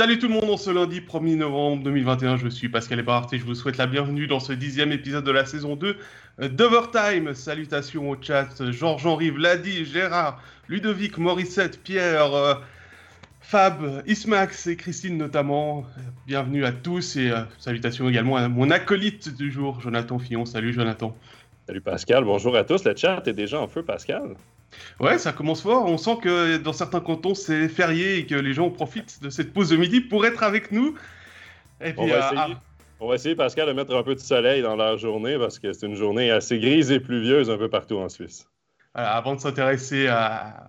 Salut tout le monde, on ce lundi 1er novembre 2021, je suis Pascal Ebrard et je vous souhaite la bienvenue dans ce dixième épisode de la saison 2 d'Overtime. Salutations au chat, Georges-Henri, Vladi, Gérard, Ludovic, Morissette, Pierre, euh, Fab, Ismax et Christine notamment. Bienvenue à tous et euh, salutations également à mon acolyte du jour, Jonathan Fillon. Salut Jonathan. Salut Pascal, bonjour à tous. Le chat est déjà en feu, Pascal. Ouais, ça commence fort. On sent que dans certains cantons, c'est férié et que les gens profitent de cette pause de midi pour être avec nous. Et puis, on, va euh, essayer, ah. on, va essayer, Pascal, de mettre un peu de soleil dans leur journée parce que c'est une journée assez grise et pluvieuse un peu partout en Suisse. avant de s'intéresser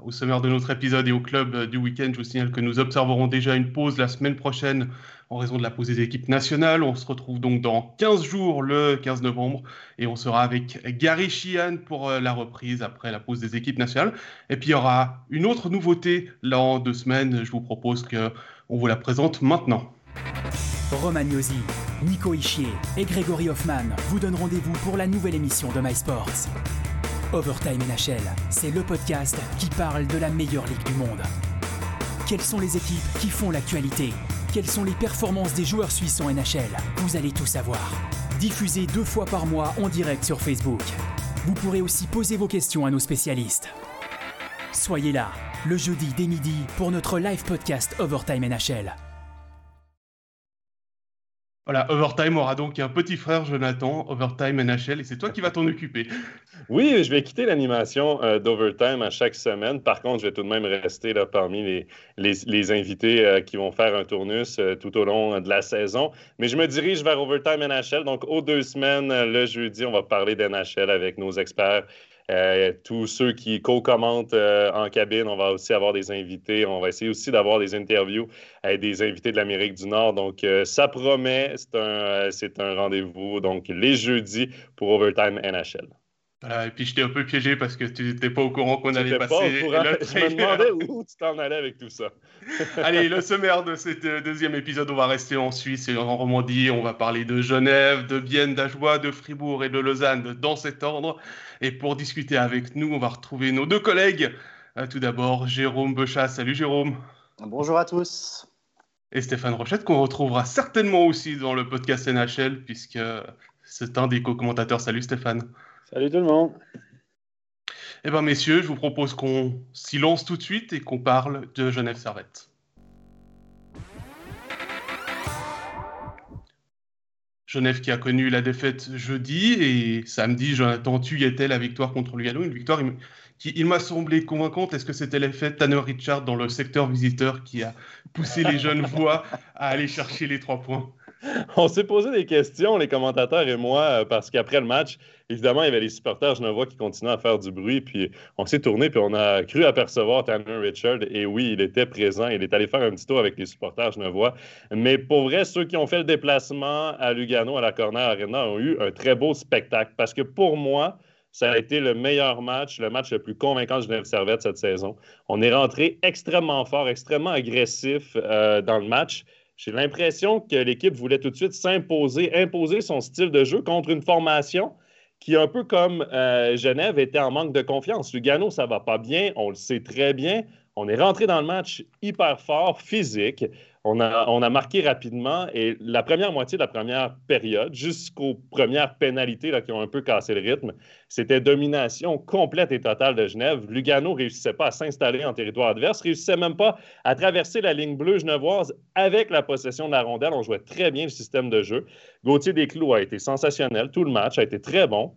au sommaire de notre épisode et au club du week-end, je vous signale que nous observerons déjà une pause la semaine prochaine en raison de la pause des équipes nationales. On se retrouve donc dans 15 jours, le 15 novembre, et on sera avec Gary Sheehan pour euh, la reprise après la pause des équipes nationales. Et puis il y aura une autre nouveauté là en deux semaines. Je vous propose qu'on vous la présente maintenant. Romagnosi, Nico Ischier et Grégory Hoffman vous donnent rendez-vous pour la nouvelle émission de MySports. Overtime NHL, c'est le podcast qui parle de la meilleure ligue du monde. Quelles sont les équipes qui font l'actualité? Quelles sont les performances des joueurs suisses en NHL Vous allez tout savoir. Diffusé deux fois par mois en direct sur Facebook. Vous pourrez aussi poser vos questions à nos spécialistes. Soyez là, le jeudi dès midi, pour notre live podcast Overtime NHL. Voilà, Overtime aura donc un petit frère, Jonathan, Overtime NHL, et c'est toi qui vas t'en occuper. Oui, je vais quitter l'animation euh, d'Overtime à chaque semaine. Par contre, je vais tout de même rester là, parmi les, les, invités euh, qui vont faire un tournus euh, tout au long de la saison. Mais je me dirige vers Overtime NHL. Donc, aux deux semaines, le jeudi, on va parler d'NHL avec nos experts euh, tous ceux qui co-commentent euh, en cabine, on va aussi avoir des invités. On va essayer aussi d'avoir des interviews avec des invités de l'Amérique du Nord. Donc, euh, ça promet. C'est un, un rendez-vous. Donc, les jeudis pour Overtime NHL. Voilà, et puis je t'ai un peu piégé parce que tu n'étais pas au courant qu'on allait passer. Pas au courant. Je me demandais où tu t'en allais avec tout ça. Allez, le sommaire de ce deuxième épisode, on va rester en Suisse et en Romandie. On va parler de Genève, de Vienne, d'Ajoie, de Fribourg et de Lausanne dans cet ordre. Et pour discuter avec nous, on va retrouver nos deux collègues. Euh, tout d'abord, Jérôme Bechat. Salut Jérôme. Bonjour à tous. Et Stéphane Rochette, qu'on retrouvera certainement aussi dans le podcast NHL, puisque c'est un des co-commentateurs. Salut Stéphane. Salut tout le monde. Eh bien, messieurs, je vous propose qu'on s'y lance tout de suite et qu'on parle de Genève Servette. Genève qui a connu la défaite jeudi et samedi, Jonathan, tu y étais la victoire contre Lugano, une victoire qui, il m'a semblé convaincante. Est-ce que c'était l'effet Tanner Richard dans le secteur visiteur qui a poussé les jeunes voix à aller chercher les trois points? On s'est posé des questions, les commentateurs et moi, euh, parce qu'après le match, évidemment, il y avait les supporters genevois qui continuaient à faire du bruit. Puis on s'est tourné, puis on a cru apercevoir Tanner Richard. Et oui, il était présent. Il est allé faire un petit tour avec les supporters genevois. Mais pour vrai, ceux qui ont fait le déplacement à Lugano, à la Corner Arena, ont eu un très beau spectacle. Parce que pour moi, ça a été le meilleur match, le match le plus convaincant de Genève Servette cette saison. On est rentré extrêmement fort, extrêmement agressif euh, dans le match. J'ai l'impression que l'équipe voulait tout de suite s'imposer, imposer son style de jeu contre une formation qui, un peu comme euh, Genève, était en manque de confiance. Lugano, ça va pas bien, on le sait très bien. On est rentré dans le match hyper fort, physique. On a, marqué rapidement et la première moitié de la première période, jusqu'aux premières pénalités qui ont un peu cassé le rythme, c'était domination complète et totale de Genève. Lugano ne réussissait pas à s'installer en territoire adverse, réussissait même pas à traverser la ligne bleue genevoise avec la possession de la rondelle. On jouait très bien le système de jeu. Gauthier Desclous a été sensationnel. Tout le match a été très bon.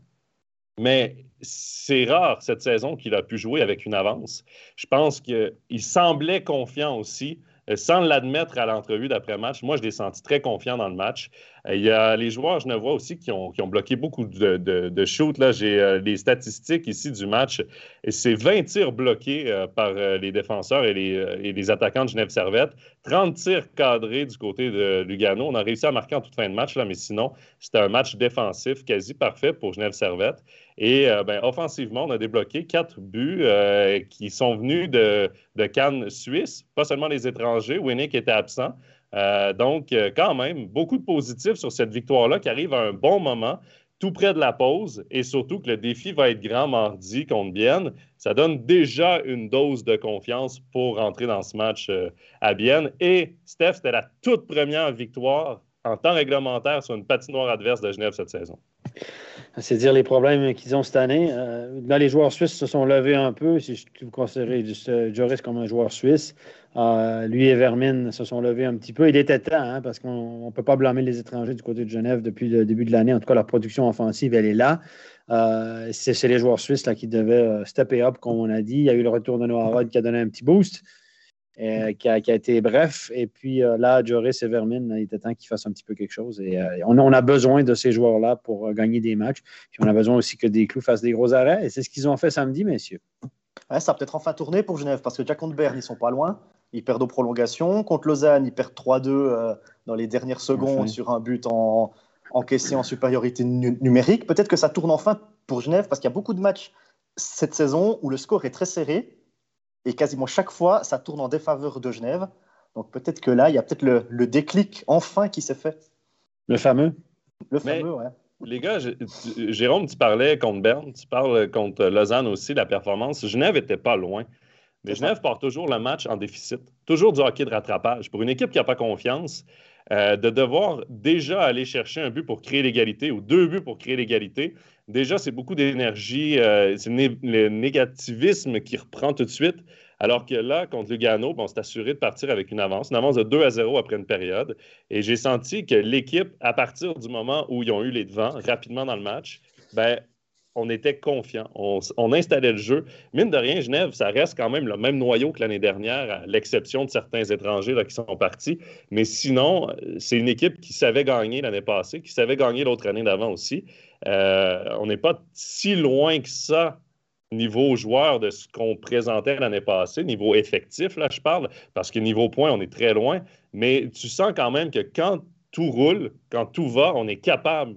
Mais c'est rare cette saison qu'il a pu jouer avec une avance. Je pense qu'il semblait confiant aussi sans l'admettre à l'entrevue d'après-match, moi, je l'ai senti très confiant dans le match. Euh, il y a les joueurs je ne vois aussi qui ont, bloqué beaucoup de, shoots. J'ai euh, les statistiques ici du match. C'est 20 tirs bloqués par les défenseurs et les, attaquants de Genève Servette. 30 tirs cadrés du côté de Lugano. On a réussi à marquer en toute fin de match, là, mais sinon, c'était un match défensif quasi parfait pour Genève Servette. Et ben, offensivement, on a débloqué quatre buts qui sont venus de, de Cannes suisse, pas seulement les étrangers. Winnick était absent. Euh, donc, euh, quand même, beaucoup de positifs sur cette victoire-là qui arrive à un bon moment. tout près de la pause et surtout que le défi va être grand mardi contre Bienne, ça donne déjà une dose de confiance pour rentrer dans ce match euh, à Bienne. Et Steph, c'était la toute première victoire en temps réglementaire sur une patinoire adverse de Genève cette saison. C'est dire les problèmes qu'ils ont cette année. Euh, là, les joueurs suisses se sont levés un peu. Si vous considérez Joris comme un joueur suisse, euh, lui et Vermin se sont levés un petit peu. Il était temps, hein, parce qu'on ne peut pas blâmer les étrangers du côté de Genève depuis le début de l'année. En tout cas, la production offensive, elle est là. Euh, c'est les joueurs suisses là, qui devaient stepper up, comme on a dit. Il y a eu le retour de Noah Rod qui a donné un petit boost. Euh, qui, a, été bref. Et puis euh, là, Joris et Vermin, il était temps qu'ils fassent un petit peu quelque chose. Et euh, on, a besoin de ces joueurs-là pour gagner des matchs. Puis on a besoin aussi que des clous fassent des gros arrêts. Et c'est ce qu'ils ont fait samedi, messieurs. ça a peut-être enfin tourné pour Genève parce que déjà contre Berne, ils sont pas loin. Ils perdent aux prolongations. Contre Lausanne, ils perdent 3-2 dans les dernières secondes sur un but en, encaissé en supériorité numérique. Peut-être que ça tourne enfin pour Genève parce qu'il y a beaucoup de matchs cette saison où le score est très serré et quasiment chaque fois, ça tourne en défaveur de Genève. Donc peut-être que là, il y a peut-être le, déclic enfin qui s'est fait. Le fameux. Le fameux, ouais. Les gars, Jérôme, tu parlais contre Berne, tu parles contre Lausanne aussi, la performance. Genève n'était pas loin. Mais Genève part toujours le match en déficit. Toujours du hockey de rattrapage. Pour une équipe qui n'a pas confiance, euh, de devoir déjà aller chercher un but pour créer l'égalité ou deux buts pour créer l'égalité, déjà, c'est beaucoup d'énergie. Euh, c'est le négativisme qui reprend tout de suite. Alors que là, contre Lugano, on s'est assuré de partir avec une avance, une avance de 2 à 0 après une période. Et j'ai senti que l'équipe, à partir du moment où ils ont eu les devants rapidement dans le match, ben, on était confiant. On, installait le jeu. Mine de rien, Genève, ça reste quand même le même noyau que l'année dernière, à l'exception de certains étrangers qui sont partis. Mais sinon, c'est une équipe qui savait gagner l'année passée, qui savait gagner l'autre année d'avant aussi. Euh, on n'est pas si loin que ça niveau joueur de ce qu'on présentait l'année passée, niveau effectif, là, je parle, parce que niveau point, on est très loin. Mais tu sens quand même que quand tout roule, quand tout va, on est capable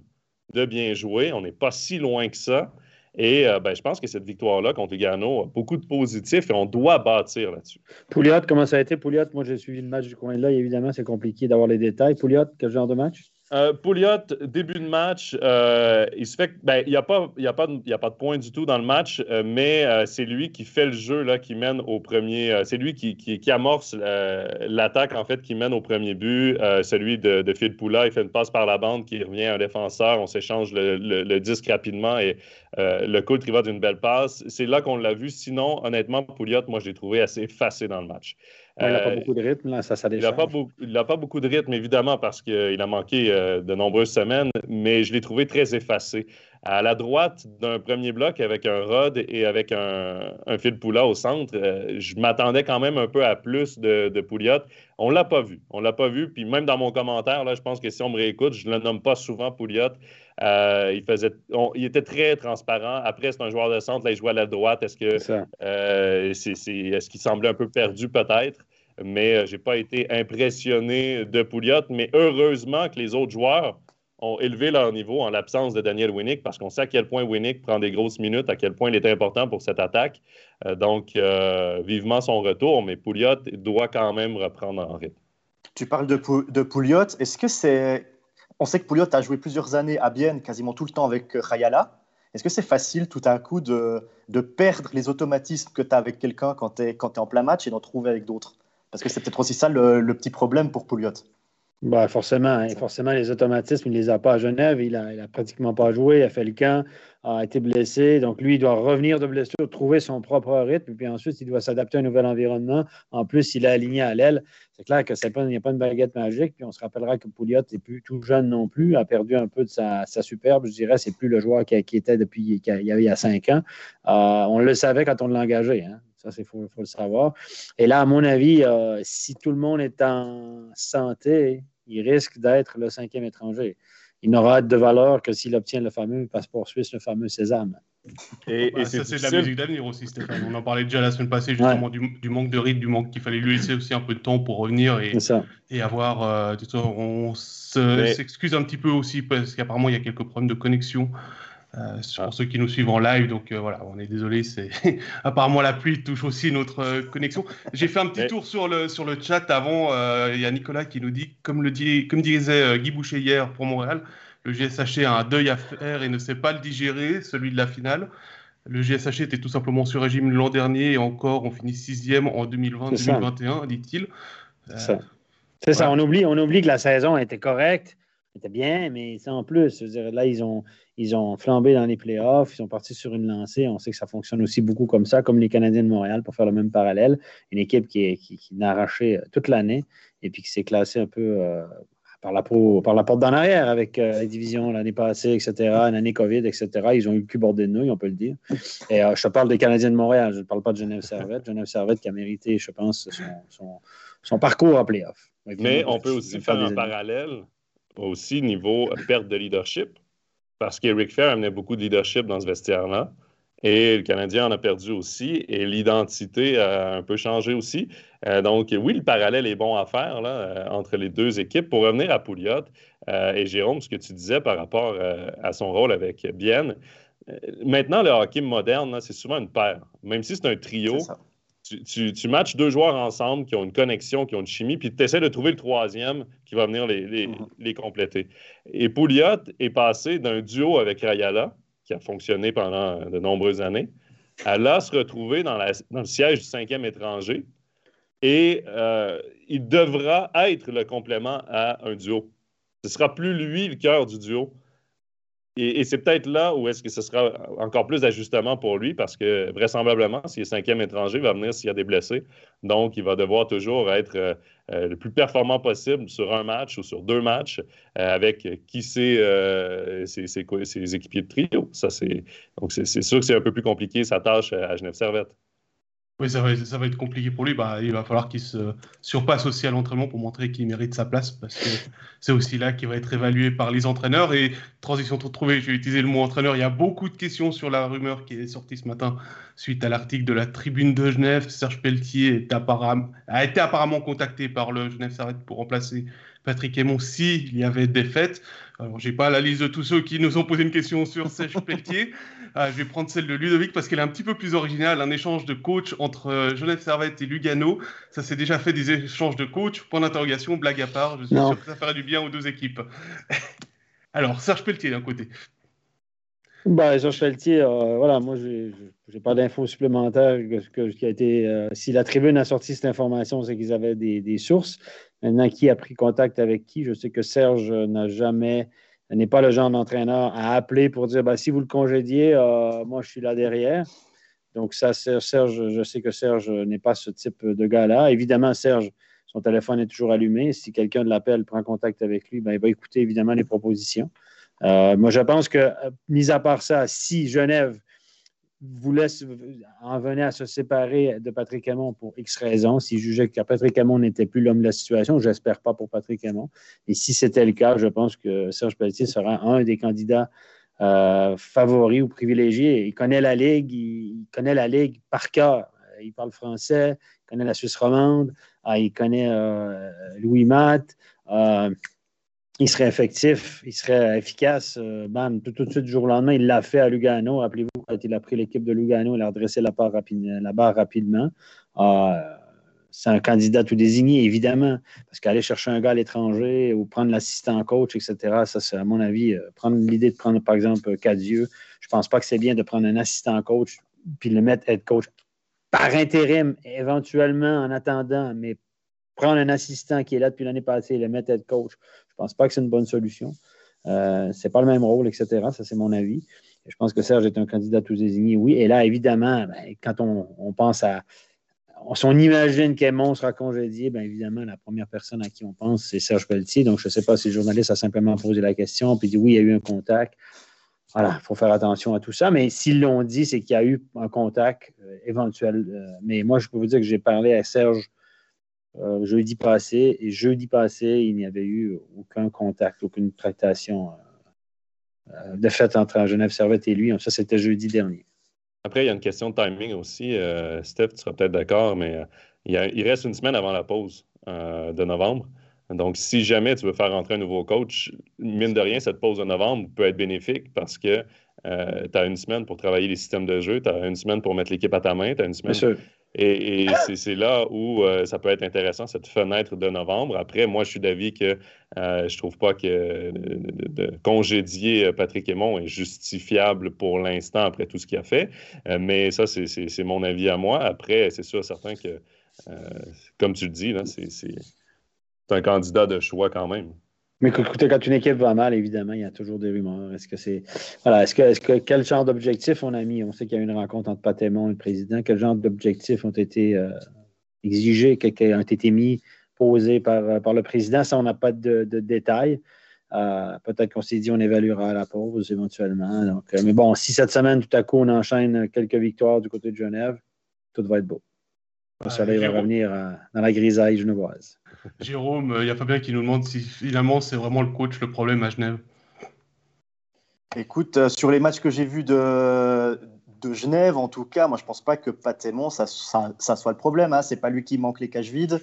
de bien jouer. On n'est pas si loin que ça. Et euh, ben, je pense que cette victoire-là contre Lugano a beaucoup de positifs et on doit bâtir là-dessus. Pouliot, comment ça a été, Pouliot? Moi, j'ai suivi le match du coin-là. Évidemment, c'est compliqué d'avoir les détails. Pouliot, quel genre de match? Euh, Pouliot, début de match, euh, il se fait ben, il n'y a, pas, a, pas de, a pas de point du tout dans le match, euh, mais c'est lui qui fait le jeu là, qui mène au premier. c'est lui qui, qui, amorce l'attaque en fait qui mène au premier but. celui de, de Phil Poula, il fait une passe par la bande qui revient à un défenseur. On s'échange le, disque rapidement et le coup va d'une belle passe. C'est là qu'on l'a vu. Sinon, honnêtement, Pouliot, moi, je l'ai trouvé assez effacé dans le match il n'a pas euh, beaucoup de rythme, là, ça, ça Il n'a pas, pas, beaucoup de rythme, évidemment, parce qu'il a manqué euh, de nombreuses semaines, mais je l'ai trouvé très effacé. À la droite d'un premier bloc, avec un Rod et avec un, un fil Poula au centre, euh, je m'attendais quand même un peu à plus de, de Pouliot. On ne l'a pas vu. On ne l'a pas vu. Puis même dans mon commentaire, là, je pense que si on me réécoute, je ne le nomme pas souvent Pouliot. Il, faisait, il était très transparent. Après, c'est un joueur de centre. Là, il jouait à la droite. Est-ce que c'est, est-ce qu'il semblait un peu perdu peut-être? mais euh, je n'ai pas été impressionné de Pouliot. Mais heureusement que les autres joueurs ont élevé leur niveau en l'absence de Daniel Winnick parce qu'on sait à quel point Winnick prend des grosses minutes, à quel point il est important pour cette attaque. Euh, donc, euh, vivement son retour, mais Pouliot doit quand même reprendre en rythme. Tu parles de, de Pouliot. Est-ce que c'est. On sait que Pouliot a joué plusieurs années à Bienne, quasiment tout le temps avec Rayala. Est-ce que c'est facile tout à coup de, de perdre les automatismes que tu as avec quelqu'un quand tu es, en plein match et d'en trouver avec d'autres? Parce que c'est peut-être aussi ça le, petit problème pour Pouliot. Bah forcément, hein. forcément, les automatismes, il ne les a pas à Genève. Il n'a pratiquement pas joué. Il a fait le camp, a été blessé. Donc, lui, il doit revenir de blessure, trouver son propre rythme. Puis ensuite, il doit s'adapter à un nouvel environnement. En plus, il est aligné à l'aile. C'est clair que n'y a pas une baguette magique. Puis on se rappellera que Pouliot n'est plus tout jeune non plus, a perdu un peu de sa, superbe. Je dirais, c'est plus le joueur qui, était depuis il y a, cinq ans. Euh, on le savait quand on l'a engagé. Hein. Ça, il faut, le savoir. Et là, à mon avis, euh, si tout le monde est en santé, il risque d'être le cinquième étranger. Il n'aura de valeur que s'il obtient le fameux passeport suisse, le fameux Sésame. Et, ça, c'est de la musique d'avenir aussi, Stéphane. On en parlait déjà la semaine passée, justement, du, manque de rythme, du manque qu'il fallait lui laisser aussi un peu de temps pour revenir et, et avoir. Euh, on s'excuse un petit peu aussi parce qu'apparemment, il y a quelques problèmes de connexion euh, pour ah. ceux qui nous suivent en live, donc euh, voilà, on est désolé, c'est apparemment la pluie touche aussi notre euh, connexion. J'ai fait un petit tour sur le sur le chat avant. Il y a Nicolas qui nous dit, comme le dit, comme disait Guy Boucher hier pour Montréal, Le GSHC a un deuil à faire et ne sait pas le digérer, celui de la finale. Le GSHC était tout simplement sur régime l'an dernier et encore, on finit sixième en 2020-2021, dit-il. C'est ça, on oublie, on oublie que la saison était correcte, était bien, mais en plus, là, ils ont, ils ont flambé dans les playoffs, ils sont partis sur une lancée. On sait que ça fonctionne aussi beaucoup comme ça, comme les Canadiens de Montréal, pour faire le même parallèle. Une équipe qui, qui, n'a arraché euh, toute l'année et puis qui s'est classée un peu euh, par, la par la porte d'en arrière avec euh, les divisions l'année passée, etc., l'année COVID, etc. Ils ont eu le cul bordé de nouilles, on peut le dire. Et je te parle des Canadiens de Montréal, je ne parle pas de Genève Servette. Genève Servette qui a mérité, je pense, son, son parcours en playoff. Mais on peut aussi faire un parallèle aussi niveau perte de leadership, parce qu'Eric Fair amenait beaucoup de leadership dans ce vestiaire-là. Et le Canadien en a perdu aussi, et l'identité a un peu changé aussi. Euh, donc, oui, le parallèle est bon à faire là, euh, entre les deux équipes. Pour revenir à Pouliot euh, et Jérôme, ce que tu disais par rapport à son rôle avec Bienne, maintenant, le hockey moderne, c'est souvent une paire. Même si c'est un trio, tu, matches deux joueurs ensemble qui ont une connexion, qui ont une chimie, puis tu essaies de trouver le troisième qui va venir les, mhm. compléter. Et Pouliot est passé d'un duo avec Rayala, qui a fonctionné pendant de nombreuses années, à là se retrouver dans, le siège du cinquième étranger. Et euh, il devra être le complément à un duo. Ce sera plus lui le cœur du duo. Et, c'est peut-être là où est-ce que ce sera encore plus d'ajustement pour lui, parce que vraisemblablement, s'il est cinquième étranger, il va venir s'il y a des blessés. Donc, il va devoir toujours être euh, euh, le plus performant possible sur un match ou sur deux matchs euh, avec qui c'est ses, équipiers de trio. Ça, donc, c'est sûr que c'est un peu plus compliqué sa tâche à Genève Servette. Oui, ça va, être compliqué pour lui. Bah, il va falloir qu'il se surpasse aussi à l'entraînement pour montrer qu'il mérite sa place parce que c'est aussi là qu'il va être évalué par les entraîneurs. Et transition tout trouvé, je vais utiliser le mot entraîneur. Il y a beaucoup de questions sur la rumeur qui est sortie ce matin suite à l'article de la Tribune de Genève. Serge Pelletier a été apparemment contacté par le Genève Servette pour remplacer Patrick Aymon s'il y avait fêtes. Alors, j'ai pas la liste de tous ceux qui nous ont posé une question sur Serge Pelletier. Ah, je vais prendre celle de Ludovic parce qu'elle est un petit peu plus originale. Un échange de coach entre euh, Genève Servette et Lugano. Ça s'est déjà fait des échanges de coach. Point d'interrogation, blague à part. Je suis sûr que ça ferait du bien aux deux équipes. Alors, Serge Pelletier d'un côté. Bah, Serge Pelletier, euh, voilà, moi, je n'ai pas d'infos supplémentaires que, qui a été. Euh, si la tribune a sorti cette information, c'est qu'ils avaient des, des, sources. Maintenant, qui a pris contact avec qui? Je sais que Serge n'a jamais n'est pas le genre d'entraîneur à appeler pour dire ben, si vous le congédiez, euh, moi je suis là derrière. Donc, ça, Serge, je sais que Serge n'est pas ce type de gars-là. Évidemment, Serge, son téléphone est toujours allumé. Si quelqu'un de l'appel prend contact avec lui, ben, il va écouter évidemment les propositions. Euh, moi, je pense que, mis à part ça, si Genève voulait en venait à se séparer de Patrick Hamon pour X raisons, s'il jugeait que Patrick Hamon n'était plus l'homme de la situation, j'espère pas pour Patrick Hamon. Et si c'était le cas, je pense que Serge Pelletier sera un des candidats euh, favoris ou privilégiés. Il connaît la Ligue, il, connaît la Ligue par cœur. Il parle français, il connaît la Suisse romande, ah, il connaît euh, Louis Matt. Euh, il serait effectif, il serait efficace. Euh, bam, tout, de suite, du jour au lendemain, il l'a fait à Lugano. Rappelez-vous, quand il a pris l'équipe de Lugano, il a redressé la barre, rapidement. Ah, c'est un candidat tout désigné, évidemment, parce qu'aller chercher un gars à l'étranger ou prendre l'assistant coach, etc., ça, c'est à mon avis, euh, prendre l'idée de prendre, par exemple, Cadieux. Je ne pense pas que c'est bien de prendre un assistant coach puis le mettre head coach par intérim, éventuellement en attendant, mais prendre un assistant qui est là depuis l'année passée et le mettre head coach, je ne pense pas que c'est une bonne solution. Euh, ce n'est pas le même rôle, etc. Ça, c'est mon avis. je pense que Serge est un candidat tout désigné, oui. Et là, évidemment, ben, quand on, pense à. On, imagine qu'Aimon sera congédié, bien évidemment, la première personne à qui on pense, c'est Serge Pelletier. Donc, je ne sais pas si le journaliste a simplement posé la question puis dit oui, il y a eu un contact. Voilà, il faut faire attention à tout ça. Mais s'ils l'ont dit, c'est qu'il y a eu un contact euh, éventuel. Euh, mais moi, je peux vous dire que j'ai parlé à Serge euh, jeudi passé. Et jeudi passé, il n'y avait eu aucun contact, aucune tractation euh, de fait entre Genève Servette et lui. Ça, c'était jeudi dernier. Après, il y a une question de timing aussi. Euh, Steph, tu seras peut-être d'accord, mais il, reste une semaine avant la pause de novembre. Donc, si jamais tu veux faire rentrer un nouveau coach, mine de rien, cette pause de novembre peut être bénéfique parce que tu as une semaine pour travailler les systèmes de jeu, tu as une semaine pour mettre l'équipe à ta main, tu as une semaine Et, c'est là où euh, ça peut être intéressant, cette fenêtre de novembre. Après, moi, je suis d'avis que euh, je ne trouve pas que de, congédier Patrick Aymon est justifiable pour l'instant après tout ce qu'il a fait. mais ça, c'est mon avis à moi. Après, c'est sûr, certain que, comme tu le dis, c'est un candidat de choix quand même. Mais écoutez, quand une équipe va mal, évidemment, il y a toujours des rumeurs. Est-ce que c'est. Voilà, est-ce que, est que quel genre d'objectifs on a mis? On sait qu'il y a eu une rencontre entre Patémon et le président. Quel genre d'objectifs ont été euh, exigés, qui ont été mis, posés par, par le président? Ça, on n'a pas de, détails. Euh, peut-être qu'on s'est dit on évaluera à la pause éventuellement. Donc, euh, mais bon, si cette semaine, tout à coup, on enchaîne quelques victoires du côté de Genève, tout va être beau. Le soleil va revenir dans la grisaille genevoise. Jérôme, il y a Fabien qui nous demande si finalement c'est vraiment le coach le problème à Genève. Écoute, euh, sur les matchs que j'ai vus de, de Genève, en tout cas, moi je pense pas que Patémon, ça, ça, soit le problème. Hein. C'est pas lui qui manque les cages vides,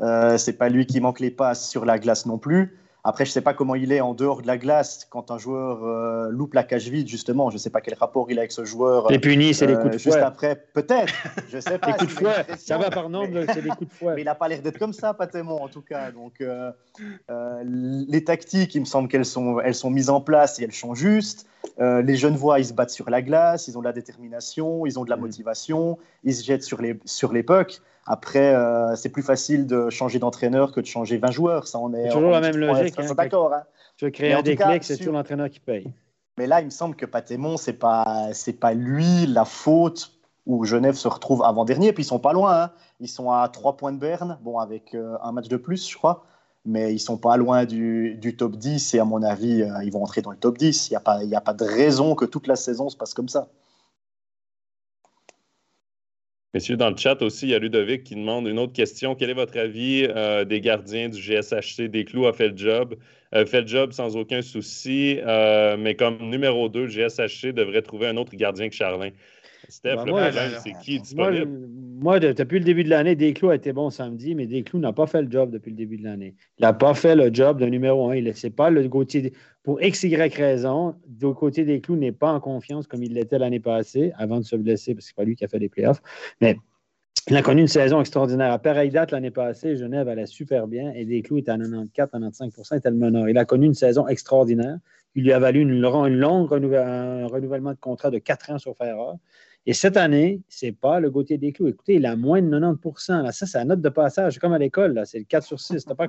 euh, c'est pas lui qui manque les passes sur la glace non plus. Après, je ne sais pas comment il est en dehors de la glace quand un joueur euh, loupe la cage vide, justement. Je ne sais pas quel rapport il a avec ce joueur. Les punis, c'est les coups de fouet. Juste après, peut-être. Je sais pas. les coups de fouet. Ça va par nombre, c'est des coups de fouet. Mais il n'a pas l'air d'être comme ça, Patémon, en tout cas. Donc, euh, euh, les tactiques, il me semble qu'elles sont, elles sont mises en place et elles sont justes. les jeunes voix, ils se battent sur la glace, ils ont de la détermination, ils ont de la mm. motivation, ils se jettent sur les, sur les pucks. Après, euh, c'est plus facile de changer d'entraîneur que de changer 20 joueurs. Ça, on est, toujours la même logique. Hein, d'accord. Hein. Tu veux créer un déclic, c'est toujours l'entraîneur qui paye. Mais là, il me semble que Patémon, c'est pas, c'est pas lui la faute où Genève se retrouve avant-dernier. Puis ils sont pas loin. Hein. Ils sont à 3 points de Berne, bon, avec euh, un match de plus, je crois. Mais ils sont pas loin du, du top 10. Et à mon avis, euh, ils vont entrer dans le top 10. Il n'y a, pas, a pas de raison que toute la saison se passe comme ça. Messieurs, dans le chat aussi, il y a Ludovic qui demande une autre question. Quel est votre avis euh, des gardiens du GSHC? Desclous a fait le job, euh, fait le job sans aucun souci, euh, mais comme numéro 2, le GSHC devrait trouver un autre gardien que Charlin. Steph, ben, le problème, c'est qui est disponible? Moi, depuis le début de l'année, Desclous a été bon samedi, mais Desclous n'a pas fait le job depuis le début de l'année. Il n'a pas fait le job de numéro 1. Il pas le Gauthier. Pour X, Y raison, du côté des clous n'est pas en confiance comme il l'était l'année passée, avant de se blesser, parce que c'est pas lui qui a fait les playoffs. Mais il a connu une saison extraordinaire. À pareille date, l'année passée, Genève allait super bien et Desclous était à 94, 95% était le meneur. Il a connu une saison extraordinaire. Il lui a valu une, une longue un renouvellement de contrat de 4 ans sur Ferrer. Et cette année, ce n'est pas le Gauthier des clous. Écoutez, il a moins de 90 là, Ça, c'est la note de passage, comme à l'école. C'est le 4 sur 6. Pas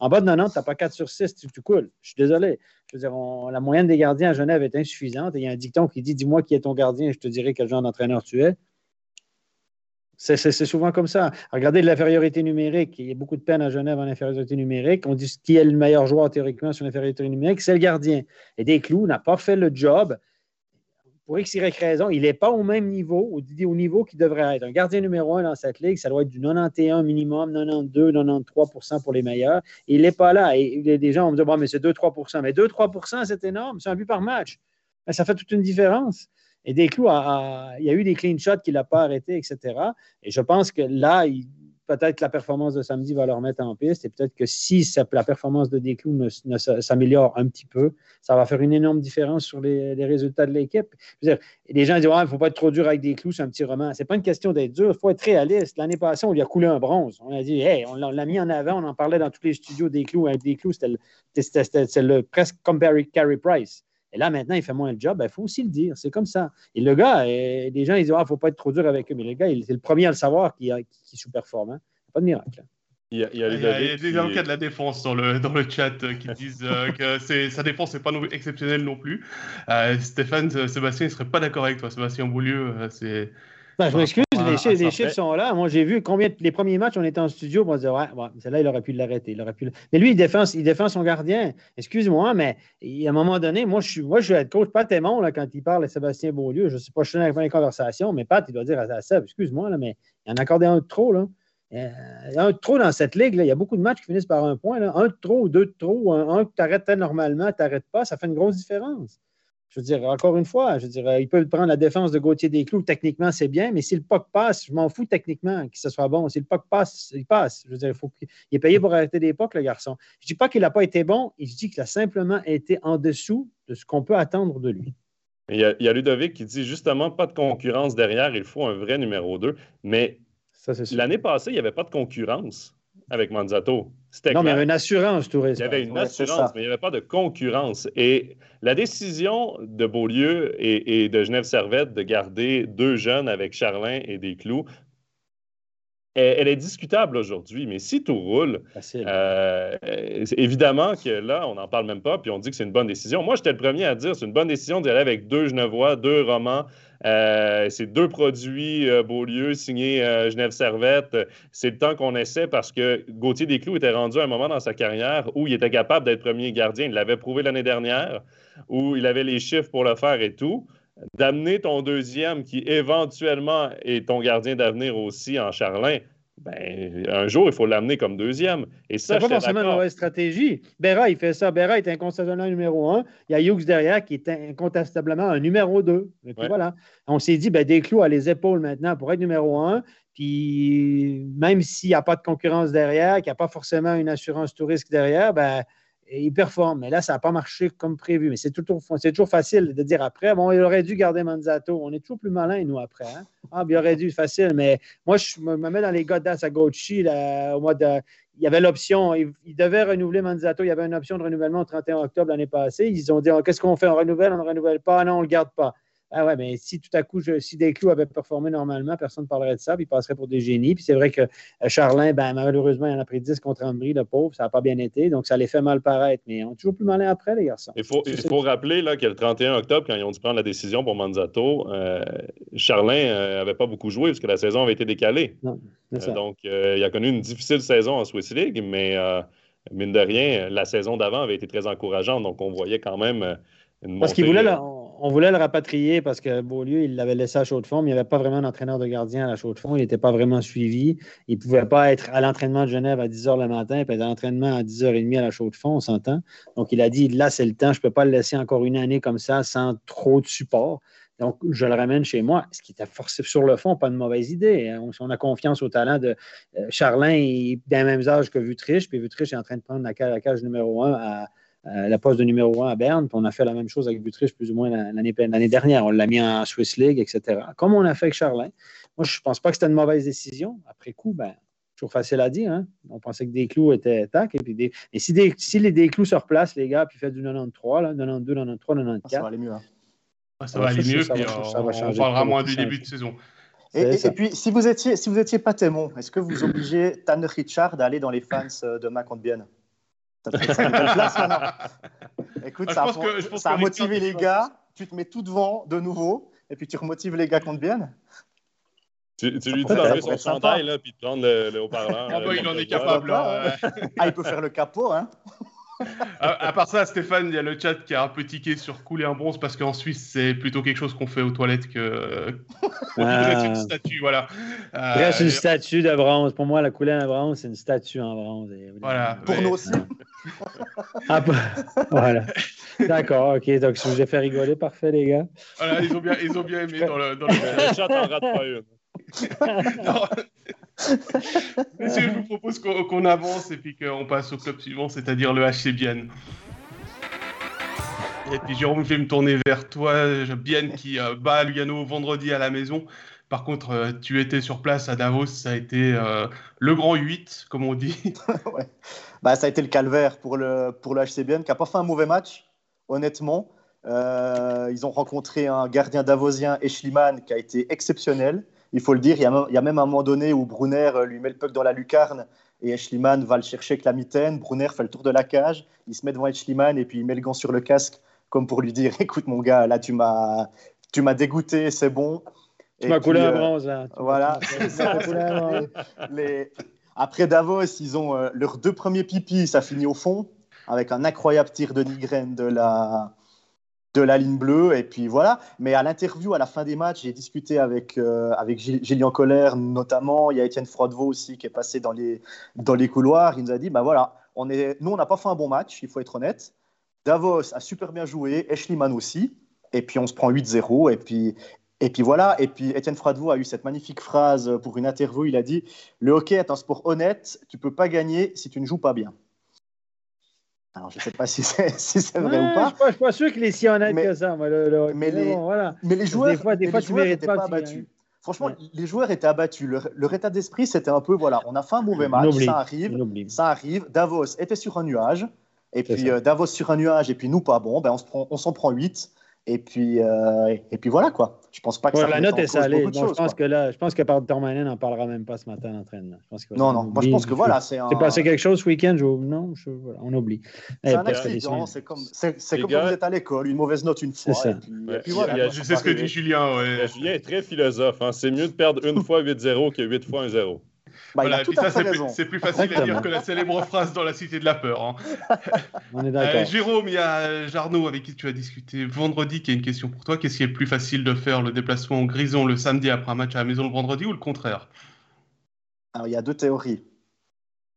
en bas de 90, tu n'as pas 4 sur 6, tu, coules. Je suis désolé. Je veux la moyenne des gardiens à Genève est insuffisante. il y a un dicton qui dit Dis-moi qui est ton gardien et je te dirai quel genre d'entraîneur tu es. C'est souvent comme ça. Regardez l'infériorité numérique. Il y a beaucoup de peine à Genève en infériorité numérique. On dit qui est le meilleur joueur théoriquement sur l'infériorité numérique, c'est le gardien. Et Desclous n'a pas fait le job pour X, Y raison, il n'est pas au même niveau, au, au niveau qu'il devrait être. Un gardien numéro un dans cette ligue, ça doit être du 91 minimum, 92, 93% pour les meilleurs. il n'est pas là. Et, des gens vont me dire, bon, mais c'est 2-3% Mais 2-3% c'est énorme, c'est un but par match. Mais ça fait toute une différence. Et Desclous, il y a eu des clean shots qu'il n'a pas arrêtés, etc. Et je pense que là, il, peut-être que la performance de samedi va leur mettre en piste et peut-être que si la performance de Desclous ne, s'améliore un petit peu, ça va faire une énorme différence sur les, résultats de l'équipe. Les gens disent il ne faut pas être trop dur avec Desclous, c'est un petit roman. Ce n'est pas une question d'être dur, il faut être réaliste. L'année passée, on lui a coulé un bronze. On a dit hey, on l'a mis en avant, on en parlait dans tous les studios Desclous. Avec Desclous, c'était presque comme Barry, Carey Price. Et là, maintenant, il fait moins le job. Il ben, faut aussi le dire. C'est comme ça. Et le gars, les gens, ils disent, il ah, ne faut pas être trop dur avec eux. Mais le gars, c'est le premier à le savoir qui, qui sous-performe. Hein. Pas de miracle. Il y, a, il, y a, des avocats de la défense dans le, dans le chat euh, qui disent euh, que sa défense n'est pas exceptionnelle non plus. Euh, Stéphane, Sébastien, il ne serait pas d'accord avec toi. Sébastien Beaulieu, c'est. Ben, je m'excuse, les, chiffres, les chiffres sont là. Moi, j'ai vu combien les premiers matchs, on était en studio, on se disait, ouais, ouais celle-là, il aurait pu l'arrêter. Il aurait pu... Mais lui, il défend, il défend son gardien. Excuse-moi, mais à un moment donné, moi, je suis, moi, je vais être coach Pat Aymon, là, quand il parle à Sébastien Beaulieu. Je ne sais pas, je suis dans les conversations, mais Pat, il doit dire à Seb, excuse-moi, là, mais il en a accordé un de trop, là. Euh, un de trop dans cette ligue, il y a beaucoup de matchs qui finissent par un point. Un de trop deux de trop, un, que tu arrêtes normalement, tu n'arrêtes pas, ça fait une grosse différence. Je veux dire, encore une fois, je veux dire, il peut prendre la défense de Gauthier Desclous, techniquement, c'est bien, mais si le puck passe, je m'en fous techniquement que ce soit bon. Si le puck passe, il passe. Je veux dire, il, faut est payé pour arrêter des pucks, le garçon. Je ne dis pas qu'il n'a pas été bon, je dis qu'il a simplement été en dessous de ce qu'on peut attendre de lui. Il y, a, il y, a, Ludovic qui dit justement pas de concurrence derrière, il faut un vrai numéro 2. Mais L'année passée, il n'y avait pas de concurrence avec Manzato. Non, mais il y avait une assurance tourisme. Il y avait une assurance, mais il n'y avait pas de concurrence. Et la décision de Beaulieu et, de Genève Servette de garder deux jeunes avec Charlin et Desclous, elle, est discutable aujourd'hui, mais si tout roule, euh, évidemment que là, on n'en parle même pas, puis on dit que c'est une bonne décision. Moi, j'étais le premier à dire c'est une bonne décision d'y aller avec deux Genevois, deux Romans. Euh, c'est deux produits euh, Beaulieu signés Genève Servette. C'est le temps qu'on essaie parce que Gauthier Desclous était rendu à un moment dans sa carrière où il était capable d'être premier gardien. Il l'avait prouvé l'année dernière, où il avait les chiffres pour le faire et tout d'amener ton deuxième qui éventuellement est ton gardien d'avenir aussi en Charlin, ben, un jour, il faut l'amener comme deuxième. Et ça, c'est pas forcément une mauvaise stratégie. Berra, il fait ça. Berra est incontestablement un numéro un. Il y a Hughes derrière qui est incontestablement un numéro deux. Et puis voilà. On s'est dit, ben, des clous à les épaules maintenant pour être numéro un. Puis même s'il n'y a pas de concurrence derrière, qu'il n'y a pas forcément une assurance touriste derrière, ben, il performe. Mais là, ça n'a pas marché comme prévu. Mais c'est toujours, toujours facile de dire après, bon, il aurait dû garder Manzato. On est toujours plus malin, nous, après. Hein. Ah, il aurait dû, facile. Mais moi, je me mets dans les gars d'Asagotchi au mois de. Il y avait l'option, il, devait renouveler Manzato. Il y avait une option de renouvellement le 31 octobre l'année passée. Ils ont dit oh, qu'est-ce qu'on fait? On renouvelle, on ne renouvelle pas? Non, on ne le garde pas. Ah ouais, mais si tout à coup, je, si Desclous avait performé normalement, personne ne parlerait de ça, puis il passerait pour des génies. Puis c'est vrai que euh, Charlin, ben, malheureusement, il en a pris 10 contre Ambry, le pauvre, ça n'a pas bien été, donc ça les fait mal paraître. Mais on est toujours plus malin après, les garçons. Il faut, il faut rappeler là, que le 31 octobre, quand ils ont dû prendre la décision pour Manzato, euh, Charlin n'avait euh, pas beaucoup joué parce que la saison avait été décalée. Non, donc, il a connu une difficile saison en Swiss League, mais mine de rien, la saison d'avant avait été très encourageante, donc on voyait quand même une Parce qu'il voulait, on voulait le rapatrier parce que Beaulieu, il l'avait laissé à chaud de fond, mais il n'y avait pas vraiment d'entraîneur de gardien à la chaux de fond. Il n'était pas vraiment suivi. Il ne pouvait pas être à l'entraînement de Genève à 10 h le matin, être à l'entraînement à 10h30 à la chaux de fond, on s'entend. Donc, il a dit là, c'est le temps, je ne peux pas le laisser encore une année comme ça sans trop de support. Donc, je le ramène chez moi, ce qui était forcé sur le fond, pas une mauvaise idée. Hein. On, a confiance au talent de euh, Charlin, il est d'un même âge que Vutriche, puis Vutriche est en train de prendre la cage numéro un à, la poste de numéro 1 à Berne. Puis on a fait la même chose avec Butriche plus ou moins l'année dernière. On l'a mis en Swiss League, etc. Comme on a fait avec Charlin. Moi, je ne pense pas que c'était une mauvaise décision. Après coup, ben, toujours facile à dire. Hein. On pensait que des clous étaient tac. Et, puis et si, des, si les des clous se replacent, les gars, puis fait du 93, là, 92, 93, 94. ça va aller mieux. Hein. ça va aller mieux, puis on, parlera moins du début de saison. Et, puis, si vous étiez, si vous étiez pas témoin, est-ce que vous obligez Tanner Richard à aller dans les fans euh, de contre Bien ça place maintenant. Écoute, ah, ça, a, motivé les gars. Tu te mets tout devant de nouveau et puis tu remotives les gars contre bien. Tu, tu lui dis d'enlever son chandail là, puis de prendre le, haut-parleur. Ah bah, il en est capable. Hein. ah, il peut faire le capot, hein à, part ça, Stéphane, il y a le chat qui a un peu tiqué sur couler un bronze parce qu'en Suisse, c'est plutôt quelque chose qu'on fait aux toilettes que. Ah. une statue, voilà. Euh, une statue de bronze. Pour moi, la couler en bronze, c'est une statue en bronze. Voilà. Pour nous aussi. ah, bah, voilà. D'accord, ok. Donc, si je vous ai fait rigoler, parfait, les gars. Voilà, ils ont bien, ils ont bien aimé dans le, dans le... chat, en rate pas une. Monsieur, je vous propose qu'on avance et puis qu'on passe au club suivant, c'est-à-dire le HC Bienne. Et puis Jérôme, je vais me tourner vers toi, Bienne qui euh, bat Lugano vendredi à la maison. Par contre, euh, tu étais sur place à Davos, ça a été euh, le grand 8, comme on dit. bah, ça a été le calvaire pour le, pour le HC Bienne, qui n'a pas fait un mauvais match, honnêtement. ils ont rencontré un gardien davosien, Eschliman, qui a été exceptionnel il faut le dire, il y, a, même un moment donné où Brunner euh, lui met le puck dans la lucarne et Eschliman va le chercher avec la mitaine. Brunner fait le tour de la cage, il se met devant Eschliman et puis il met le gant sur le casque comme pour lui dire écoute mon gars, là tu m'as tu m'as dégoûté, c'est bon. Tu m'as coulé à bronze. Voilà. Après Davos, ils ont euh, leurs deux premiers pipis, ça finit au fond avec un incroyable tir de Nigren de la de la ligne bleue. Et puis voilà. Mais à l'interview, à la fin des matchs, j'ai discuté avec, euh, avec Gillian Colère notamment. Il y a Étienne Frodevaux aussi qui est passé dans les, dans les couloirs. Il nous a dit bah voilà, on est, nous, on n'a pas fait un bon match, il faut être honnête. Davos a super bien joué, Eschliman aussi. Et puis on se prend 8-0. Et puis, et puis voilà, et puis Étienne Fradevaux a eu cette magnifique phrase pour une interview. Il a dit Le hockey est un sport honnête, tu peux pas gagner si tu ne joues pas bien. Alors, je ne sais pas si c'est si vrai ou pas. Je ne suis pas sûr qu'il est si honnête que ça. Moi, mais, les, voilà. mais les joueurs, des fois, des fois tu mérites pas, battus. Franchement, les joueurs étaient abattus. Leur, état d'esprit, c'était un peu voilà, on a fait un mauvais match, ça arrive, ça arrive. Davos était sur un nuage, et puis euh, Davos sur un nuage, et puis nous pas bon, ben on s'en prend 8. Et puis, euh, et puis voilà quoi. Je pense pas que ça la note est salée. je pense que là, je pense que par Tormanen n'en parlera même pas ce matin l'entraînement. Non, non. Moi, je pense que voilà, c'est un. C'est passé quelque chose ce week-end. Non, on oublie. C'est un accident. C'est comme, c'est, comme quand vous êtes à l'école, une mauvaise note une fois. C'est ça. je sais ce que dit Julien. Julien est très philosophe. Hein. C'est mieux de perdre une fois 8-0 que 8 fois 1-0. Bah, c'est plus, facile à dire que la célèbre phrase dans la Cité de la Peur. Hein. On est d'accord. Euh, Jérôme, il y a Jarno avec qui tu as discuté vendredi qui a une question pour toi. Qu'est-ce qui est plus facile de faire le déplacement en Grison le samedi après un match à la maison le vendredi ou le contraire? Alors, il y a deux théories.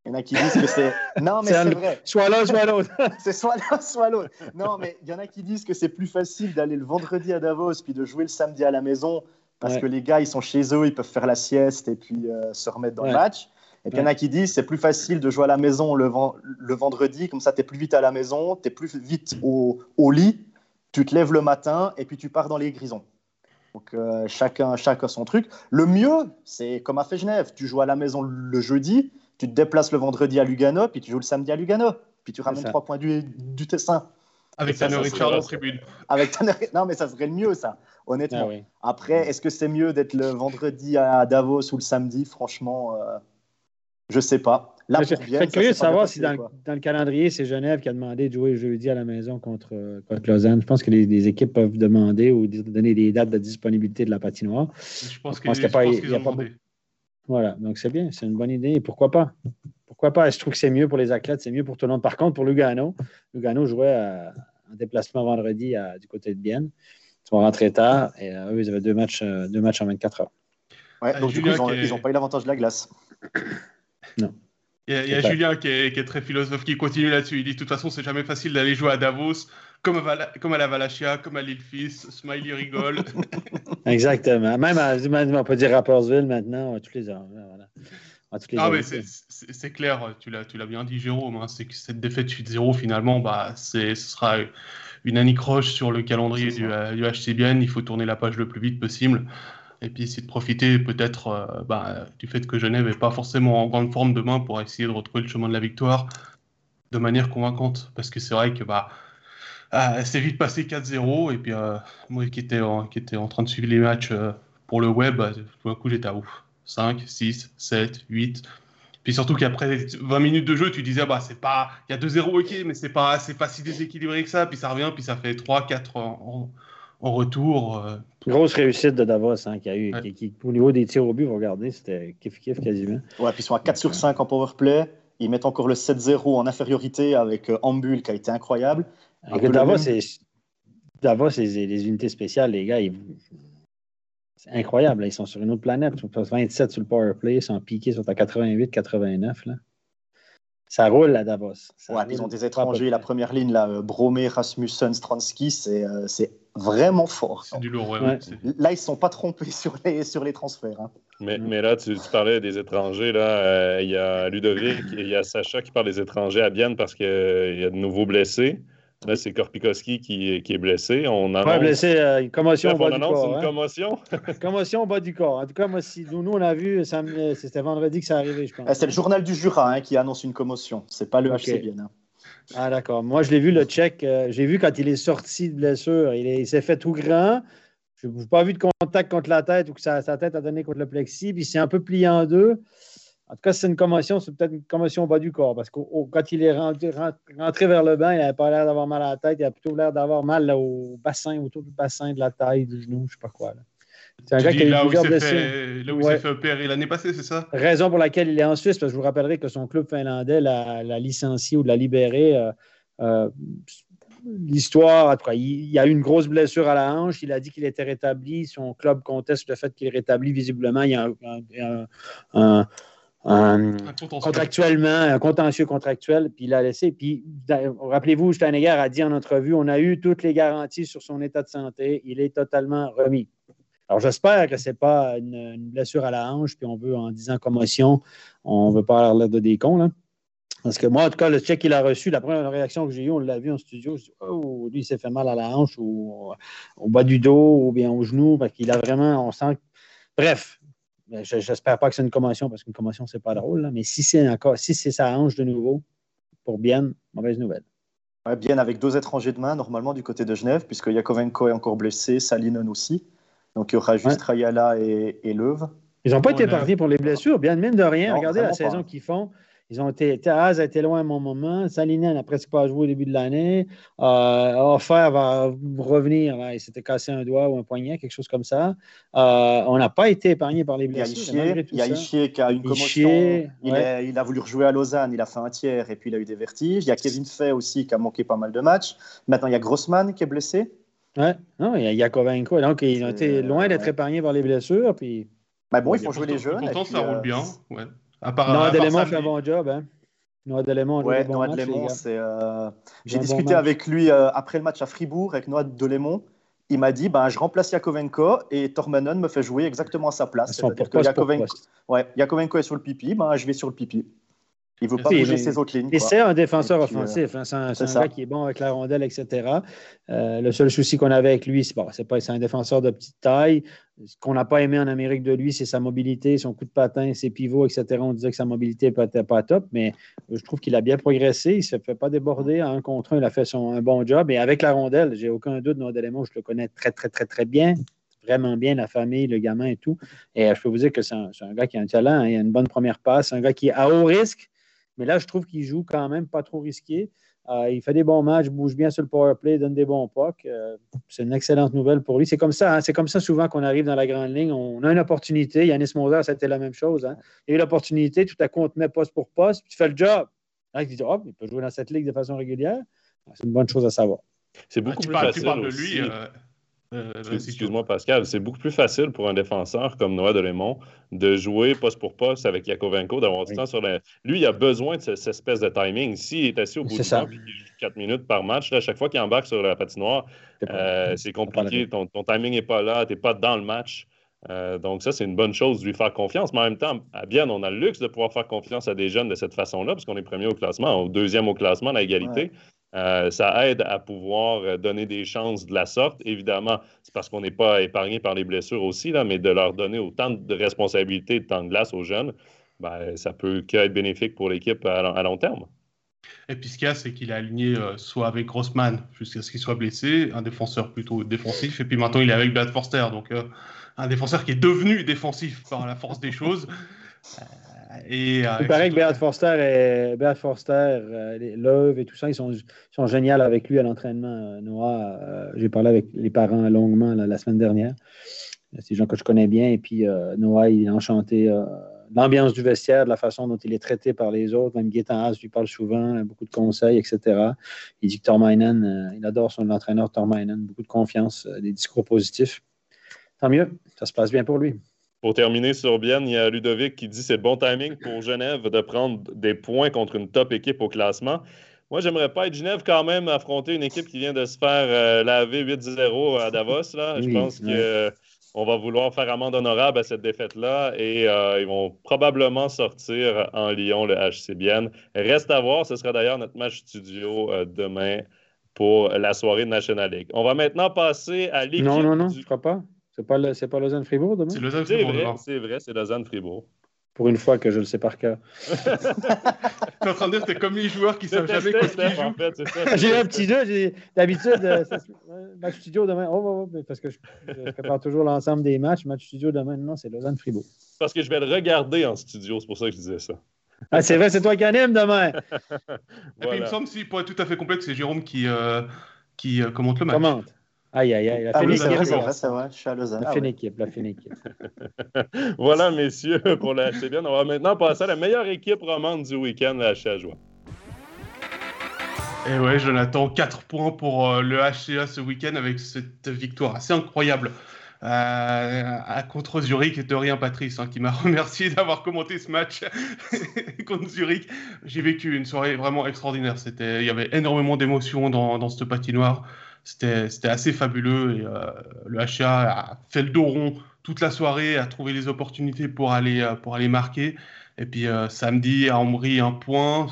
Il y en a qui disent que c'est. Non, mais c'est vrai. Soit l'un, soit l'autre. c'est soit l'un, soit l'autre. Non, mais il y en a qui disent que c'est plus facile d'aller le vendredi à Davos puis de jouer le samedi à la maison parce que les gars, ils sont chez eux, ils peuvent faire la sieste et puis euh, se remettre dans le match. Et puis il y en a qui disent c'est plus facile de jouer à la maison le, le vendredi, comme ça tu es plus vite à la maison, tu es plus vite au, au, lit, tu te lèves le matin et puis tu pars dans les grisons. Donc euh, chacun, chacun son truc. Le mieux, c'est comme à fait Genève, tu joues à la maison le jeudi, tu te déplaces le vendredi à Lugano, puis tu joues le samedi à Lugano, puis tu ramènes trois points du, du Tessin. Avec Tanner Richard en tribune. Avec Tanner... Non, mais ça serait le mieux, ça, honnêtement. Ah Après, est-ce que c'est mieux d'être le vendredi à Davos ou le samedi? Franchement, euh, je sais pas. Là, je suis curieux de savoir si dans, le calendrier, c'est Genève qui a demandé de jouer jeudi à la maison contre, contre Lausanne. Je pense que les, équipes peuvent demander ou donner des dates de disponibilité de la patinoire. Je pense qu'il n'y a, pas, y a pas Voilà, donc c'est bien, c'est une bonne idée. Et pourquoi pas pourquoi pas? Je trouve que c'est mieux pour les athlètes, c'est mieux pour tout le monde. Par contre, pour Lugano, Lugano jouait en déplacement vendredi du côté de Bienne. Ils vont rentrer tard et euh, eux, ils avaient deux matchs, euh, deux matchs en 24 heures. Ouais, donc, du coup, ils n'ont pas eu l'avantage de la glace. non. Il y a, Julien qui est, très philosophe qui continue là-dessus. Il dit de toute façon, c'est jamais facile d'aller jouer à Davos, comme à, comme à la Valachia, comme à l'île Fils. Smiley rigole. Exactement. Même, à, on peut dire Rappersville maintenant, tous les heures. Voilà. Ah, mais c'est clair, tu l'as bien dit, Jérôme. Hein, c'est que cette défaite 8-0, finalement, bah, ce sera une anicroche sur le calendrier du, euh, du HCBN. Il faut tourner la page le plus vite possible. Et puis essayer de profiter peut-être euh, bah, du fait que Genève n'est pas forcément en grande forme demain pour essayer de retrouver le chemin de la victoire de manière convaincante. Parce que c'est vrai que bah, euh, c'est vite passé 4-0. Et puis moi qui étais, en, qui était en train de suivre les matchs pour le web, tout d'un coup j'étais à ouf. 5, 6, 7, 8. Puis surtout qu'après 20 minutes de jeu, tu disais, bah, c'est pas. Il y a 2-0, ok, mais c'est pas, pas si déséquilibré que ça. Puis ça revient, puis ça fait 3, 4 en, retour. Euh. Grosse réussite de Davos, hein, qui a eu. Qui, au niveau des tirs au but, vous regardez, c'était kiff-kiff quasiment. Ouais, puis ils sont à 4 sur 5 en powerplay. Ils mettent encore le 7-0 en infériorité avec euh, Ambul qui a été incroyable. Davos, c'est. Davos, les, les unités spéciales, les gars, ils, c'est incroyable. Ils sont sur une autre planète. Ils sont 27 sur le power play. Ils sont piqués, ils sont à 88, 89. Là. Ça roule à Davos. ils ont des étrangers. La première ligne, là, euh, Bromé, Rasmussen, Stransky, euh, c'est vraiment fort. C'est du lourd. Là, ils ne sont pas trompés sur les, sur les transferts. Hein. Mais, mais, là, tu, parlais des étrangers. Là, euh, il y a Ludovic, il y a Sacha qui parle des étrangers à Bienne parce qu'il y a de nouveaux blessés. Là, c'est Korpikoski qui, qui, est blessé. On annonce... blessé, euh, commotion au bas du corps. une hein. commotion? commotion au bas du corps. En tout cas, moi, si, nous, on a vu, c'était vendredi que ça arrivait, je pense. Eh, c'est le journal du Jura hein, qui annonce une commotion. C'est pas le okay. HCBN. Hein. Ah, d'accord. Moi, je l'ai vu, le check. Euh, j'ai vu quand il est sorti de blessure. Il, s'est fait tout grand. Je n'ai pas vu de contact contre la tête ou que sa, sa, tête a donné contre le plexi. Puis il s'est un peu plié en deux. En tout cas, c'est une commotion, c'est peut-être une commotion au bas du corps, parce que quand il est rentré, vers le banc, il n'avait pas l'air d'avoir mal à la tête, il a plutôt l'air d'avoir mal au bassin, autour du bassin, de la taille, du genou, je ne sais pas quoi. C'est un gars qui a eu là là où il s'est fait opérer l'année passée, c'est ça? Raison pour laquelle il est en Suisse, parce que je vous rappellerai que son club finlandais l'a, licencié ou l'a libéré. Euh, euh, l'histoire, en tout cas, il, a eu une grosse blessure à la hanche. Il a dit qu'il était rétabli. Son club conteste le fait qu'il est rétabli. Visiblement, il y a un un, contractuellement, un contentieux contractuel, puis il l'a laissé. Puis, rappelez-vous, Steinegger a dit en entrevue on a eu toutes les garanties sur son état de santé, il est totalement remis. Alors, j'espère que ce n'est pas une, blessure à la hanche, puis on veut, en disant commotion, on ne veut pas avoir l'air de des cons. Là. Parce que moi, en tout cas, le check qu'il a reçu, la première réaction que j'ai eue, on l'a vu en studio, je dis, oh, lui, il s'est fait mal à la hanche ou au bas du dos ou bien au genou, parce qu'il a vraiment, on sent Bref, j'espère pas que c'est une commotion parce qu'une commotion, c'est pas drôle. mais si c'est encore, si c'est ça hanche de nouveau, pour bien, mauvaise nouvelle. bien avec deux étrangers de main, normalement, du côté de Genève, puisque Yakovenko est encore blessé, Salinen aussi. Donc il y aura juste Rayala et, et Leuve. Ils n'ont pas été partis pour les blessures, bien même de rien. Regardez la saison qu'ils font. Ils ont été, Taz a été loin à mon moment. Salinen n'a presque pas joué au début de l'année. Euh, Offer va revenir. il s'était cassé un doigt ou un poignet, quelque chose comme ça. Euh, on n'a pas été épargné par les blessures. Il y a Ishier qui a une commotion. il, a voulu rejouer à Lausanne. Il a fait un tiers et puis il a eu des vertiges. Il y a Kevin Fay aussi qui a manqué pas mal de matchs. Maintenant, il y a Grossman qui est blessé. Ouais, non, il y a Yakovenko. Donc, ils ont été loin d'être épargnés par les blessures. Puis... Mais bon, il faut jouer les jeunes. Pourtant, ça roule euh, bien. Ouais. Noah Delémont fait un bon job. Hein? Noah Delémont, ouais, Noah Delémont, c'est. Euh... J'ai discuté avec lui euh, après le match à Fribourg avec Noah Delémont. Il m'a dit ben, je remplace Yakovenko et Tormanen me fait jouer exactement à sa place. Que Yakovenko... Ouais, Yakovenko est sur le pipi, ben, je vais sur le pipi. Il ne veut pas bouger ses autres lignes. Et c'est un défenseur euh, offensif. Hein, c'est un, gars qui est bon avec la rondelle, etc. Euh, le seul souci qu'on avait avec lui, c'est bon, c'est un défenseur de petite taille. Ce qu'on n'a pas aimé en Amérique de lui, c'est sa mobilité, son coup de patin, ses pivots, etc. On disait que sa mobilité n'était pas top, mais je trouve qu'il a bien progressé. Il ne se fait pas déborder à un contre un. Il a fait son, un bon job. Et avec la rondelle, j'ai aucun doute, Noah Delémont, je le connais très, très, très, très bien vraiment bien la famille, le gamin et tout. Et euh, je peux vous dire que c'est un, gars qui a un talent, hein. il a une bonne première passe, un gars qui est à haut risque, mais là, je trouve qu'il joue quand même pas trop risqué. Euh, il fait des bons matchs, bouge bien sur le power play, donne des bons pucks. Euh, c'est une excellente nouvelle pour lui. C'est comme ça, hein. c'est comme ça souvent qu'on arrive dans la grande ligne. On a une opportunité. Yannis Moser, c'était la même chose. Hein. Il y a eu l'opportunité, tout à coup, on te met poste pour poste, puis tu fais le job. Là, tu dis, oh, il peut jouer dans cette ligue de façon régulière. C'est une bonne chose à savoir. C'est beaucoup ah, plus facile. Tu parles de lui. Euh, excuse-moi, Pascal. C'est beaucoup plus facile pour un défenseur comme Noah Delémont de jouer poste pour poste avec Yakovenko, d'avoir du temps sur la. Lui, il a besoin de cette espèce de timing. S'il est assis au bout du temps et qu'il joue 4 minutes par match, à chaque fois qu'il embarque sur la patinoire, euh, c'est compliqué. Ton, timing n'est pas là, tu n'es pas dans le match. Euh, donc, ça, c'est une bonne chose de lui faire confiance. Mais en même temps, à Bien, on a le luxe de pouvoir faire confiance à des jeunes de cette façon-là, parce qu'on est premier au classement, au deuxième au classement, à l'égalité. Euh, ça aide à pouvoir euh, donner des chances de la sorte. Évidemment, c'est parce qu'on n'est pas épargné par les blessures aussi, là, mais de leur donner autant de responsabilités de temps de glace aux jeunes, ben, ça peut qu'être bénéfique pour l'équipe à, long terme. Et puis ce qu'il y a, c'est qu'il a aligné euh, soit avec Grossman jusqu'à ce qu'il soit blessé, un défenseur plutôt défensif, et puis maintenant il est avec Brad Forster, donc un défenseur qui est devenu défensif par la force des choses. Et, euh, Il paraît que Beat Forster, et, Beat Forster euh, Love et tout ça, ils sont, sont géniaux avec lui à l'entraînement. Euh, Noah, j'ai parlé avec les parents longuement la semaine dernière. C'est des gens que je connais bien. Et puis, Noah, il est enchanté l'ambiance du vestiaire, de la façon dont il est traité par les autres. Même Gaétan Haas lui parle souvent, beaucoup de conseils, etc. Il dit que Tormainen, il adore son entraîneur Tormainen, beaucoup de confiance, des discours positifs. Tant mieux, ça se passe bien pour lui. Pour terminer sur Bienne, il y a Ludovic qui dit c'est bon timing pour Genève de prendre des points contre une top équipe au classement. Moi, j'aimerais pas être Genève quand même affronter une équipe qui vient de se faire euh, laver 8-0 à Davos. Là. Je pense qu'on euh, va vouloir faire amende honorable à cette défaite-là et euh, ils vont probablement sortir en Lyon le HC Bienne. Reste à voir, ce sera d'ailleurs notre match studio demain pour la soirée de National League. On va maintenant passer à l'équipe. Non, non, non, je crois pas. C'est pas, pas Lausanne-Fribourg demain? C'est Lausanne-Fribourg. C'est vrai, c'est Lausanne-Fribourg. Pour une fois que je le sais par cœur. tu es en train de dire que t'es comme les joueurs qui savent jamais quoi qu'ils jouent. En fait, j'ai un petit jeu. D'habitude, euh, match studio demain. Oh, oh, oh parce que je, prépare toujours l'ensemble des matchs. Match studio demain, non, c'est Lausanne-Fribourg. Parce que je vais le regarder en studio, c'est pour ça que je disais ça. Ah, c'est vrai, c'est toi qui anime demain. Et puis, il me semble, si, pour être tout à fait complet, que c'est Jérôme qui, euh, qui euh, commente le match. Commente. Aïe, aïe, aïe. La ah oui, c'est vrai, c'est vrai, c'est vrai. Je suis à Lausanne. La ah, fine équipe, la fine équipe. voilà, messieurs, pour la HCBN. On va maintenant passer à la meilleure équipe romande du week-end, la HCA. Et ouais, Jonathan, 4 points pour euh, le HCA ce week-end avec cette victoire assez incroyable euh, à contre Zurich. Et de rien, Patrice, hein, qui m'a remercié d'avoir commenté ce match contre Zurich. J'ai vécu une soirée vraiment extraordinaire. C'était, il y avait énormément d'émotions dans, dans cette patinoire. C'était assez fabuleux. Et, euh, le HA a fait le dos rond toute la soirée, a trouvé les opportunités pour aller, euh, pour aller marquer. Et puis euh, samedi, à Ambry, un point.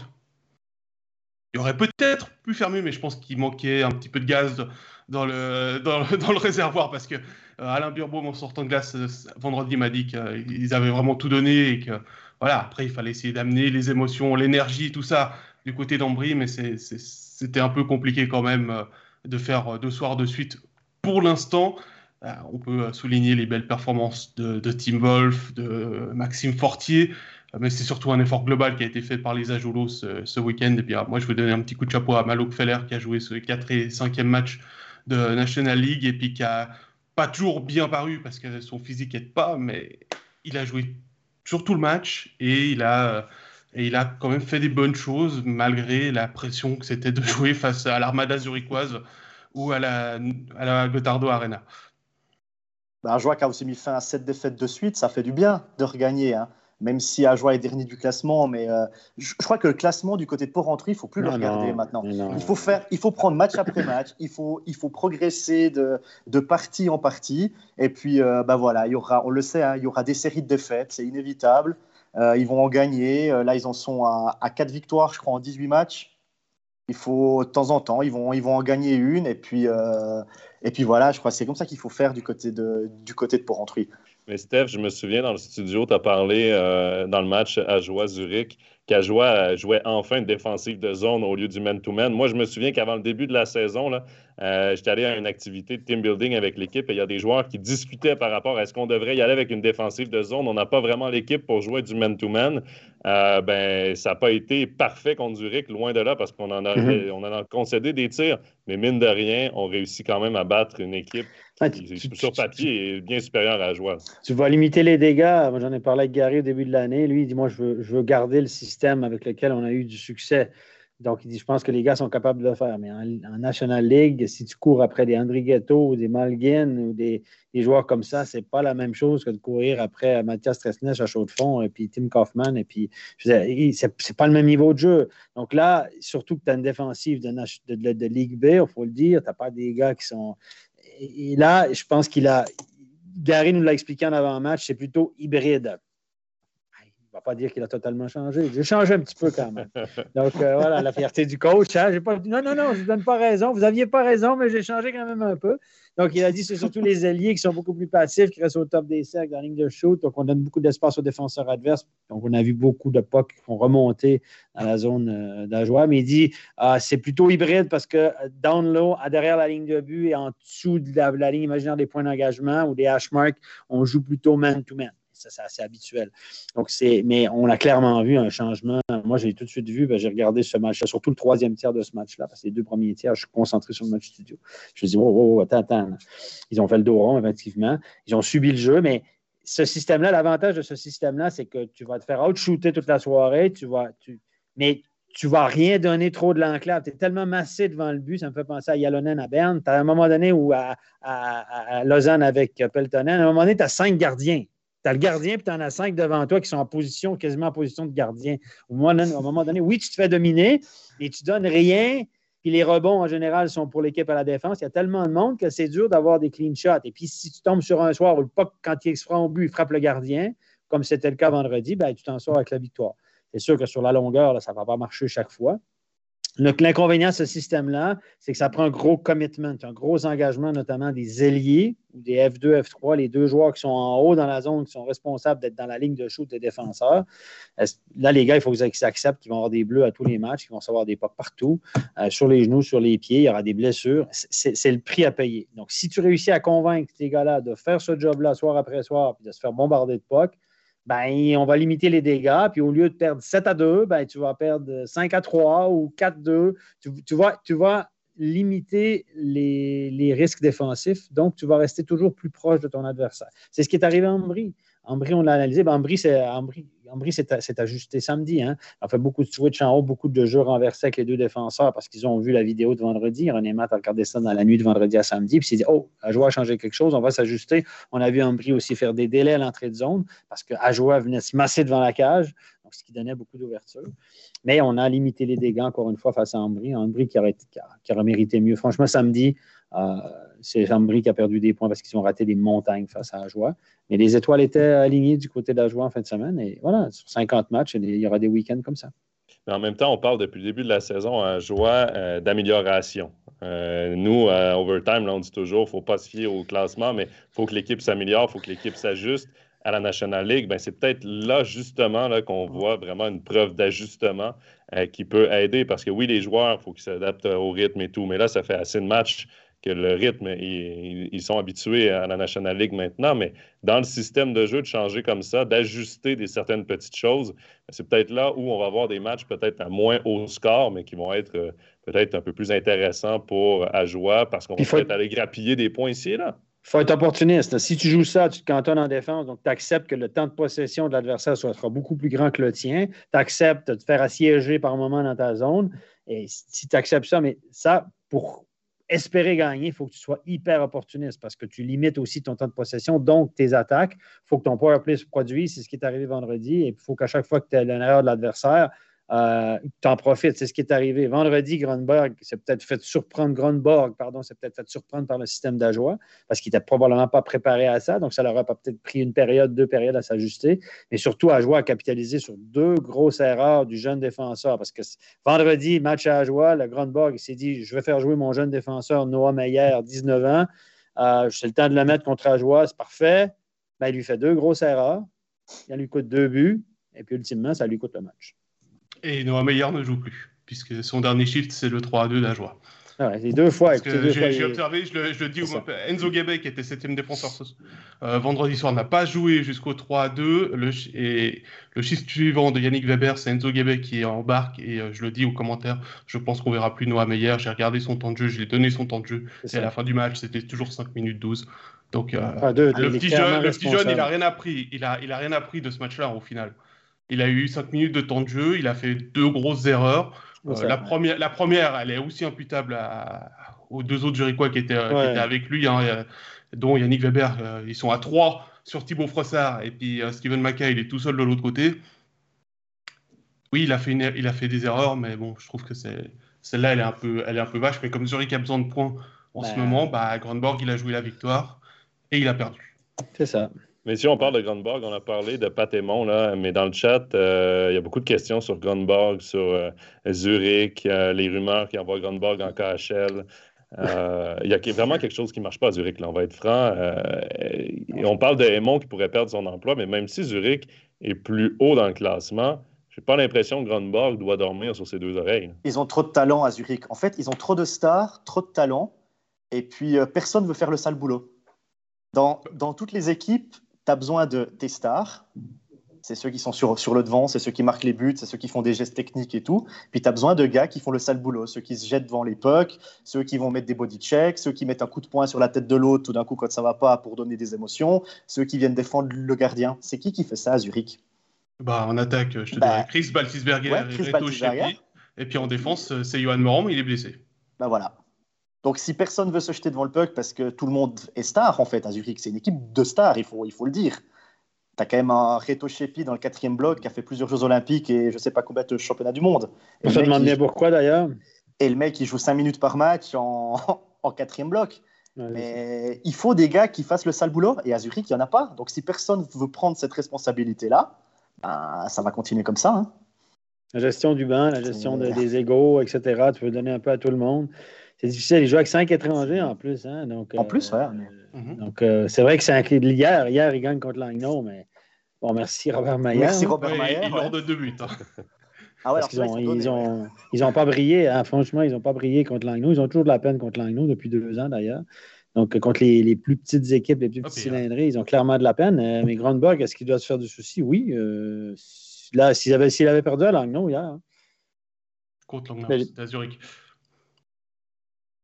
Il aurait peut-être pu mieux, mais je pense qu'il manquait un petit peu de gaz dans le, dans le, dans le réservoir parce que Alain Burbaum, en sortant de glace vendredi, m'a dit qu'ils avaient vraiment tout donné et que, voilà, après, il fallait essayer d'amener les émotions, l'énergie, tout ça du côté d'Ambry, mais c'était un peu compliqué quand même de faire deux soirs de suite pour l'instant. On peut souligner les belles performances de, Tim Wolf, de Maxime Fortier, mais c'est surtout un effort global qui a été fait par les Ajolos ce, week-end. Et puis, moi, je veux donner un petit coup de chapeau à Malo Feller qui a joué ce 4 et 5e match de National League et puis qui a pas toujours bien paru parce que son physique n'aide pas, mais il a joué sur tout le match et il a, et il a quand même fait des bonnes choses malgré la pression que c'était de jouer face à l'Armada zurichoise ou à la, à la Gotardo Arena. Ben, joueur qui a aussi mis fin à 7 défaites de suite, ça fait du bien de regagner. Hein même si Ajoie est dernier du classement. Mais euh, je, crois que le classement du côté de Port-Rentry, il ne faut plus le regarder maintenant. il, faut faire, il faut prendre match après match, il faut, il faut progresser de, de partie en partie. Et puis, euh, bah voilà, il y aura, on le sait, hein, il y aura des séries de défaites, c'est inévitable. Euh, ils vont en gagner. là, ils en sont à, à 4 victoires, je crois, en 18 matchs. Il faut, de temps en temps, ils vont, ils vont en gagner une. Et puis, et puis voilà, je crois que c'est comme ça qu'il faut faire du côté de, du côté de Port-Rentruy. Mais Steph, je me souviens dans le studio, tu as parlé euh, dans le match à Joie-Zurich qu'Ajoie jouait enfin une défensive de zone au lieu du man-to-man. Moi, je me souviens qu'avant le début de la saison, là, euh, j'étais allé à une activité de team building avec l'équipe et il y a des joueurs qui discutaient par rapport à est-ce qu'on devrait y aller avec une défensive de zone. On n'a pas vraiment l'équipe pour jouer du man-to-man. Euh, ben, ça n'a pas été parfait contre Zurich, loin de là, parce qu'on en, a, mm-hmm. on en a concédé des tirs. Mais mine de rien, on réussit quand même à battre une équipe sur papier, est bien supérieure à la joie. Tu vas limiter les dégâts. Moi, j'en ai parlé avec Gary au début de l'année. Lui, il dit Moi, je veux, je veux garder le système avec lequel on a eu du succès. Donc, il dit, je pense que les gars sont capables de le faire. Mais en, National League, si tu cours après des Andrighetto ou des Malguin ou des, joueurs comme ça, c'est pas la même chose que de courir après Mathias Tresness à chaud de fond et puis Tim Kaufman. Et puis, c'est pas le même niveau de jeu. Donc là, surtout que tu as une défensive de, de, Ligue B, il faut le dire, tu n'as pas des gars qui sont. Et là, je pense qu'il a. Gary nous l'a expliqué en avant-match, c'est plutôt hybride ne va pas dire qu'il a totalement changé. J'ai changé un petit peu quand même. Donc, euh, voilà, la fierté du coach. Hein, non, non, non, je ne donne pas raison. Vous n'aviez pas raison, mais j'ai changé quand même un peu. Donc, il a dit que c'est surtout les alliés qui sont beaucoup plus passifs, qui restent au top des cercles dans la ligne de shoot. Donc, on donne beaucoup d'espace aux défenseurs adverses. Donc, on a vu beaucoup de pucks qui ont remonté dans la zone euh. Mais il dit ah, c'est plutôt hybride parce que euh, down low, derrière la ligne de but et en dessous de la, ligne imaginaire des points d'engagement ou des hash marks, on joue plutôt man to man c'est assez habituel. Donc, c'est, mais on a clairement vu un changement. Moi, j'ai tout de suite vu, ben, j'ai regardé ce match-là, surtout le troisième tiers de ce match-là, parce que les deux premiers tiers, je suis concentré sur le match studio. Je me dis, oh, oh, oh, attends, attends. Ils ont fait le dos rond, effectivement. Ils ont subi le jeu, mais ce système-là, l'avantage de ce système-là, c'est que tu vas te faire out-shooter toute la soirée, tu tu, mais tu ne vas rien donner trop de l'enclave. Tu es tellement massé devant le but, ça me fait penser à Yalonen à Berne. Tu as un moment donné ou à, à, Lausanne avec Peltonen, à un moment donné, tu as cinq gardiens. Tu as le gardien, puis tu en as cinq devant toi qui sont en position, quasiment en position de gardien. Au moment, donné, oui, tu te fais dominer, mais tu ne donnes rien. Puis les rebonds, en général, sont pour l'équipe à la défense. Il y a tellement de monde que c'est dur d'avoir des clean shots. Et puis, si tu tombes sur un soir où le puck, quand il se au but, il frappe le gardien, comme c'était le cas vendredi, ben, tu t'en sors avec la victoire. C'est sûr que sur la longueur, ça ne va pas marcher chaque fois. L'inconvénient de ce système-là, c'est que ça prend un gros commitment, un gros engagement, notamment des ailiers ou des F2, F3, les deux joueurs qui sont en haut dans la zone, qui sont responsables d'être dans la ligne de shoot des défenseurs. Là, les gars, il faut qu'ils acceptent qu'ils vont avoir des bleus à tous les matchs, qu'ils vont savoir des pas partout, euh, sur les genoux, sur les pieds, il y aura des blessures. C'est le prix à payer. Donc, si tu réussis à convaincre ces gars-là de faire ce job-là soir après soir, puis de se faire bombarder de puck, ben, on va limiter les dégâts. Puis au lieu de perdre 7 à 2, ben, tu vas perdre 5 à 3 ou 4 à 2. Tu, vas, limiter les, les, risques défensifs. Donc, tu vas rester toujours plus proche de ton adversaire. C'est ce qui est arrivé à Ambry. Ambry, on l'a analysé. Ben, Ambry, c'est s'est ajusté samedi. Hein. On fait beaucoup de switch en haut, beaucoup de jeux renversés avec les deux défenseurs parce qu'ils ont vu la vidéo de vendredi. René Matt a regardé ça dans la nuit de vendredi à samedi. Puis il s'est dit Oh, Ajoa a changé quelque chose, on va s'ajuster. On a vu Ambry aussi faire des délais à l'entrée de zone parce que venait se masser devant la cage, donc ce qui donnait beaucoup d'ouverture. Mais on a limité les dégâts encore une fois face à Ambry. Ambry qui aurait, qui aurait mérité mieux. Franchement, samedi, c'est Ambry qui a perdu des points parce qu'ils ont raté des montagnes face à Ajoie. Mais les étoiles étaient alignées du côté d'Ajoie en fin de semaine. Et voilà, sur 50 matchs, il y aura des week-ends comme ça. Mais en même temps, on parle depuis le début de la saison à joie euh, d'amélioration. Euh, nous, à Overtime, là, on dit toujours, il ne faut pas se fier au classement, mais il faut que l'équipe s'améliore, il faut que l'équipe s'ajuste. À la National League, ben, c'est peut-être là, justement, là, qu'on voit vraiment une preuve d'ajustement qui peut aider. Parce que oui, les joueurs, il faut qu'ils s'adaptent au rythme et tout, mais là, ça fait assez de matchs que le rythme, ils, sont habitués à la National League maintenant, mais dans le système de jeu, de changer comme ça, d'ajuster des certaines petites choses, c'est peut-être là où on va avoir des matchs peut-être à moins haut score, mais qui vont être euh, peut-être un peu plus intéressants pour Ajoie parce qu'on va peut-être aller grappiller des points ici et là. Il faut être opportuniste. Si tu joues ça, tu te cantonnes en défense, donc tu acceptes que le temps de possession de l'adversaire sera beaucoup plus grand que le tien. Tu acceptes de te faire assiéger par moment dans ta zone. Et si tu acceptes ça, mais ça, pour espérer gagner, il faut que tu sois hyper opportuniste parce que tu limites aussi ton temps de possession, donc tes attaques. Il faut que ton power play se produise. C'est ce qui est arrivé vendredi. Et il faut qu'à chaque fois que tu as l'erreur de l'adversaire, euh, tu en profites. C'est ce qui est arrivé. Vendredi, Grunberg s'est peut-être fait surprendre, Grunberg, pardon, s'est peut-être fait surprendre par le système d'Ajoie parce qu'il n'était probablement pas préparé à ça. Donc, ça leur a peut-être pris une période, deux périodes à s'ajuster. Mais surtout, Ajoie a capitalisé sur deux grosses erreurs du jeune défenseur parce que vendredi, match à Ajoie, le Grunberg s'est dit Je vais faire jouer mon jeune défenseur Noah Meyer, 19 ans. Euh, c'est le temps de le mettre contre Ajoie, c'est parfait. Ben, il lui fait deux grosses erreurs. Il lui coûte deux buts. Et puis, ultimement, ça lui coûte le match. Et Noah Meyer ne joue plus, puisque son dernier shift, c'est le 3 2 d'Ajoie. Ah c'est deux fois. J'ai observé, je le, je le dis, Enzo Gabey, qui était septième défenseur euh, vendredi soir, n'a pas joué jusqu'au 3-2. Le, et le shift suivant de Yannick Weber, c'est Enzo Gabey qui embarque. Et euh, je le dis aux commentaires, je pense qu'on verra plus Noah Meyer. J'ai regardé son temps de jeu, je lui ai donné son temps de jeu. Et à la fin du match, c'était toujours 5 minutes 12. Donc, euh, ah, le, petit jeune, le, petit jeune, il n'a rien appris. Il a, il a rien appris de ce match-là au final. Il a eu 5 minutes de temps de jeu, il a fait deux grosses erreurs. Euh, la, première, la première, elle est aussi imputable aux deux autres Juriquois qui étaient, avec lui, hein, dont Yannick Weber. Euh, ils sont à 3 sur Thibaut Frossard et puis euh, Steven Mackay, il est tout seul de l'autre côté. Oui, il a, fait il a fait des erreurs, mais bon, je trouve que celle-là, elle, est un peu, elle est un peu vache. Mais comme Zurich a besoin de points en ce moment, bah, Grandborg, il a joué la victoire et il a perdu. C'est ça. Mais si on parle de Grunborg, on a parlé de Patémon, là, mais dans le chat, euh, il y a beaucoup de questions sur Grunborg, sur euh, Zurich, les rumeurs qui envoient Grunborg en KHL. Euh, il y a vraiment quelque chose qui ne marche pas à Zurich, là, on va être franc. on parle de Aymon qui pourrait perdre son emploi, mais même si Zurich est plus haut dans le classement, je n'ai pas l'impression que Grunborg doit dormir sur ses deux oreilles. Ils ont trop de talent à Zurich. En fait, ils ont trop de stars, trop de talent, et puis personne ne veut faire le sale boulot. Dans, dans toutes les équipes, tu as besoin de tes stars. C'est ceux qui sont sur, sur le devant, c'est ceux qui marquent les buts, c'est ceux qui font des gestes techniques et tout. Puis tu as besoin de gars qui font le sale boulot, ceux qui se jettent devant les pucks, ceux qui vont mettre des body checks, ceux qui mettent un coup de poing sur la tête de l'autre tout d'un coup quand ça va pas pour donner des émotions, ceux qui viennent défendre le gardien. C'est qui qui fait ça à Zurich? Bah, En attaque, je te bah, dirais Chris Baltisberger et Reto Et puis en défense, c'est Johan Moran, il est blessé. Bah voilà. Donc, si personne veut se jeter devant le puck parce que tout le monde est star, en fait, à Zurich, c'est une équipe de stars, il faut, il faut le dire. Tu as quand même un Reto Shepi dans le quatrième bloc qui a fait plusieurs Jeux Olympiques et je sais pas combien de championnats du monde. On se demande bien pourquoi d'ailleurs. Et le mec, il joue 5 minutes par match en, en quatrième bloc. Mais il faut des gars qui fassent le sale boulot et à Zurich, il n'y en a pas. Donc, si personne veut prendre cette responsabilité-là, ben, ça va continuer comme ça. Hein. La gestion du banc, la gestion des égaux, etc. Tu peux donner un peu à tout le monde. C'est difficile. Il joue avec cinq étrangers en plus. Hein, donc, en plus, euh, oui. Donc, euh, c'est vrai que c'est un hier. Hier, il gagne contre Langnau, mais bon, merci Robert Mayer. Merci Robert Mayer. Il ouais. de deux buts. Hein. Ah ouais, Parce qu'ils ont, ils ont, pas brillé. Hein, franchement, ils n'ont pas brillé contre Langnau. Ils ont toujours de la peine contre Langnau depuis deux ans, d'ailleurs. Donc, contre les, les, plus petites équipes, les plus ah, petits cylindrés, ils ont clairement de la peine. Euh, mais Grandberg, est-ce qu'il doit se faire du souci? Oui. là, s'il avait, avait, perdu à Langnau hier. Contre Langnau, c'était à Zurich.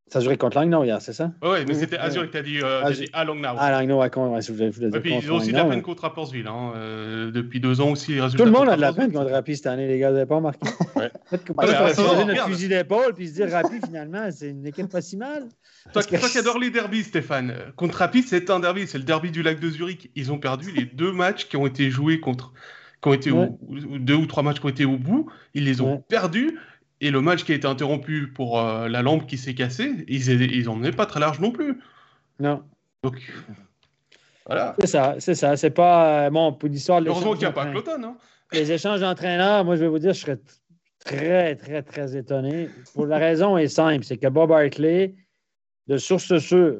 Ça jouait contre Langnau hier, c'est ça? Oui, mais c'était Azure qui t'a dit, euh, dit à Langnau. Ah, Langnau, ouais, ouais, je voulais, je voulais dire. Et puis, ils ont aussi de la peine contre Rapportville. Hein, euh, depuis deux ans aussi, les résultats. Tout le monde a de la peine contre Rappi cette année, les gars, vous n'avez pas remarqué? Ouais. Peut-être qu'on peut changer notre fusil d'épaule puis se dire Rappi, finalement, c'est une équipe pas si mal. Toi, que... toi qui adores les derbys, Stéphane, contre Rappi, c'est un derby, c'est le derby du lac de Zurich. Ils ont perdu les deux matchs qui ont été joués contre. Qui ont été ouais. au, deux ou trois matchs qui ont été au bout, ils les ont ouais. perdus. Et le match qui a été interrompu pour euh, la lampe qui s'est cassée, ils, ils en pas très large non plus. Non. Donc, voilà. C'est ça, c'est ça. C'est pas. Euh, bon, pour l'histoire. Heureusement qu'il n'y a pas Cloton. Hein. Les échanges d'entraîneurs, moi, je vais vous dire, je serais très, très, très étonné. Pour la raison est simple, c'est que Bob Hartley, de source sûre,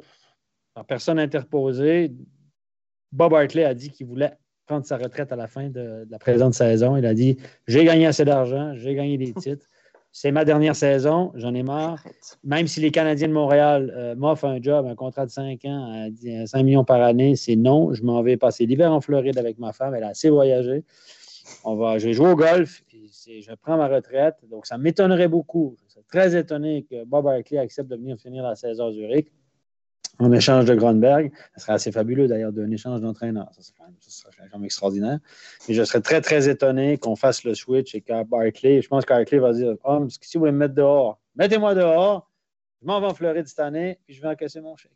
par personne interposée, Bob Hartley a dit qu'il voulait prendre sa retraite à la fin de, la présente saison. Il a dit J'ai gagné assez d'argent, j'ai gagné des titres. C'est ma dernière saison, j'en ai marre. Même si les Canadiens de Montréal euh, m'offrent un job, un contrat de 5 ans à 5 millions par année, c'est non. Je m'en vais passer l'hiver en Floride avec ma femme. Elle a assez voyagé. On va, je vais jouer au golf. je prends ma retraite. Donc, ça m'étonnerait beaucoup. Je serais très étonné que Bob Hartley accepte de venir finir la saison à Zurich en échange de Gronberg. Ce serait assez fabuleux d'ailleurs d'un échange d'entraîneur. Ça serait, quand même extraordinaire. Mais je serais très, très étonné qu'on fasse le switch et qu'à Barclay, je pense qu'Arclay va dire oh, si vous voulez me mettre dehors, mettez-moi dehors. Je m'en vais en Floride cette année puis je vais encaisser mon chèque.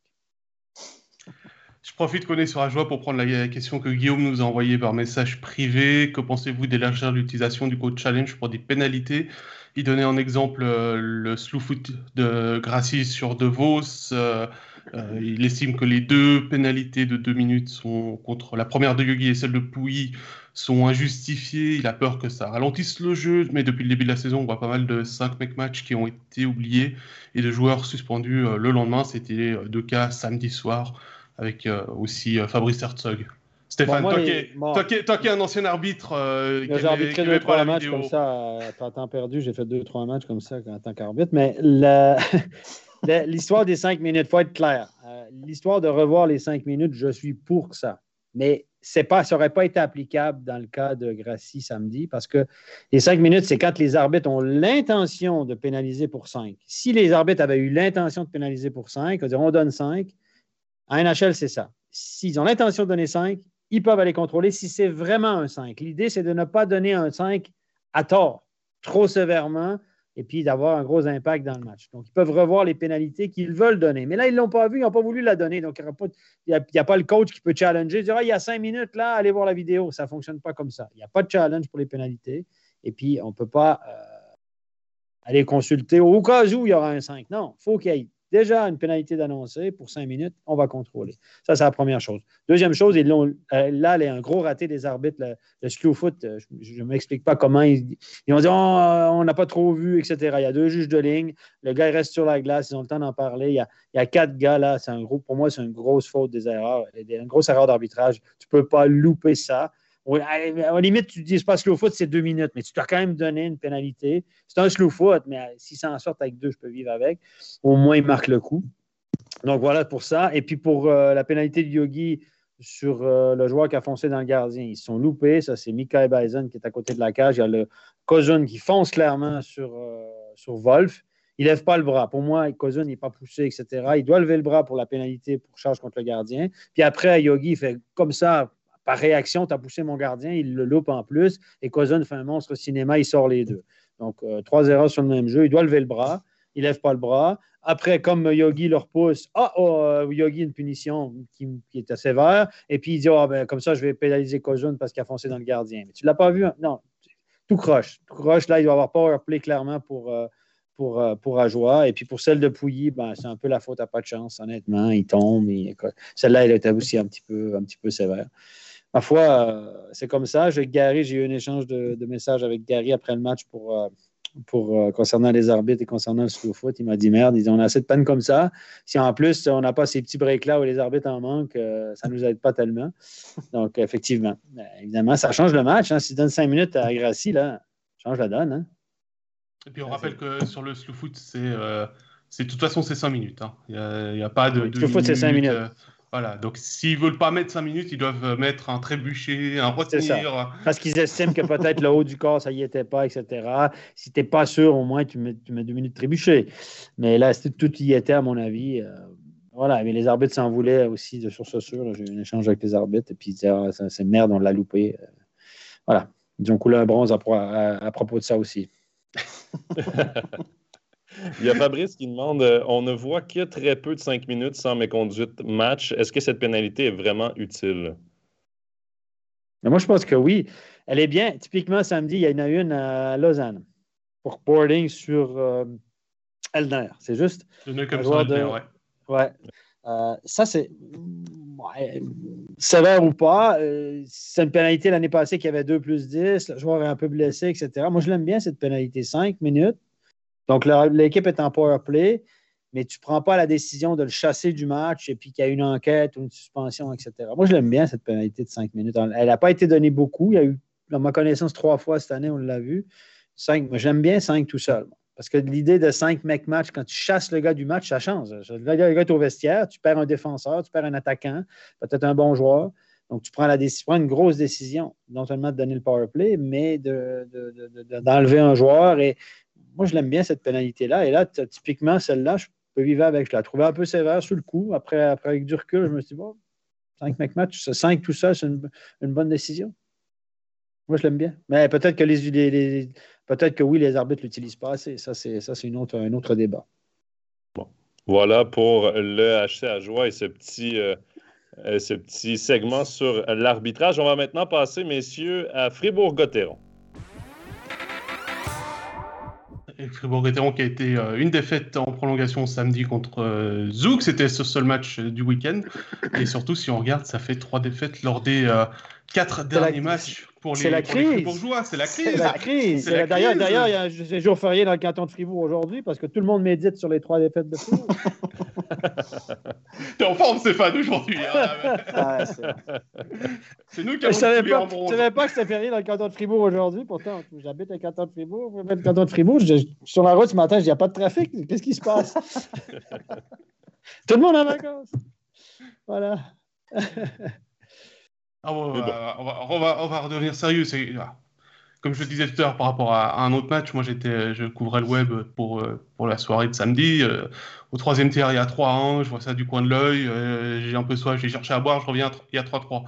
Je profite qu'on est sur joie pour prendre la question que Guillaume nous a envoyée par message privé. Que pensez-vous d'élargir l'utilisation du code challenge pour des pénalités? Il donnait en exemple euh, le slow foot de Gracie sur De Vos. Euh, euh, il estime que les deux pénalités de deux minutes sont contre la première de Yogi et celle de Pouilly sont injustifiées. Il a peur que ça ralentisse le jeu, mais depuis le début de la saison, on voit pas mal de 5 make match qui ont été oubliés et de joueurs suspendus euh, le lendemain. C'était euh, deux cas samedi soir avec aussi Fabrice Herzog. Stéphane, toi, qui es, un ancien arbitre, j'ai arbitré deux, trois matchs comme ça à temps perdu. J'ai fait deux, trois matchs comme ça en tant qu'arbitre. Mais la... l'histoire des cinq minutes, il faut être clair. Euh, l'histoire de revoir les cinq minutes, je suis pour ça. Mais pas, ça n'aurait pas été applicable dans le cas de Gracie samedi parce que les cinq minutes, c'est quand les arbitres ont l'intention de pénaliser pour cinq. Si les arbitres avaient eu l'intention de pénaliser pour cinq, on donne cinq. À NHL, c'est ça. S'ils ont l'intention de donner cinq, ils peuvent aller contrôler si c'est vraiment un 5. L'idée, c'est de ne pas donner un 5 à tort, trop sévèrement, et puis d'avoir un gros impact dans le match. Donc, ils peuvent revoir les pénalités qu'ils veulent donner. Mais là, ils ne l'ont pas vu, ils n'ont pas voulu la donner. Donc, il n'y a, pas le coach qui peut challenger, dire ah, il y a cinq minutes là, allez voir la vidéo. Ça ne fonctionne pas comme ça. Il n'y a pas de challenge pour les pénalités. Et puis, on ne peut pas euh, aller consulter au cas où il y aura un 5. Non, il faut qu'il y ait déjà une pénalité d'annoncer pour cinq minutes, on va contrôler. Ça, c'est la première chose. Deuxième chose, euh, là, il y a un gros raté des arbitres, le, slow foot. Euh, je ne m'explique pas comment ils, ont dit oh, on n'a pas trop vu, etc. Il y a deux juges de ligne. Le gars, reste sur la glace. Ils ont le temps d'en parler. Il y, a, quatre gars là. C'est un gros, pour moi, c'est une grosse faute des erreurs. Une grosse erreur d'arbitrage. Tu ne peux pas louper ça. La limite, tu dis pas slow foot, c'est deux minutes, mais tu dois quand même donner une pénalité. C'est un slow foot, mais s'il s'en sort avec deux, je peux vivre avec. Au moins, il marque le coup. Donc voilà pour ça. Et puis pour euh, la pénalité de Yogi sur euh, le joueur qui a foncé dans le gardien, ils sont loupés. Ça, c'est Mikael Bison qui est à côté de la cage. Il y a le Kozun qui fonce clairement sur, euh, sur Wolf. Il ne lève pas le bras. Pour moi, Kozun n'est pas poussé, etc. Il doit lever le bras pour la pénalité pour charge contre le gardien. Puis après, Yogi fait comme ça par réaction, tu as poussé mon gardien, il le loupe en plus, et Kozun fait un monstre cinéma, il sort les deux. Donc, euh, trois erreurs sur le même jeu. Il doit lever le bras, il lève pas le bras. Après, comme Yogi le repousse, ah, oh, euh, Yogi, une punition qui, est assez sévère. Et puis, il dit, ah, ben, comme ça, je vais pénaliser Kozun parce qu'il a foncé dans le gardien. Mais tu ne l'as pas vu? Hein? Non, tout croche. Tout croche. Là, il doit avoir power play clairement pour, euh, pour Ajoie. Et puis, pour celle de Pouilly, ben, c'est un peu la faute à pas de chance, honnêtement. Il tombe. Celle-là, elle était aussi un petit peu, un petit peu sévère ma foi, euh, c'est comme ça. Gary, j'ai eu un échange de, messages avec Gary après le match pour, euh, pour euh, concernant les arbitres et concernant le slow foot. Il m'a dit merde, ils ont assez de peine comme ça. Si en plus on n'a pas ces petits breaks-là où les arbitres en manquent, ça ne nous aide pas tellement. Donc, effectivement, évidemment, ça change le match. Hein. Si tu donnes cinq minutes à Gracie, là, change la donne. Hein. Et puis on rappelle que sur le slow foot, c'est. de toute façon, c'est cinq minutes. Hein. Il n'y a, pas de. Le slow foot, c'est cinq minutes. Voilà, donc s'ils ne veulent pas mettre 5 minutes, ils doivent mettre un trébuchet, un retenir. Parce qu'ils estiment que peut-être le haut du corps, ça y était pas, etc. Si tu n'es pas sûr, au moins, tu mets, tu mets 2 minutes trébucher. Mais là, tout y était, à mon avis. Euh, voilà, mais les arbitres s'en voulaient aussi de sur ce sûr. J'ai eu un échange avec les arbitres et puis ils disaient ah, c'est merde, on l'a loupé. Euh, voilà, ils ont coulé un bronze à propos de ça aussi. Il y a Fabrice qui demande euh, on ne voit que très peu de 5 minutes sans méconduite match. Est-ce que cette pénalité est vraiment utile? Moi, je pense que oui. Elle est bien. Typiquement, samedi, il y en a une à Lausanne pour boarding sur euh, Elner. C'est juste. Un joueur de... ouais. ouais. Euh, ça, c'est sévère ou pas. Euh, c'est une pénalité l'année passée qui avait 2 plus 10. Le joueur est un peu blessé, etc. Moi, je l'aime bien, cette pénalité 5 minutes. Donc, l'équipe est en power play, mais tu ne prends pas la décision de le chasser du match et puis qu'il y a une enquête ou une suspension, etc. Moi, je l'aime bien, cette pénalité de 5 minutes. Elle n'a pas été donnée beaucoup. Il y a eu, dans ma connaissance, trois fois cette année, on l'a vu. 5, moi, j'aime bien 5 tout seul. Parce que l'idée de 5 mecs match, quand tu chasses le gars du match, ça change. Le gars, est au vestiaire, tu perds un défenseur, tu perds un attaquant, peut-être un bon joueur. Donc, tu prends, la prends une grosse décision, non seulement de donner le power play, mais d'enlever un joueur. Et moi, je l'aime bien, cette pénalité-là. Et là, typiquement, celle-là, je peux vivre avec. Je la trouvais un peu sévère sur le coup. Après, après avec du recul, je me suis dit, bon, 5 mecs match, 5 tout ça, c'est une, bonne décision. Moi, je l'aime bien. Mais peut-être que les, peut-être que oui, les arbitres ne l'utilisent pas assez. Ça, c'est, ça, c'est une autre, un autre débat. Bon. Voilà pour le HC à joie et ce petit, euh, euh, ce petit segment sur l'arbitrage. On va maintenant passer, messieurs, à Fribourg-Gotteron. Fribourg-Gotteron qui a été euh, une défaite en prolongation samedi contre Zouk. C'était ce seul match du week-end. Et surtout, si on regarde, ça fait trois défaites lors des quatre derniers matchs pour les, c'est la crise. bourgeois. C'est la crise. C'est la crise. D'ailleurs, d'ailleurs, il y a un jour férié dans le canton de Fribourg aujourd'hui parce que tout le monde médite sur les trois défaites de Fribourg. T'es en forme, Stéphane, aujourd'hui. Hein. Ah, c'est nous qui avons savais pas, je savais pas que c'était férié dans le canton de Fribourg aujourd'hui. Pourtant, j'habite le canton de Fribourg. le canton de Fribourg. sur la route ce matin, il n'y a pas de trafic. Qu'est-ce qui se passe? tout le monde en vacances. Voilà. Ah, on, va, on, va, on, va, redevenir sérieux. Ah, comme je le disais tout à l'heure par rapport à, un autre match, moi j'étais, je couvrais le web pour, euh, pour la soirée de samedi. Euh, au troisième tiers, il y a 3-1, je vois ça du coin de l'œil. Euh, j'ai un peu soif, j'ai cherché à boire, je reviens, il y a 3-3.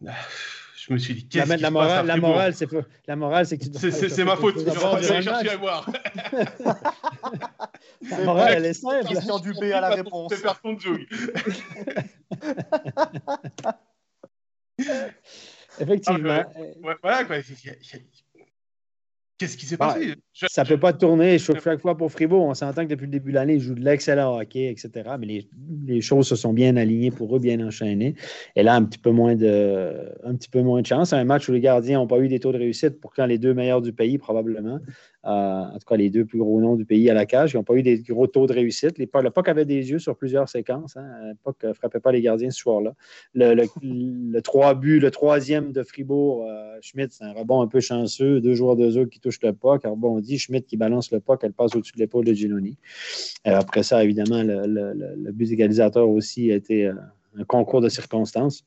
Je me suis dit, qu'est-ce la, qui la, morale, la morale, c'est la morale, c'est que tu C'est ma faute, j'ai cherché à boire. la morale, elle est simple. Question du B à la réponse. C'est faire ton joke. Effectivement. voilà, quoi. Qu'est-ce qui s'est passé? ça ne peut pas tourner chaque fois pour Fribourg. On s'entend que depuis le début de l'année, ils jouent de l'excellent hockey, etc. Mais les, choses se sont bien alignées pour eux, bien enchaînées. Et là, un petit peu moins de, un petit peu moins de chance. Un match où les gardiens n'ont pas eu des taux de réussite, pourtant les deux meilleurs du pays, probablement. Euh, en tout cas, les deux plus gros noms du pays à la cage, ils n'ont pas eu des gros taux de réussite. Les, le POC avait des yeux sur plusieurs séquences. Hein. Le POC ne frappait pas les gardiens ce soir-là. Le, le, trois buts, le troisième de Fribourg, euh, Schmidt, c'est un rebond un peu chanceux. Deux joueurs de Zouk qui touchent le POC. On dit Schmidt qui balance le POC, elle passe au-dessus de l'épaule de Ginoni. Euh, après ça, évidemment, le, but égalisateur aussi a été un concours de circonstances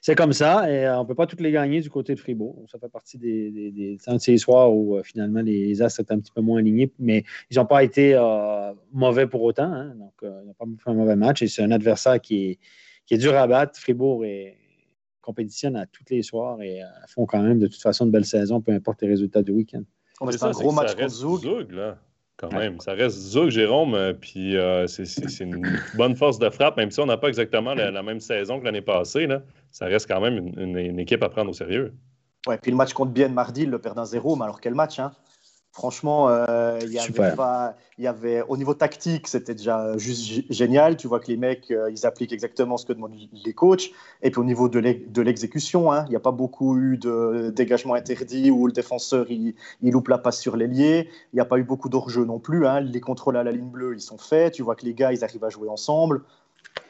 c'est comme ça. Et euh, on ne peut pas toutes les gagner du côté de Fribourg. Ça fait partie des, des, de ces soirs où euh, finalement les As étaient un petit peu moins alignés, mais ils n'ont pas été euh, mauvais pour autant. Hein. Donc, ils n'ont pas fait un mauvais match. Et c'est un adversaire qui est, qui est dur à battre. Fribourg est, compétitionne à tous les soirs et font quand même de toute façon une belle saison, peu importe les résultats du week-end. C'est un gros match contre Zoug. là quand même. Ça reste Zouk, Jérôme, euh, puis euh, c'est une bonne force de frappe, même si on n'a pas exactement la, même saison que l'année passée. Là, ça reste quand même une, équipe à prendre au sérieux. Ouais, puis le match contre Bienne mardi, il le perd d'un zéro, mais alors quel match hein? Franchement, euh, il y avait pas, il y avait, au niveau tactique, c'était déjà juste génial. Tu vois que les mecs, euh, ils appliquent exactement ce que demandent les coachs. Et puis au niveau de l'exécution, hein, il n'y a pas beaucoup eu de dégagement interdit où le défenseur il, il loupe la passe sur l'ailier. Il n'y a pas eu beaucoup d'hors-jeu non plus. Hein. Les contrôles à la ligne bleue, ils sont faits. Tu vois que les gars, ils arrivent à jouer ensemble.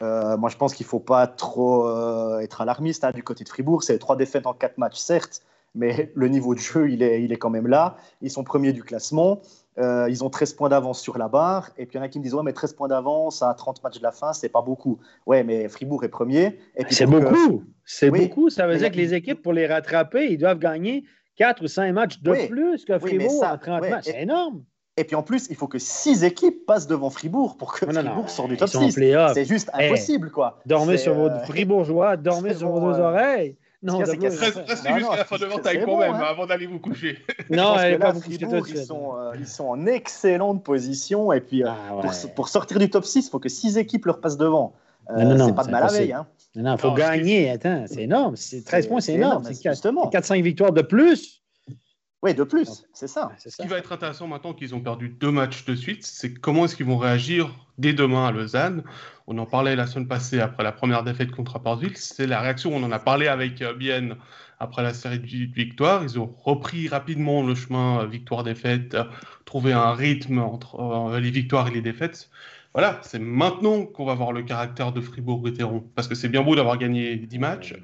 Euh, moi, je pense qu'il ne faut pas trop être alarmiste hein, du côté de Fribourg. C'est trois défaites en quatre matchs, certes, mais le niveau de jeu, il est, il est quand même là. Ils sont premiers du classement. Euh, ils ont 13 points d'avance sur la barre. Et puis il y en a qui me disent Ouais, mais 13 points d'avance à 30 matchs de la fin, c'est pas beaucoup. Ouais, mais Fribourg est premier. C'est beaucoup. C'est beaucoup. Ça veut dire que les équipes, pour les rattraper, ils doivent gagner 4 ou 5 matchs de plus que Fribourg à 30 matchs. C'est énorme. Et puis en plus, il faut que 6 équipes passent devant Fribourg pour que Fribourg sorte du top 6. C'est juste impossible. quoi. Dormez sur vos euh, Fribourgeois, dormez sur vos deux oreilles. Non, restez jusqu'à la fin de l'entaille quand même, hein. avant d'aller vous coucher. Non, elle pas ils, sont, euh, ils sont en excellente position. Et puis, euh, ah, pour, sortir du top 6, il faut que 6 équipes leur passent devant. Euh, c'est pas de mal à veille. Hein. Non, il faut gagner. Attends, c'est énorme. 13 points, c'est énorme. C'est 4-5 victoires de plus. Oui, de plus, c'est ça. Ce qui va être intéressant maintenant qu'ils ont perdu deux matchs de suite, c'est comment est-ce qu'ils vont réagir dès demain à Lausanne. On en parlait la semaine passée après la première défaite contre Apportville. C'est la réaction, on en a parlé avec euh, Bienne après la série de victoires. Ils ont repris rapidement le chemin euh, victoire-défaite, euh, trouvé un rythme entre les victoires et les défaites. Voilà, c'est maintenant qu'on va voir le caractère de Fribourg-Gotteron. Parce que c'est bien beau d'avoir gagné 10 matchs.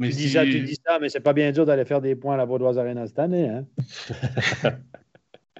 Mais tu, dis ça, tu dis ça, mais c'est pas bien dur d'aller faire des points à la Vaudoise Arena cette année. Hein?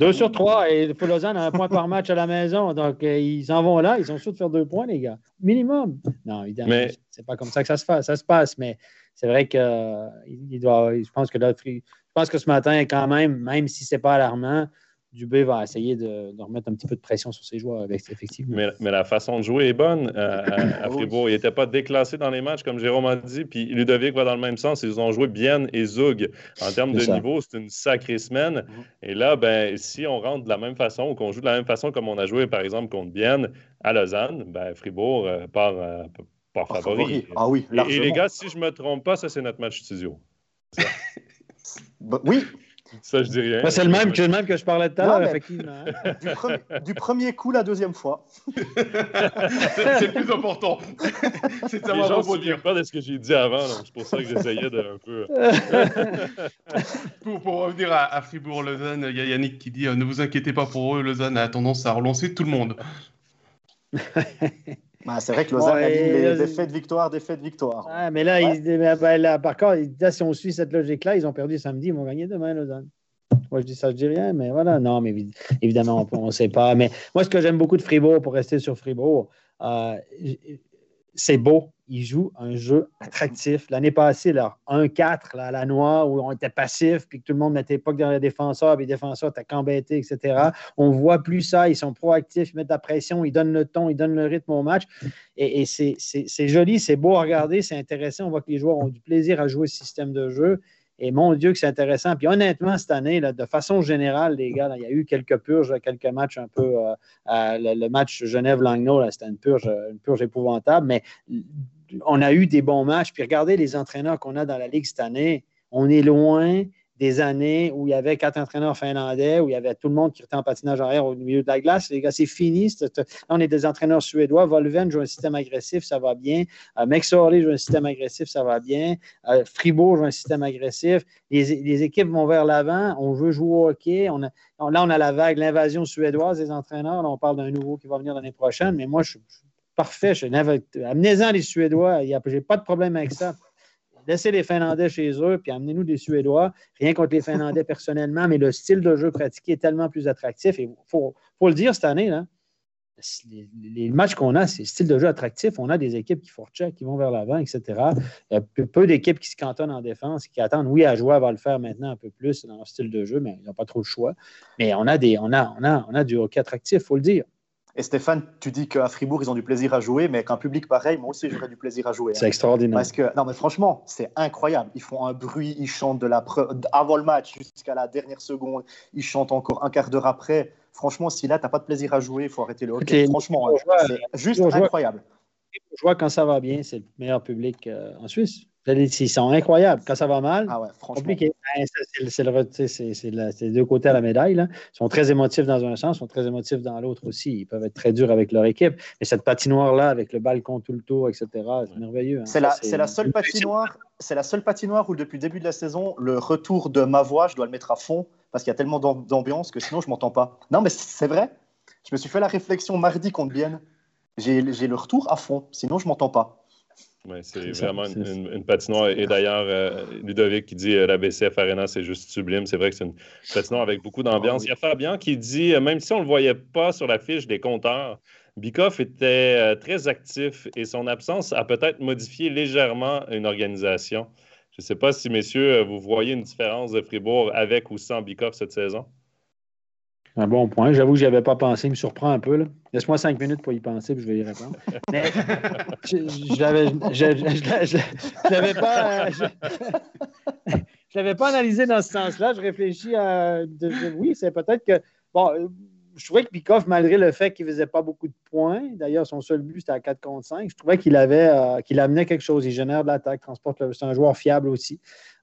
deux sur trois, et Lausanne a un point par match à la maison. Donc, euh, ils s'en vont là, ils sont sûrs de faire deux points, les gars. Minimum. Non, évidemment, mais... c'est pas comme ça que ça se, fait, ça se passe, mais c'est vrai que il doit, je pense que je pense que ce matin, quand même, même si c'est pas alarmant, Dubé va essayer de, remettre un petit peu de pression sur ses joueurs, avec, effectivement. Mais, la façon de jouer est bonne euh, à, Fribourg. Il n'était pas déclassé dans les matchs, comme Jérôme a dit. Puis Ludovic va dans le même sens. Ils ont joué bien et Zug. En termes de niveau, c'est une sacrée semaine. Mhm. Et là, ben, si on rentre de la même façon ou qu'on joue de la même façon comme on a joué, par exemple, contre Bienne à Lausanne, ben, Fribourg euh, part, euh, favori. Ah oui, et, et, les gars, si je ne me trompe pas, ça, c'est notre match studio. Bah, oui, ça, je dis rien. c'est le, même, que je parlais tout à l'heure, effectivement. Du premier, coup, la deuxième fois. c'est le plus important. c'est Les gens ne dire pas de ce que j'ai dit avant, c'est pour ça que j'essayais de un peu. pour, pour, revenir à, Fribourg-Lausanne, il y a Yannick qui dit euh, Ne vous inquiétez pas pour eux, Lausanne a tendance à relancer tout le monde. Bah, c'est vrai que Lausanne a dit les défaites, victoire, défaites, victoire. mais là, ben, par contre, si on suit cette logique-là, ils ont perdu samedi, ils vont gagner demain, Lausanne. Moi, je dis ça, je dis rien, mais voilà. Non, mais évidemment, on ne sait pas. Mais moi, ce que j'aime beaucoup de Fribourg, pour rester sur Fribourg, euh, c'est beau. Ils jouent un jeu attractif. L'année passée, là, 1-4 à la noire, où on était passif, puis que tout le monde n'était pas dans les défenseurs, puis les défenseurs étaient qu'embêtés, etc. On voit plus ça. Ils sont proactifs, ils mettent de la pression, ils donnent le ton, ils donnent le rythme au match. Et, et c'est joli, c'est beau à regarder, c'est intéressant. On voit que les joueurs ont du plaisir à jouer ce système de jeu. Et mon Dieu, que c'est intéressant. Puis honnêtement, cette année, là, de façon générale, les gars, il y a eu quelques purges, quelques matchs un peu. Euh, le, match Genève-Langnau, c'était une purge, une purge épouvantable, mais on a eu des bons matchs. Puis regardez les entraîneurs qu'on a dans la Ligue cette année. On est loin des années où il y avait quatre entraîneurs finlandais, où il y avait tout le monde qui était en patinage arrière au milieu de la glace. Les gars, c'est fini. Là, on est des entraîneurs suédois. Volven joue un système agressif, ça va bien. Mexorley joue un système agressif, ça va bien. Euh, Fribourg joue un système agressif. Les, équipes vont vers l'avant. On veut jouer au hockey. Là, on a la vague, l'invasion suédoise des entraîneurs. Là, on parle d'un nouveau qui va venir l'année prochaine. Mais moi, je suis parfait. Amenez-en les Suédois. Je n'ai pas de problème avec ça. Laissez les Finlandais chez eux, puis amenez-nous des Suédois. Rien contre les Finlandais personnellement, mais le style de jeu pratiqué est tellement plus attractif. Et il faut, le dire cette année, là, les, matchs qu'on a, c'est le style de jeu attractif. On a des équipes qui fourchent, qui vont vers l'avant, etc. Il y a peu, d'équipes qui se cantonnent en défense, qui attendent, oui, à jouer, va le faire maintenant un peu plus dans leur style de jeu, mais ils n'ont pas trop le choix. Mais on a, on a du hockey attractif, il faut le dire. Et Stéphane, tu dis qu'à Fribourg, ils ont du plaisir à jouer, mais qu'un public pareil, moi aussi, j'aurais du plaisir à jouer. C'est extraordinaire. Parce que, non, mais franchement, c'est incroyable. Ils font un bruit, ils chantent de la avant le match jusqu'à la dernière seconde, ils chantent encore un quart d'heure après. Franchement, si là, tu n'as pas de plaisir à jouer, il faut arrêter le hockey. Franchement, hein, c'est juste incroyable. Je vois quand ça va bien, c'est le meilleur public euh, en Suisse. Ils sont incroyables. Quand ça va mal, ah compliqué. C'est les deux côtés à la médaille. Ils sont très émotifs dans un sens, ils sont très émotifs dans l'autre aussi. Ils peuvent être très durs avec leur équipe. Mais cette patinoire-là, avec le balcon tout le tour, etc., c'est merveilleux. Hein. C'est la, la, seule patinoire. C'est la seule patinoire où, depuis le début de la saison, le retour de ma voix, je dois le mettre à fond parce qu'il y a tellement d'ambiance que sinon, je m'entends pas. Non, mais c'est vrai. Je me suis fait la réflexion mardi contre Bienne. J'ai le retour à fond, sinon, je m'entends pas. C'est vraiment une, patinoire. Et d'ailleurs, euh, Ludovic qui dit euh, la BCF Arena, c'est juste sublime. C'est vrai que c'est une patinoire avec beaucoup d'ambiance. Ah Il y a Fabien qui dit, euh, même si on ne le voyait pas sur la fiche des compteurs, Bikoff était très actif et son absence a peut-être modifié légèrement une organisation. Je ne sais pas si, messieurs, vous voyez une différence de Fribourg avec ou sans Bikoff cette saison. Un bon point. J'avoue que je n'y avais pas pensé. Il me surprend un peu. Laisse-moi cinq minutes pour y penser, puis je vais y répondre. Mais je l'avais pas. Je l'avais pas analysé dans ce sens-là. Je réfléchis à. oui, c'est peut-être que. Bon, je trouvais que Bikoff, malgré le fait qu'il ne faisait pas beaucoup de points, d'ailleurs, son seul but, c'était à 4 contre 5, je trouvais qu'il avait euh, qu'il amenait quelque chose. Il génère de l'attaque, transporte. C'est un joueur fiable aussi.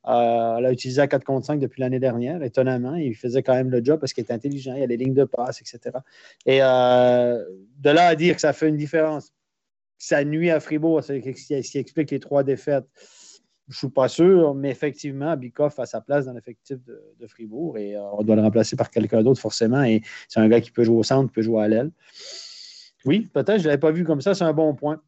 Euh, l'a utilisé à 4 contre 5 depuis l'année dernière, étonnamment. Il faisait quand même le job parce qu'il était intelligent, il y a des lignes de passe, etc. Et euh, de là à dire que ça fait une différence, ça nuit à Fribourg, ce qui explique les trois défaites. Je ne suis pas sûr, mais effectivement, Bikoff a sa place dans l'effectif de, Fribourg et euh, on doit le remplacer par quelqu'un d'autre forcément. Et c'est un gars qui peut jouer au centre, peut jouer à l'aile. Oui, peut-être, je ne l'avais pas vu comme ça, c'est un bon point.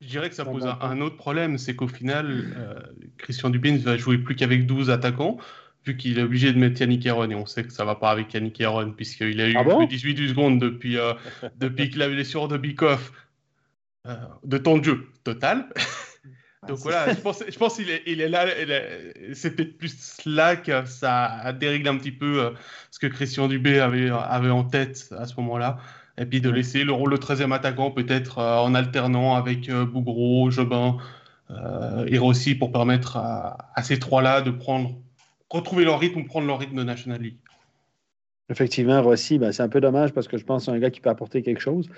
Je dirais que ça pose un, autre problème, c'est qu'au final, euh, Christian Dubé ne va jouer plus qu'avec 12 attaquants, vu qu'il est obligé de mettre Yannick Heron, et on sait que ça ne va pas avec Yannick Heron, puisqu'il a eu ah 18 secondes depuis, euh, depuis qu'il avait les blessure de Bikoff, de temps de jeu total. Donc voilà, je pense, je pense qu'il est, il est là. C'est peut-être plus là que ça a déréglé un petit peu euh, ce que Christian Dubé avait, avait en tête à ce moment-là. Et puis de laisser le rôle de 13e attaquant peut-être euh, en alternant avec euh, Bougro, Jobin et Rossi pour permettre à, à ces trois-là de prendre, retrouver leur rythme ou prendre leur rythme de National League. Effectivement, Rossi, ben, c'est un peu dommage parce que je pense que c'est un gars qui peut apporter quelque chose.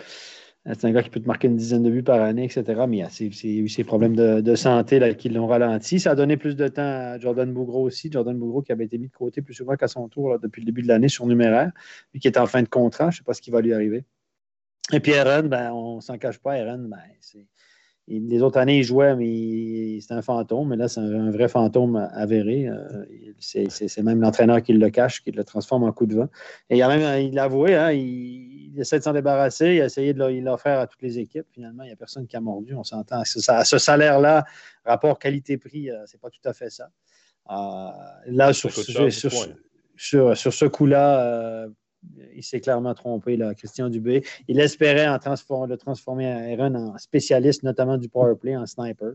Euh, c'est un gars qui peut te marquer une dizaine de buts par année, etc. Mais il y a eu ces problèmes de, santé là, qui l'ont ralenti. Ça a donné plus de temps à Jordan Bougro aussi. Jordan Bougro qui avait été mis de côté plus souvent qu'à son tour depuis le début de l'année sur numéraire, lui qui est en fin de contrat. Je ne sais pas ce qui va lui arriver. Et puis Aaron, ben, on ne s'en cache pas. Aaron, ben, les autres années, il jouait, mais c'était un fantôme. Mais là, c'est un, vrai fantôme avéré. Euh, c'est même l'entraîneur qui le cache, qui le transforme en coup de vent. Et il a même, il l'a avoué, hein, il, il essaie de s'en débarrasser, il a essayé de l'offrir à toutes les équipes. Finalement, il n'y a personne qui a mordu, on s'entend. À ce, salaire-là, rapport qualité-prix, euh, ce n'est pas tout à fait ça. Euh, là, sur, ce coup-là, euh, il s'est clairement trompé, là, Christian Dubé. Il espérait le transformer Aaron en spécialiste, notamment du power play, en sniper.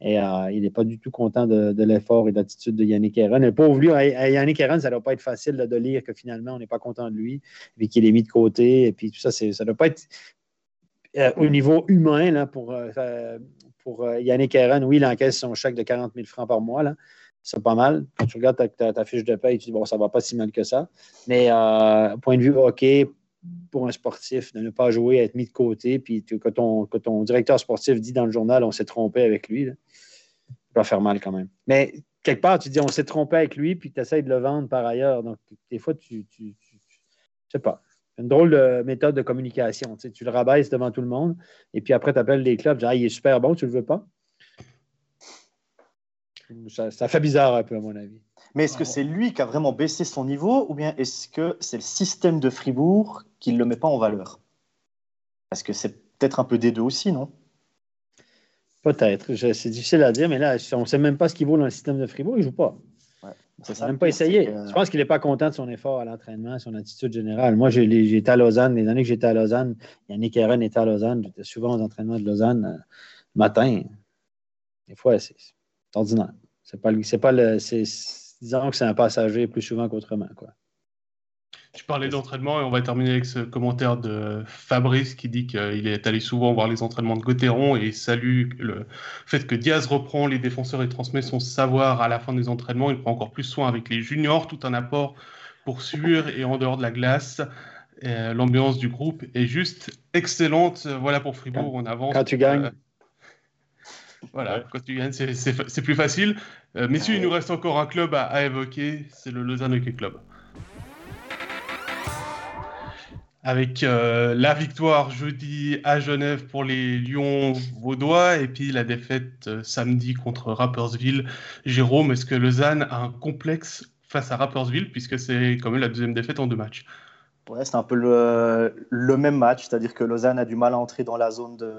Et euh, il n'est pas du tout content de, l'effort et de l'attitude de Yannick Heron. Et pauvre lui, Yannick Heron, ça ne doit pas être facile de lire que finalement, on n'est pas content de lui, et qu'il est mis de côté. Et puis tout ça, ça ne doit pas être euh, au niveau humain pour, euh, Yannick Heron. Oui, il encaisse son chèque de 40 000 francs par mois. C'est pas mal. Quand tu regardes ta, fiche de paie, tu dis, bon, ça ne va pas si mal que ça. Mais point de vue hockey, pour un sportif de ne pas jouer, être mis de côté, puis que ton, ton directeur sportif dit dans le journal on s'est trompé avec lui, ça va faire mal quand même. Mais quelque part, tu dis on s'est trompé avec lui, puis tu essaies de le vendre par ailleurs. Donc, des fois, tu, tu, sais pas. Une drôle de méthode de communication. Tu, tu le rabaisses devant tout le monde, et puis après, tu appelles les clubs, tu dis ah, il est super bon, tu le veux pas? Ça fait bizarre un peu, à mon avis. Mais est-ce que c'est lui qui a vraiment baissé son niveau ou bien est-ce que c'est le système de Fribourg qui ne le met pas en valeur? Parce que c'est peut-être un peu des deux aussi, non? Peut-être. C'est difficile à dire, mais là, on ne sait même pas ce qu'il vaut dans le système de Fribourg. Il ne joue pas. Ouais, n'a même pas essayé. Je pense qu'il n'est pas content de son effort à l'entraînement, son attitude générale. Moi, j'étais à Lausanne. Les années que j'étais à Lausanne, Yannick Aaron était à Lausanne. J'étais souvent aux entraînements de Lausanne le euh, matin. Des fois, c'est ordinaire. C'est pas, pas le disons que c'est un passager plus souvent qu'autrement. Quoi. Tu parlais d'entraînement et on va terminer avec ce commentaire de Fabrice qui dit qu'il est allé souvent voir les entraînements de Gauthieron et salue le fait que Diaz reprend les défenseurs et transmet son savoir à la fin des entraînements. Il prend encore plus soin avec les juniors, tout un apport pour suivre et en dehors de la glace. L'ambiance du groupe est juste excellente. Voilà pour Fribourg, on avance. Quand tu gagnes. Voilà, quand tu gagnes, c'est plus facile. Euh, messieurs, il nous reste encore un club à, évoquer, c'est le Lausanne Hockey Club. Avec euh, la victoire jeudi à Genève pour les Lions vaudois et puis la défaite euh, samedi contre Rappersville. Jérôme, est-ce que Lausanne a un complexe face à Rappersville puisque c'est quand même la deuxième défaite en deux matchs? Ouais, c'est un peu le, le même match, c'est-à-dire que Lausanne a du mal à entrer dans la zone de,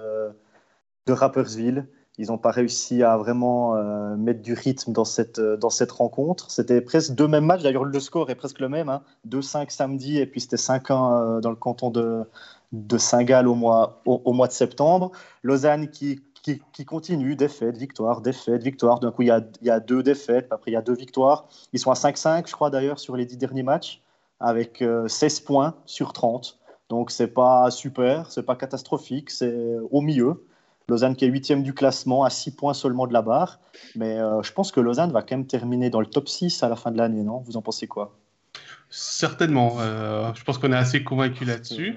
de Rappersville. Ils n'ont pas réussi à vraiment euh, mettre du rythme dans cette, euh, dans cette rencontre. C'était presque deux mêmes matchs. D'ailleurs, le score est presque le même. Hein. 2-5 samedi et puis c'était 5-1 euh, dans le canton de, de Saint-Gall au mois, au, mois de septembre. Lausanne qui, qui, continue, défaite, victoire, défaite, victoire. D'un coup, il y, a, y a deux défaites, après il y a deux victoires. Ils sont à 5-5, je crois d'ailleurs, sur les dix derniers matchs, avec 16 points sur 30. Donc, c'est pas super, c'est pas catastrophique, c'est au milieu. Lausanne qui est huitième du classement, à 6 points seulement de la barre. Mais euh, je pense que Lausanne va quand même terminer dans le top 6 à la fin de l'année, non? Vous en pensez quoi? Certainement. je pense qu'on est assez convaincu là-dessus.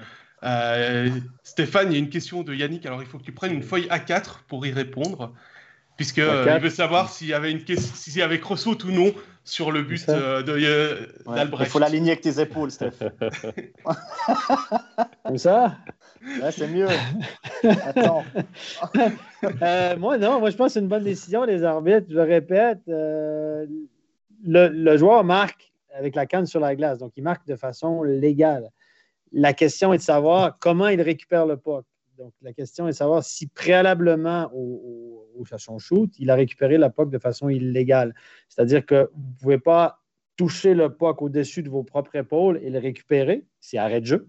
Stéphane, il y a une question de Yannick. Alors, il faut que tu prennes une feuille A4 pour y répondre, puisqu'il veut savoir s'il y avait une question, s'il y avait ou non sur le but euh, de euh, Il faut l'aligner avec tes épaules, Steph. Comme ça C'est mieux. Attends. Euh, moi, non. Moi, je pense que c'est une bonne décision, les arbitres. Je le répète, le, joueur marque avec la canne sur la glace. Donc, il marque de façon légale. La question est de savoir comment il récupère le puck. Donc, la question est de savoir si préalablement au, au, shoot, il a récupéré la puck de façon illégale. C'est-à-dire que vous ne pouvez pas toucher le puck au-dessus de vos propres épaules et le récupérer, c'est arrêt de jeu.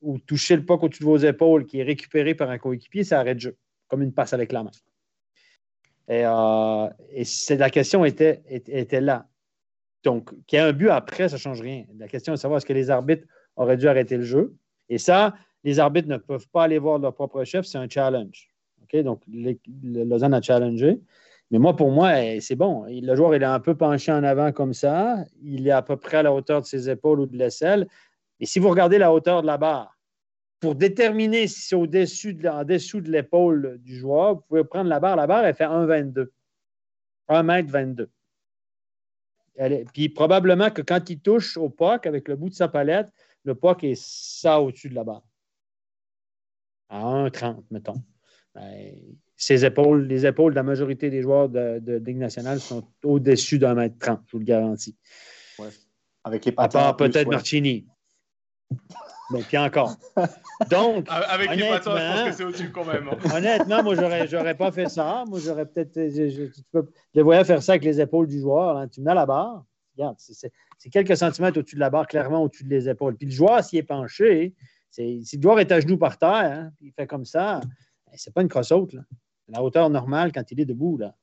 Ou toucher le puck au-dessus de vos épaules qui est récupéré par un coéquipier, c'est arrêt de jeu, comme une passe avec la main. Et, euh, la question était, était, là. Donc, qu'il y ait un but après, ça ne change rien. La question est de savoir est-ce que les arbitres auraient dû arrêter le jeu. Et ça, les arbitres ne peuvent pas aller voir leur propre chef, c'est un challenge. Donc, Lausanne a challengé. Mais moi, pour moi, eh, c'est bon. Le joueur, il est un peu penché en avant comme ça. Il est à peu près à la hauteur de ses épaules ou de l'aisselle. Et si vous regardez la hauteur de la barre, pour déterminer si c'est au-dessus de, en dessous de l'épaule du joueur, vous pouvez prendre la barre. La barre, elle fait 1,22. 1 mètre 22. puis probablement que quand il touche au puck avec le bout de sa palette, le puck est ça au-dessus de la barre à 1,30, mettons. Ben, ses épaules, les épaules de la majorité des joueurs de, de Ligue nationale sont au-dessus d'un mètre 30, je vous le garantis. Ouais. Avec les à part peut-être Martini. Donc, puis encore. Donc, avec les patins, je pense que c'est au-dessus quand même. Hein. Honnêtement, moi, j'aurais, j'aurais pas fait ça. Moi, j'aurais peut-être. Je, je, je, voyais faire ça avec les épaules du joueur. Hein. Tu mets à la barre. Regarde, c'est, c'est quelques centimètres au-dessus de la barre, clairement au-dessus des épaules. Puis le joueur, s'il est penché, si le joueur est à genoux par terre, hein, il fait comme ça, c'est pas une crosse-haute. La hauteur normale quand il est debout. Là.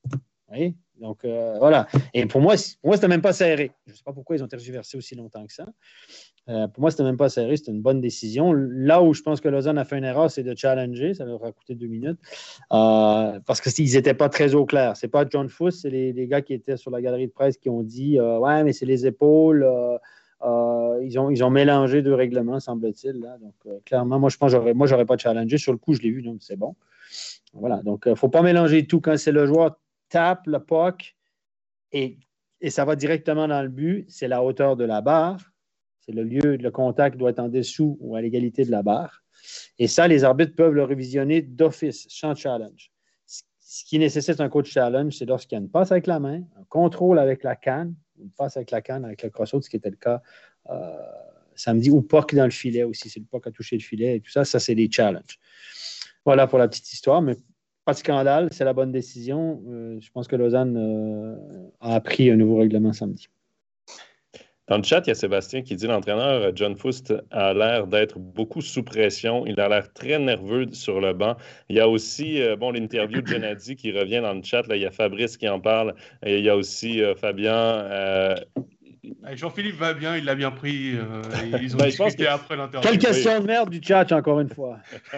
Donc, euh, voilà. Et pour moi, pour moi c'était même pas serré. Je ne sais pas pourquoi ils ont tergiversé aussi longtemps que ça. Euh, pour moi, c'était même pas serré. C'était une bonne décision. Là où je pense que Lausanne a fait une erreur, c'est de challenger. Ça leur a coûté deux minutes. Euh, parce qu'ils n'étaient pas très au clair. C'est pas John Fuss, c'est les, gars qui étaient sur la galerie de presse qui ont dit Ouais, mais c'est les épaules. Euh, ils, ont, ils ont mélangé deux règlements, semble-t-il. Donc, euh, clairement, moi, je pense que moi, je n'aurais pas challengé. Sur le coup, je l'ai vu, donc c'est bon. Voilà. Donc, il euh, ne faut pas mélanger tout. Quand c'est le joueur tape le puck et, et ça va directement dans le but, c'est la hauteur de la barre. C'est le lieu, le contact doit être en dessous ou à l'égalité de la barre. Et ça, les arbitres peuvent le révisionner d'office, sans challenge. Ce qui nécessite un coach challenge, c'est lorsqu'il y a une passe avec la main, un contrôle avec la canne, une passe avec la canne, avec le crossout, ce qui était le cas euh, samedi, ou puck dans le filet aussi. C'est le puck à toucher le filet et tout ça. Ça, c'est des challenges. Voilà pour la petite histoire, mais pas de scandale, c'est la bonne décision. Euh, je pense que Lausanne euh, a appris un nouveau règlement samedi. Dans le chat, il y a Sébastien qui dit l'entraîneur John Foust a l'air d'être beaucoup sous pression. Il a l'air très nerveux sur le banc. Il y a aussi bon l'interview de Gennady qui revient dans le chat. Là, il y a Fabrice qui en parle. Et il y a aussi Fabien. Jean-Philippe va bien, il l'a bien pris. ils ont ben, discuté après l'interview. Quelle question de merde du chat, encore une fois.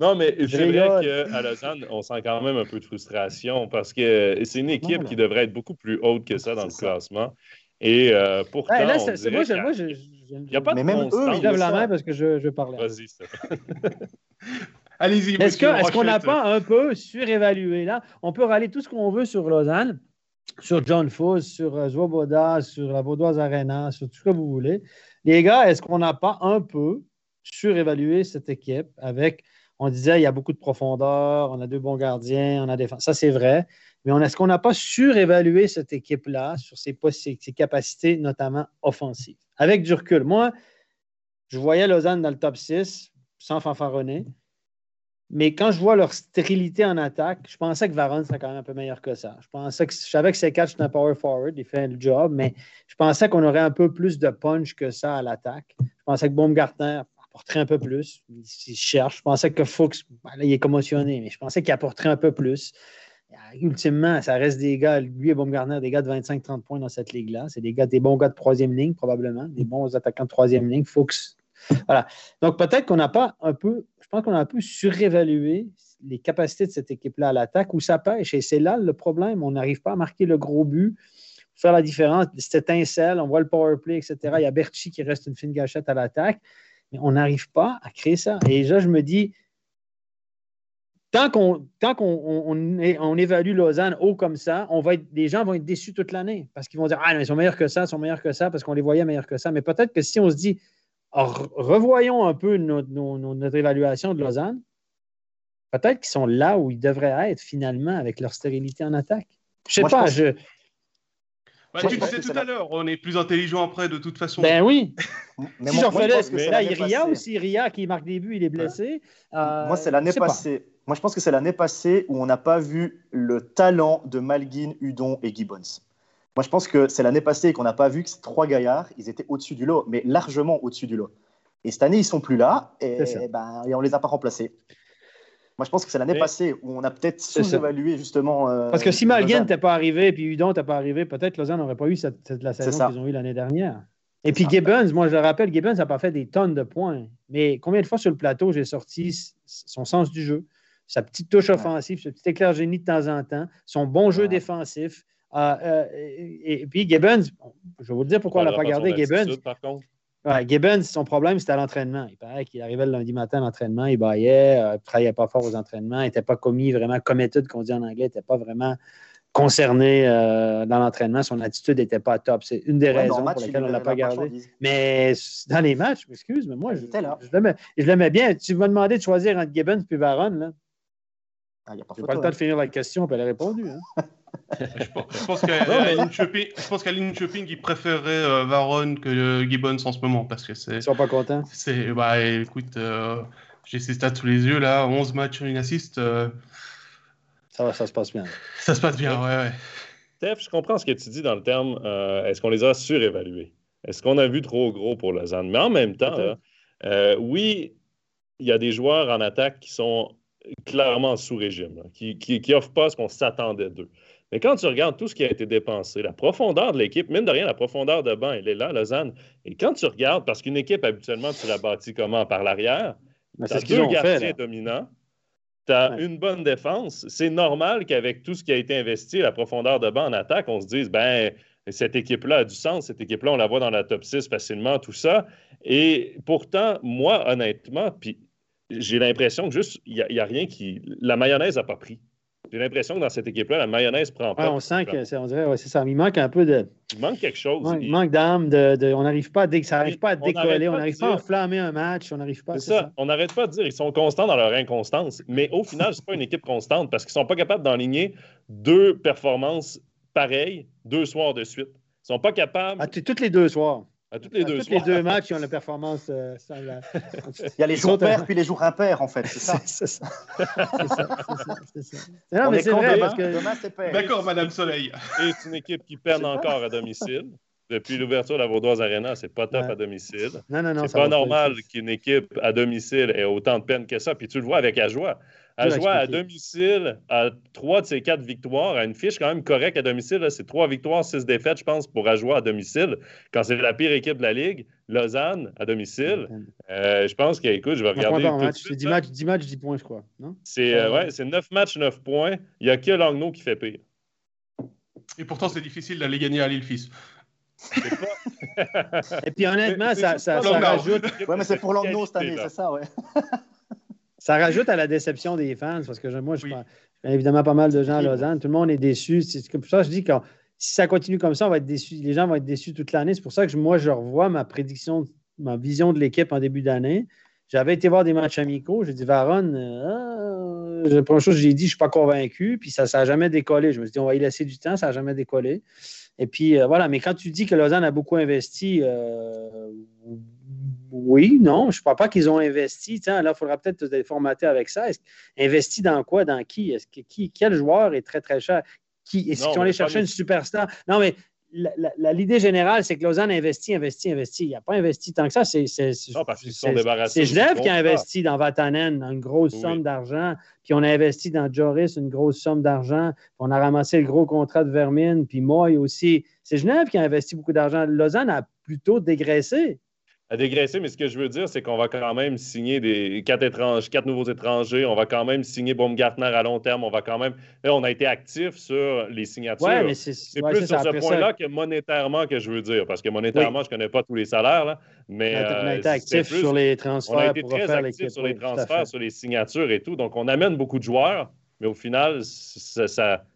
Non, mais c'est vrai qu'à Lausanne, on sent quand même un peu de frustration parce que c'est une équipe qui devrait être beaucoup plus haute que ça dans le classement. Et euh, pourtant, là, on dirait moi, moi, il n'y a pas mais de même eux, ils lèvent la main parce que je, je parlais. Vas-y, Allez-y. Est-ce qu'on n'a pas un peu surévalué là? On peut râler tout ce qu'on veut sur Lausanne, sur John Foss, sur euh, Zwoboda, sur la Vaudoise Arena, sur tout ce que vous voulez. Les gars, est-ce qu'on n'a pas un peu surévaluer cette équipe avec, on disait, il y a beaucoup de profondeur, on a deux bons gardiens, on a des... Ça, c'est vrai. Mais est-ce qu'on n'a pas surévalué cette équipe-là sur ses, capacités, notamment offensives? Avec du recul. Moi, je voyais Lausanne dans le top 6, sans fanfaronner. Mais quand je vois leur stérilité en attaque, je pensais que Varane serait quand même un peu meilleur que ça. Je pensais que je savais que c'est catch un power forward, il fait le job, mais je pensais qu'on aurait un peu plus de punch que ça à l'attaque. Je pensais que Baumgartner apporterait un peu plus. Il cherche. Je pensais que Fuchs, ben là, il est commotionné, mais je pensais qu'il apporterait un peu plus. Ultimement, ça reste des gars, lui et Baumgartner, des gars de 25-30 points dans cette ligue-là. C'est des gars, des bons gars de troisième ligne, probablement, des bons attaquants de troisième ligne. Fuchs. Voilà. Donc, peut-être qu'on n'a pas un peu, je pense qu'on a un peu surévalué les capacités de cette équipe-là à l'attaque où ça pêche. Et c'est là le problème. On n'arrive pas à marquer le gros but faire la différence. Cette étincelle, on voit le power play, etc. Il y a Berchi qui reste une fine gâchette à l'attaque, mais on n'arrive pas à créer ça. Et là, je me dis, tant qu'on on, évalue Lausanne haut comme ça, on va être, les gens vont être déçus toute l'année parce qu'ils vont dire Ah, non, ils sont meilleurs que ça, ils sont meilleurs que ça, parce qu'on les voyait meilleurs que ça. Mais peut-être que si on se dit revoyons un peu notre, évaluation de Lausanne, peut-être qu'ils sont là où ils devraient être finalement avec leur stérilité en attaque. Je sais pas, je. Bah, tu le disais tout à l'heure, on est plus intelligent après de toute façon. Ben oui. mais si j'en fais là, il Ria aussi, Ria qui marque des buts, il est blessé. moi, c'est l'année euh, passée. Moi, je pense que c'est l'année passée où on n'a pas vu le talent de Malguin, Udon et Gibbons. Moi, je pense que c'est l'année passée qu'on n'a pas vu que ces trois gaillards, ils étaient au-dessus du lot, mais largement au-dessus du lot. Et cette année, ils sont plus là et, ben, et on les a pas remplacés. Moi, je pense que c'est l'année passée où on a peut-être sous-évalué justement. Euh, Parce que si Malguin n'était pas arrivé, puis Udon n'était pas arrivé, peut-être Lausanne n'aurait pas eu cette, la saison qu'ils ont eu l'année dernière. Et puis Gibbons, moi je le rappelle, Gibbons n'a pas fait des tonnes de points. Mais combien de fois sur le plateau j'ai sorti son sens du jeu, sa petite touche offensive, ce petit éclair génie de temps en temps, son bon jeu défensif. Euh, euh, et, puis Gibbons, je vais vous dire pourquoi on ne l'a pas gardé, Gibbons. Gibbons, son problème, c'était à l'entraînement. Il paraît qu'il arrivait le lundi matin à l'entraînement, il baillait, euh, il ne travaillait pas fort aux entraînements, il n'était pas commis vraiment committed, qu'on dit en anglais, il n'était pas vraiment concerné dans l'entraînement. Son attitude n'était pas top. C'est une des raisons pour lesquelles on ne l'a pas gardé. Mais dans les matchs, excuse, mais moi, je, je l'aimais bien. Tu m'as demandé de choisir entre Gibbons et Varon. Là. Ah, pas, pas le temps de finir la question, puis elle a répondu. Hein. je, pense, qu'à Shopping, il préférerait euh, Varon que euh, Gibbons en ce moment. Parce que c'est, Ils sont pas contents. C'est, bah, écoute, euh, j'ai ses stats sous les yeux, là, 11 matchs, une assist. Ça va, ça se passe bien. Ça se passe bien, ouais, ouais. Steph, je comprends ce que tu dis dans le terme est-ce qu'on les a surévalués? Est-ce qu'on a vu trop gros pour Lausanne? Mais en même temps, oui, il y a des joueurs en attaque qui sont clairement sous régime, qui n'offrent pas ce qu'on s'attendait d'eux. Mais quand tu regardes tout ce qui a été dépensé, la profondeur de l'équipe, mine de rien, la profondeur de banc, elle est là, Lausanne. Et quand tu regardes, parce qu'une équipe, habituellement, tu la bâtis comment? Par l'arrière. Tu as deux gardiens dominants. Tu as une bonne défense. C'est normal qu'avec tout ce qui a été investi, la profondeur de banc en attaque, on se dise, ben, cette équipe-là a du sens, cette équipe-là, on la voit dans la top 6 facilement, tout ça. Et pourtant, moi, honnêtement, puis j'ai l'impression que juste, il n'y a, rien qui. La mayonnaise n'a pas pris. J'ai l'impression que dans cette équipe-là, la mayonnaise prend pas. on sent que on dirait, c'est ça. Il manque un peu de. Il manque quelque chose. il, manque d'âme. De, on n'arrive pas à, ça n'arrive pas à décoller. On n'arrive pas, à enflammer un match. On n'arrive pas. C'est ça. On n'arrête pas de dire ils sont constants dans leur inconstance. Mais au final, c'est pas une équipe constante parce qu'ils ne sont pas capables d'enligner deux performances pareilles deux soirs de suite. Ils ne sont pas capables. À tous les deux soirs. À toutes les deux, les deux matchs, ils ont la performance. Euh, il y a les jours pairs puis les jours impairs, en fait. C'est ça. c'est ça. C'est ça. Non, mais c'est vrai. Parce que... D'accord, Madame Soleil. Et c'est une équipe qui perd encore à domicile. Depuis l'ouverture de la Vaudoise Arena, c'est pas top à domicile. Non, non, non. C'est pas normal qu'une équipe à domicile ait autant de peine que ça. Puis tu le vois avec Ajoie. À jouer à domicile à trois de ses quatre victoires, à une fiche quand même correcte à domicile. C'est trois victoires, six défaites, je pense, pour Ajoie à domicile. Quand c'est la pire équipe de la Ligue, Lausanne à domicile. Euh, je pense qu'écoute, je vais regarder. C'est 10 matchs, 10 matchs, 10 points, je crois. C'est euh, ouais, 9 matchs, 9 points. Il n'y a que Langnaud qui fait pire. Et pourtant, c'est difficile d'aller gagner à Lille-Fils. Et puis honnêtement, ça, ça, ça rajoute. Ouais, mais c'est pour Langnaud cette année, c'est ça, ouais. Ça rajoute à la déception des fans, parce que moi, je oui. évidemment pas mal de gens à Lausanne. Tout le monde est déçu. C'est pour ça que je dis que si ça continue comme ça, on va être déçu. Les gens vont être déçus toute l'année. C'est pour ça que moi, je revois ma prédiction, ma vision de l'équipe en début d'année. J'avais été voir des matchs amicaux. J'ai dit, Varon, euh, la première chose que j'ai dit, je ne suis pas convaincu. Puis ça n'a jamais décollé. Je me suis dit, on va y laisser du temps. Ça n'a jamais décollé. Et puis, euh, voilà. Mais quand tu dis que Lausanne a beaucoup investi, euh, oui, non, je ne crois pas qu'ils ont investi. là, il faudra peut-être se déformater avec ça. Investi dans quoi, dans qui? Est-ce que qui, quel joueur est très, très cher? Qui, est-ce qu'ils ont allé chercher une superstar? Non, mais l'idée générale, c'est que Lausanne investit, investit, investit. Il n'a pas investi tant que ça. C'est, c'est, Genève qui a investi dans Vatanen une grosse somme d'argent. Puis on a investi dans Joris une grosse somme d'argent. Puis on a ramassé le gros contrat de Vermine. Puis Moy aussi. C'est Genève qui a investi beaucoup d'argent. Lausanne a plutôt dégraissé. À dégraisser, mais ce que je veux dire, c'est qu'on va quand même signer des quatre, étranges, quatre nouveaux étrangers. On va quand même signer Baumgartner à long terme. On va quand même. Là, on a été actif sur les signatures. Ouais, mais c'est plus sur ce point-là que monétairement que je veux dire. Parce que monétairement, je ne connais pas tous les salaires. Là, mais, on a été euh, actif sur les transferts. On a été très actif sur les transferts, sur les signatures et tout. Donc, on amène beaucoup de joueurs mais au final, ça,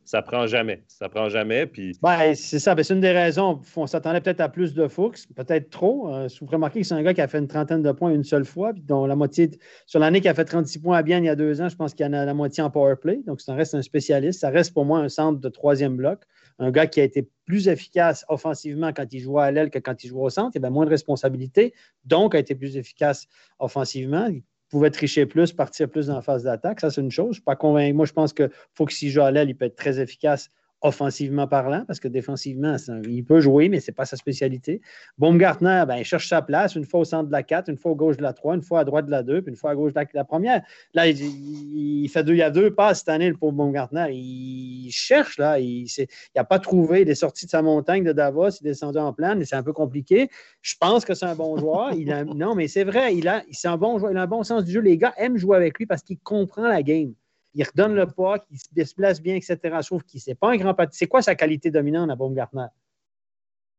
ça, prend jamais. Ça prend jamais. Puis... Ben, c'est ça. Ben, c'est une des raisons. On s'attendait peut-être à plus de Fuchs, peut-être trop. Euh, vous remarquez que c'est un gars qui a fait une trentaine de points une seule fois, puis dont la moitié, sur l'année qui a fait 36 points à bien il y a deux ans, je pense qu'il y en a la moitié en power play. Donc, ça reste un spécialiste. Ça reste pour moi un centre de troisième bloc. Un gars qui a été plus efficace offensivement quand il jouait à l'aile que quand il jouait au centre. Il avait moins de responsabilités, donc a été plus efficace offensivement pouvait tricher plus, partir plus dans la phase d'attaque. Ça, c'est une chose. Je suis pas convaincu. Moi, je pense qu'il faut que s'il joue il peut être très efficace offensivement parlant, parce que défensivement, il peut jouer, mais ce n'est pas sa spécialité. Baumgartner, ben, il cherche sa place, une fois au centre de la 4, une fois au gauche de la 3, une fois à droite de la 2, puis une fois à gauche de la, première. Là, il, y a deux passes cette année, le pauvre Baumgartner. Il cherche, là, il n'a pas trouvé, il est sorti de sa montagne de Davos, il est descendu en plane, c'est un peu compliqué. Je pense que c'est un bon joueur. Non, mais c'est vrai, il a, c'est un bon joueur, il a un bon sens du jeu. Les gars aiment jouer avec lui parce qu'il comprend la game il redonne le poids, il se déplace bien, etc. Sauf qu'il n'est pas un grand pâtissier. C'est quoi sa qualité dominante à Baumgartner?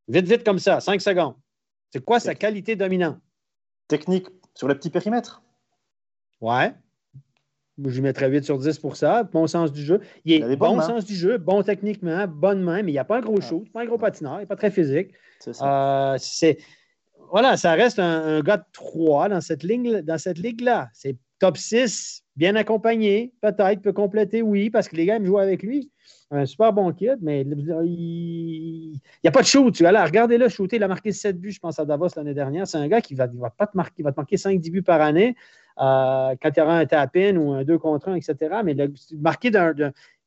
Vite, vite comme ça, cinq secondes. C'est quoi sa qualité dominante? Technique sur le petit périmètre. Ouais. Je lui mettrais 8 sur 10 pour ça. Bon sens du jeu. Il est bon sens du jeu, bon techniquement, bonne main, mais il n'y a pas un gros shoot, pas un gros patineur, il n'est pas très physique. C'est ça. Euh, voilà, ça reste un, gars de 3 dans cette dans cette ligue-là. C'est top 6 Bien accompagné, peut-être, peut compléter, oui, parce que les gars aiment jouer avec lui. Un super bon kid, mais il n'y a pas de shoot. Tu vois, regardez-le shooter. Il a marqué 7 buts, je pense, à Davos l'année dernière. C'est un gars qui va, va pas te marquer, va te marquer 5-10 buts par année euh, quand il y aura un tap-in ou un 2 contre 1, etc. Mais marquer d'un.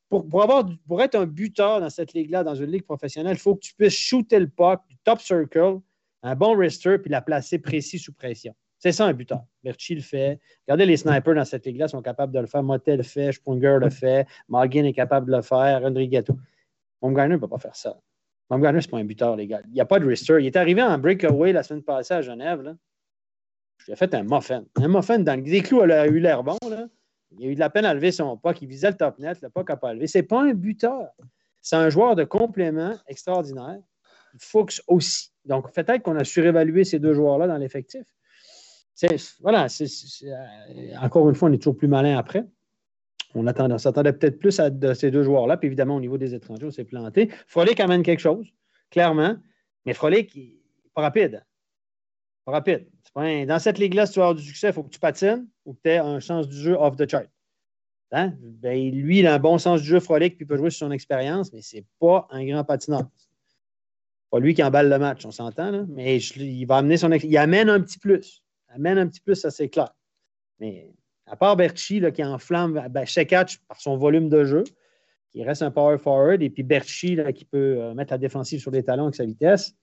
Pour, pour, avoir, pour être un buteur dans cette ligue-là, dans une ligue professionnelle, il faut que tu puisses shooter le puck du top circle, un bon wrister, puis la placer précis sous pression. C'est ça un buteur. Berchi le fait. Regardez les snipers dans cette ligue-là sont capables de le faire. Motel le fait, Sprunger le fait, Morgan est capable de le faire, Rodrigato. Baumgartner ne peut pas faire ça. Baumgartner, ce n'est pas un buteur, les gars. Il n'y a pas de wrister. Il est arrivé en breakaway la semaine passée à Genève. Là. Je lui ai fait un muffin. Un muffin dans les clous, elle a eu l'air bon. Là. Il a eu de la peine à lever son pas, il visait le top net, le pas capable de lever. Ce n'est pas un buteur. C'est un joueur de complément extraordinaire. Fuchs aussi. Donc, peut-être qu'on a surévalué ces deux joueurs-là dans l'effectif voilà, euh, encore une fois, on est toujours plus malin après. On, s'attendait peut-être plus à de ces deux joueurs-là. Puis évidemment, au niveau des étrangers, on s'est planté. Frolic amène quelque chose, clairement. Mais Frolic, il pas rapide. Pas rapide. dans cette ligue-là, si tu veux avoir du succès, il faut que tu patines ou que tu aies un sens du jeu off the chart. Hein? Ben, lui, il a un bon sens du jeu frolic, puis il peut jouer sur son expérience, mais ce n'est pas un grand patineur. Pas lui qui emballe le match, on s'entend, mais il va amener son Il amène un petit plus amène un petit peu, ça c'est clair. Mais à part Berchi qui enflamme ben, catch par son volume de jeu, qui reste un power forward, et puis Berchi qui peut euh, mettre la défensive sur les talons avec sa vitesse,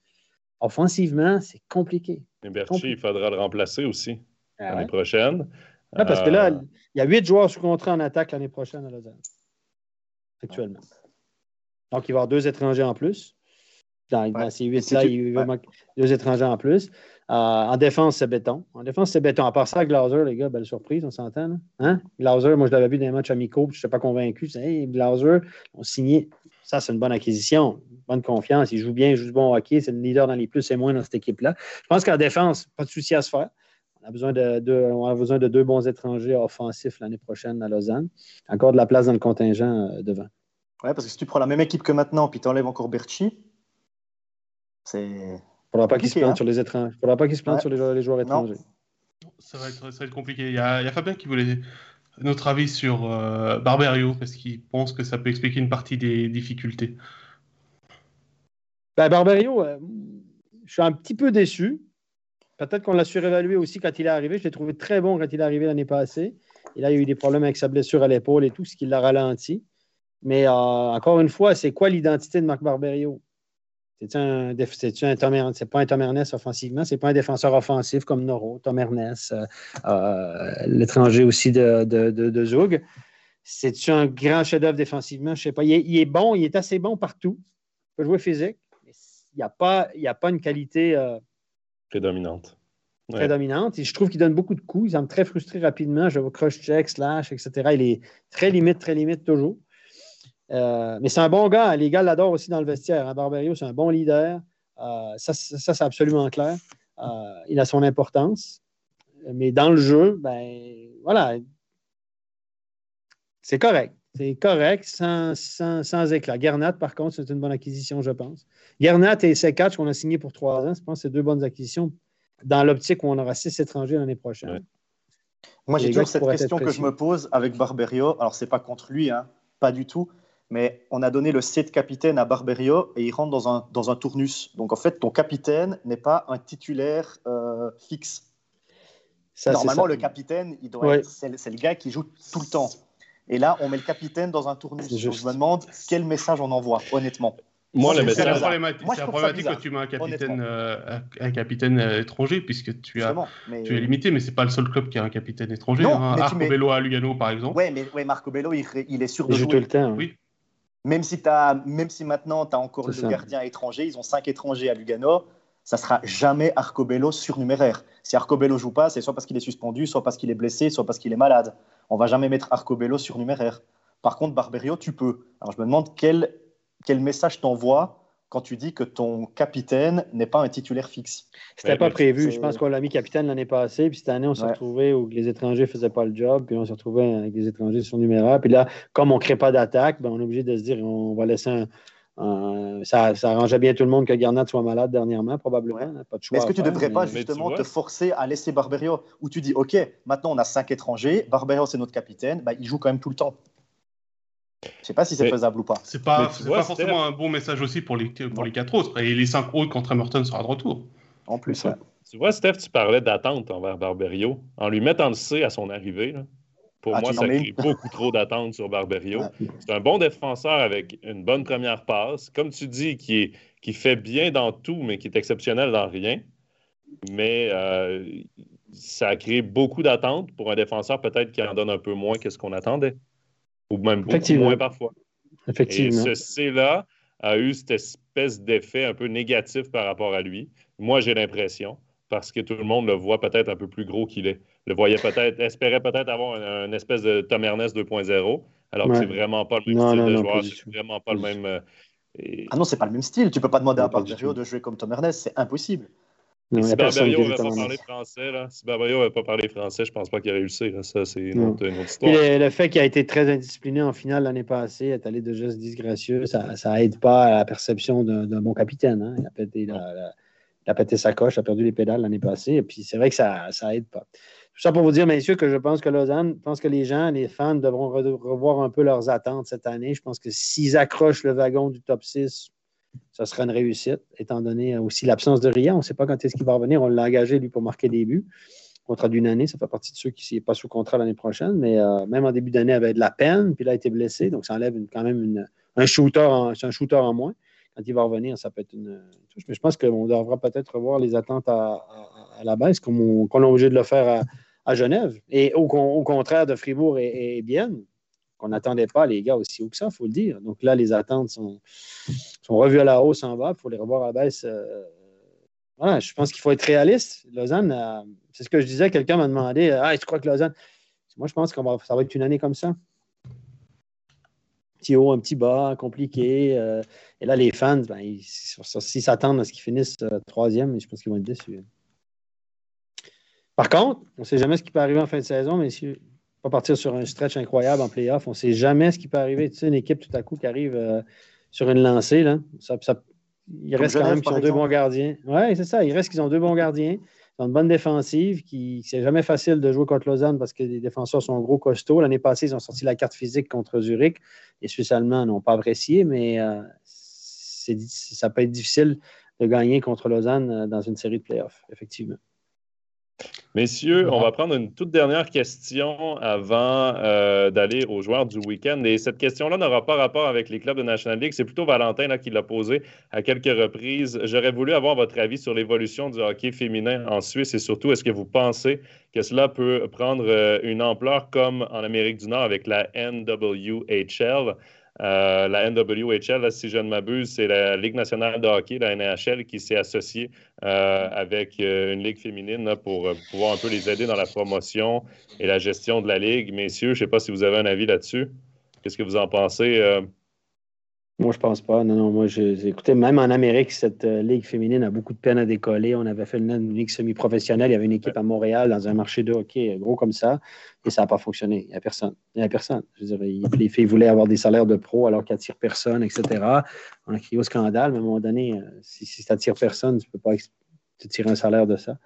offensivement, c'est compliqué. Mais Berchi, il faudra le remplacer aussi ah l'année prochaine. parce que là, euh, il y a huit joueurs sous contrat en attaque l'année prochaine à Lausanne, actuellement. Donc, il va y avoir deux étrangers en plus. Dans, ces huit-là, il va manquer deux étrangers en plus. Euh, en défense, c'est béton. En défense, c'est béton. À part ça, Glauser, les gars, belle surprise, on s'entend. Hein? Glauser, moi, je l'avais vu dans les matchs amicaux, je ne suis pas convaincu. Hey, Glauser, on signé. Ça, c'est une bonne acquisition, bonne confiance. Il joue bien, il joue du bon hockey. C'est le leader dans les plus et moins dans cette équipe-là. Je pense qu'en défense, pas de souci à se faire. On a besoin de, on a besoin de deux bons étrangers offensifs l'année prochaine à Lausanne. Encore de la place dans le contingent euh, devant. Oui, parce que si tu prends la même équipe que maintenant, puis tu enlèves encore Berchi, il ne faudra pas qu'il se plante hein. sur les étrangers. faudra pas qu'il se plante sur les joueurs, étrangers. Ça va, être, compliqué. Il y, a, Fabien qui voulait notre avis sur euh, Barberio parce qu'il pense que ça peut expliquer une partie des difficultés. Ben, Barberio, euh, je suis un petit peu déçu. Peut-être qu'on l'a surévalué aussi quand il est arrivé. Je l'ai trouvé très bon quand il est arrivé l'année passée. Et là, il y a eu des problèmes avec sa blessure à l'épaule et tout, ce qui l'a ralenti. Mais euh, encore une fois, c'est quoi l'identité de Marc Barberio? C'est un, un c'est pas un Tom Ernest offensivement, c'est pas un défenseur offensif comme Noro, Tom Ernest, euh, euh, l'étranger aussi de, de, de, Zug. C'est un grand chef-d'œuvre défensivement, je sais pas. Il est, bon, il est assez bon partout. Il peut jouer physique, mais il n'y a, pas, a pas une qualité euh, prédominante. très dominante. Et je trouve qu'il donne beaucoup de coups. Il semble très frustré rapidement. Je vois crush-check, slash, etc. Il est très limite, très limite toujours. Euh, mais c'est un bon gars. Les gars l'adorent aussi dans le vestiaire. Hein. Barberio, c'est un bon leader. Euh, ça, ça c'est absolument clair. Euh, il a son importance. Mais dans le jeu, ben voilà, c'est correct. C'est correct, sans, sans, éclat. Gernat, par contre, c'est une bonne acquisition, je pense. Gernat et C4 qu'on a signé pour trois ans, je pense que c'est deux bonnes acquisitions dans l'optique où on aura six étrangers l'année prochaine. Moi, j'ai toujours cette question que je me pose avec Barberio. Alors, c'est pas contre lui, hein, pas du tout. Mais on a donné le C de capitaine à Barberio et il rentre dans un, dans un tournus. Donc, en fait, ton capitaine n'est pas un titulaire euh, fixe. Normalement, le capitaine, il doit c'est, le gars qui joue tout le temps. Et là, on met le capitaine dans un tournus. je me demande quel message on envoie, honnêtement. Moi, c'est la problématique, la problématique quand tu mets un capitaine, euh, un capitaine euh, étranger, puisque tu, as, tu es limité, mais c'est pas le seul club qui a un capitaine étranger. Non, hein. Arco Bello à Lugano, par exemple. Oui, mais ouais, Marco Bello, il, il est sûr de jouer. tout le temps. Oui. Même si, as, même si maintenant, tu as encore le gardien étranger, ils ont cinq étrangers à Lugano, ça sera jamais Arcobello surnuméraire. Si Arcobello joue pas, c'est soit parce qu'il est suspendu, soit parce qu'il est blessé, soit parce qu'il est malade. On va jamais mettre Arcobello surnuméraire. Par contre, Barberio, tu peux. Alors je me demande quel, quel message t'envoie quand tu dis que ton capitaine n'est pas un titulaire fixe. C'était pas prévu. Je pense qu'on l'a mis capitaine l'année passée, puis cette année, on s'est retrouvé où les étrangers faisaient pas le job, puis on s'est retrouvé avec des étrangers surnuméraires. Puis là, comme on ne crée pas d'attaque, ben, on est obligé de se dire on va laisser un, ça, ça, arrangeait bien tout le monde que Garnett soit malade dernièrement, probablement. Pas de choix est-ce que tu ne devrais pas justement te forcer à laisser Barberio Où tu dis, OK, maintenant on a cinq étrangers, Barberio c'est notre capitaine, bah, il joue quand même tout le temps. Je ne sais pas si c'est faisable ou pas. C'est pas, pas forcément un bon message aussi pour les, pour les quatre autres. Et les cinq autres quand Emerton sera de retour. En plus, ouais. Tu vois, Steph, tu parlais d'attente envers Barberio. En lui mettant le C à son arrivée, là, pour ah, moi, ça crée beaucoup trop d'attentes sur Barberio. C'est un bon défenseur avec une bonne première passe. Comme tu dis, qui, est, qui fait bien dans tout, mais qui est exceptionnel dans rien. Mais euh, ça a créé beaucoup d'attentes pour un défenseur peut-être qui en donne un peu moins que ce qu'on attendait. Ou même beaucoup moins parfois. Effectivement. Et ce C-là a eu cette espèce d'effet un peu négatif par rapport à lui. Moi, j'ai l'impression, parce que tout le monde le voit peut-être un peu plus gros qu'il est le voyait peut-être, espérait peut-être avoir une, espèce de Tom Ernest 2.0, alors que c'est vraiment pas le même style de joueur, c'est vraiment pas le même. Euh, ah non, c'est pas le même style. Tu peux pas demander à Barberio de jouer comme Tom Ernest, c'est impossible. Si n'avait pas parlé français, là, n'avait pas parlé français, je pense pas qu'il aurait réussi. Là. Ça, c'est une, autre, histoire. Le, fait qu'il a été très indiscipliné en finale l'année passée, est allé de gestes disgracieux, ça, ça aide pas à la perception d'un bon capitaine. Hein. Il, a pété la, il, a pété sa coche, il a perdu les pédales l'année passée, et puis c'est vrai que ça, ça aide pas. Tout ça pour vous dire, messieurs, que je pense que Lausanne, je pense que les gens, les fans devront revoir un peu leurs attentes cette année. Je pense que s'ils accrochent le wagon du top 6, ça sera une réussite, étant donné aussi l'absence de Ria. On ne sait pas quand est-ce qu'il va revenir. On l'a engagé, lui, pour marquer des buts. Contrat d'une année, ça fait partie de ceux qui ne pas sous contrat l'année prochaine, mais euh, même en début d'année, avait de la peine, puis là, il a été blessé, donc ça enlève quand même un shooter en, un shooter en moins. Quand il va revenir, ça peut être une, touche. Mais je pense qu'on devra peut-être revoir les attentes à, la baisse, comme on, est obligé de le faire à, à Genève. Et au, contraire de Fribourg et, et Bienne, qu'on n'attendait pas les gars aussi haut que ça, il faut le dire. Donc là, les attentes sont, sont revues à la hausse en bas. Il faut les revoir à la baisse. Euh, voilà, je pense qu'il faut être réaliste. Lausanne, euh, c'est ce que je disais. Quelqu'un m'a demandé Ah, tu crois que Lausanne. Moi, je pense que ça va être une année comme ça. Un petit haut, un petit bas, compliqué. Euh, et là, les fans, ben, s'ils s'attendent à ce qu'ils finissent troisième, je pense qu'ils vont être déçus. Par contre, on ne sait jamais ce qui peut arriver en fin de saison, mais si pas partir sur un stretch incroyable en playoff, on ne sait jamais ce qui peut arriver. Tu sais, une équipe tout à coup qui arrive euh, sur une lancée, là, il reste quand même qu'ils ont deux bons gardiens. Oui, c'est ça. Il reste qu'ils ont deux bons gardiens. Ils ont une bonne défensive. Qui, c'est jamais facile de jouer contre Lausanne parce que les défenseurs sont gros costauds. L'année passée, ils ont sorti la carte physique contre Zurich. Les Suisses allemands n'ont pas apprécié, mais euh, ça peut être difficile de gagner contre Lausanne euh, dans une série de playoffs, effectivement. Messieurs, on va prendre une toute dernière question avant euh, d'aller aux joueurs du week-end. Et cette question-là n'aura pas rapport avec les clubs de National League. C'est plutôt Valentin qui l'a posée à quelques reprises. J'aurais voulu avoir votre avis sur l'évolution du hockey féminin en Suisse et surtout, est-ce que vous pensez que cela peut prendre euh, une ampleur comme en Amérique du Nord avec la NWHL? La NWHL, si je ne m'abuse, c'est la Ligue nationale de hockey, la NHL, qui s'est associée avec une ligue féminine pour pouvoir un peu les aider dans la promotion et la gestion de la ligue. Messieurs, je ne sais pas si vous avez un avis là-dessus. Qu'est-ce que vous en pensez? Moi, je pense pas. Non, non, moi, j'ai écouté, même en Amérique, cette euh, ligue féminine a beaucoup de peine à décoller. On avait fait une, ligue semi-professionnelle. Il y avait une équipe à Montréal dans un marché de hockey gros comme ça, et ça n'a pas fonctionné. Il n'y a personne. Il n'y a personne. Je dirais, les filles voulaient avoir des salaires de pro alors qu'elles n'attirent personne, etc. On a crié au scandale, mais à un moment donné, euh, si, si ça n'attire personne, tu ne peux pas te tirer un salaire de ça.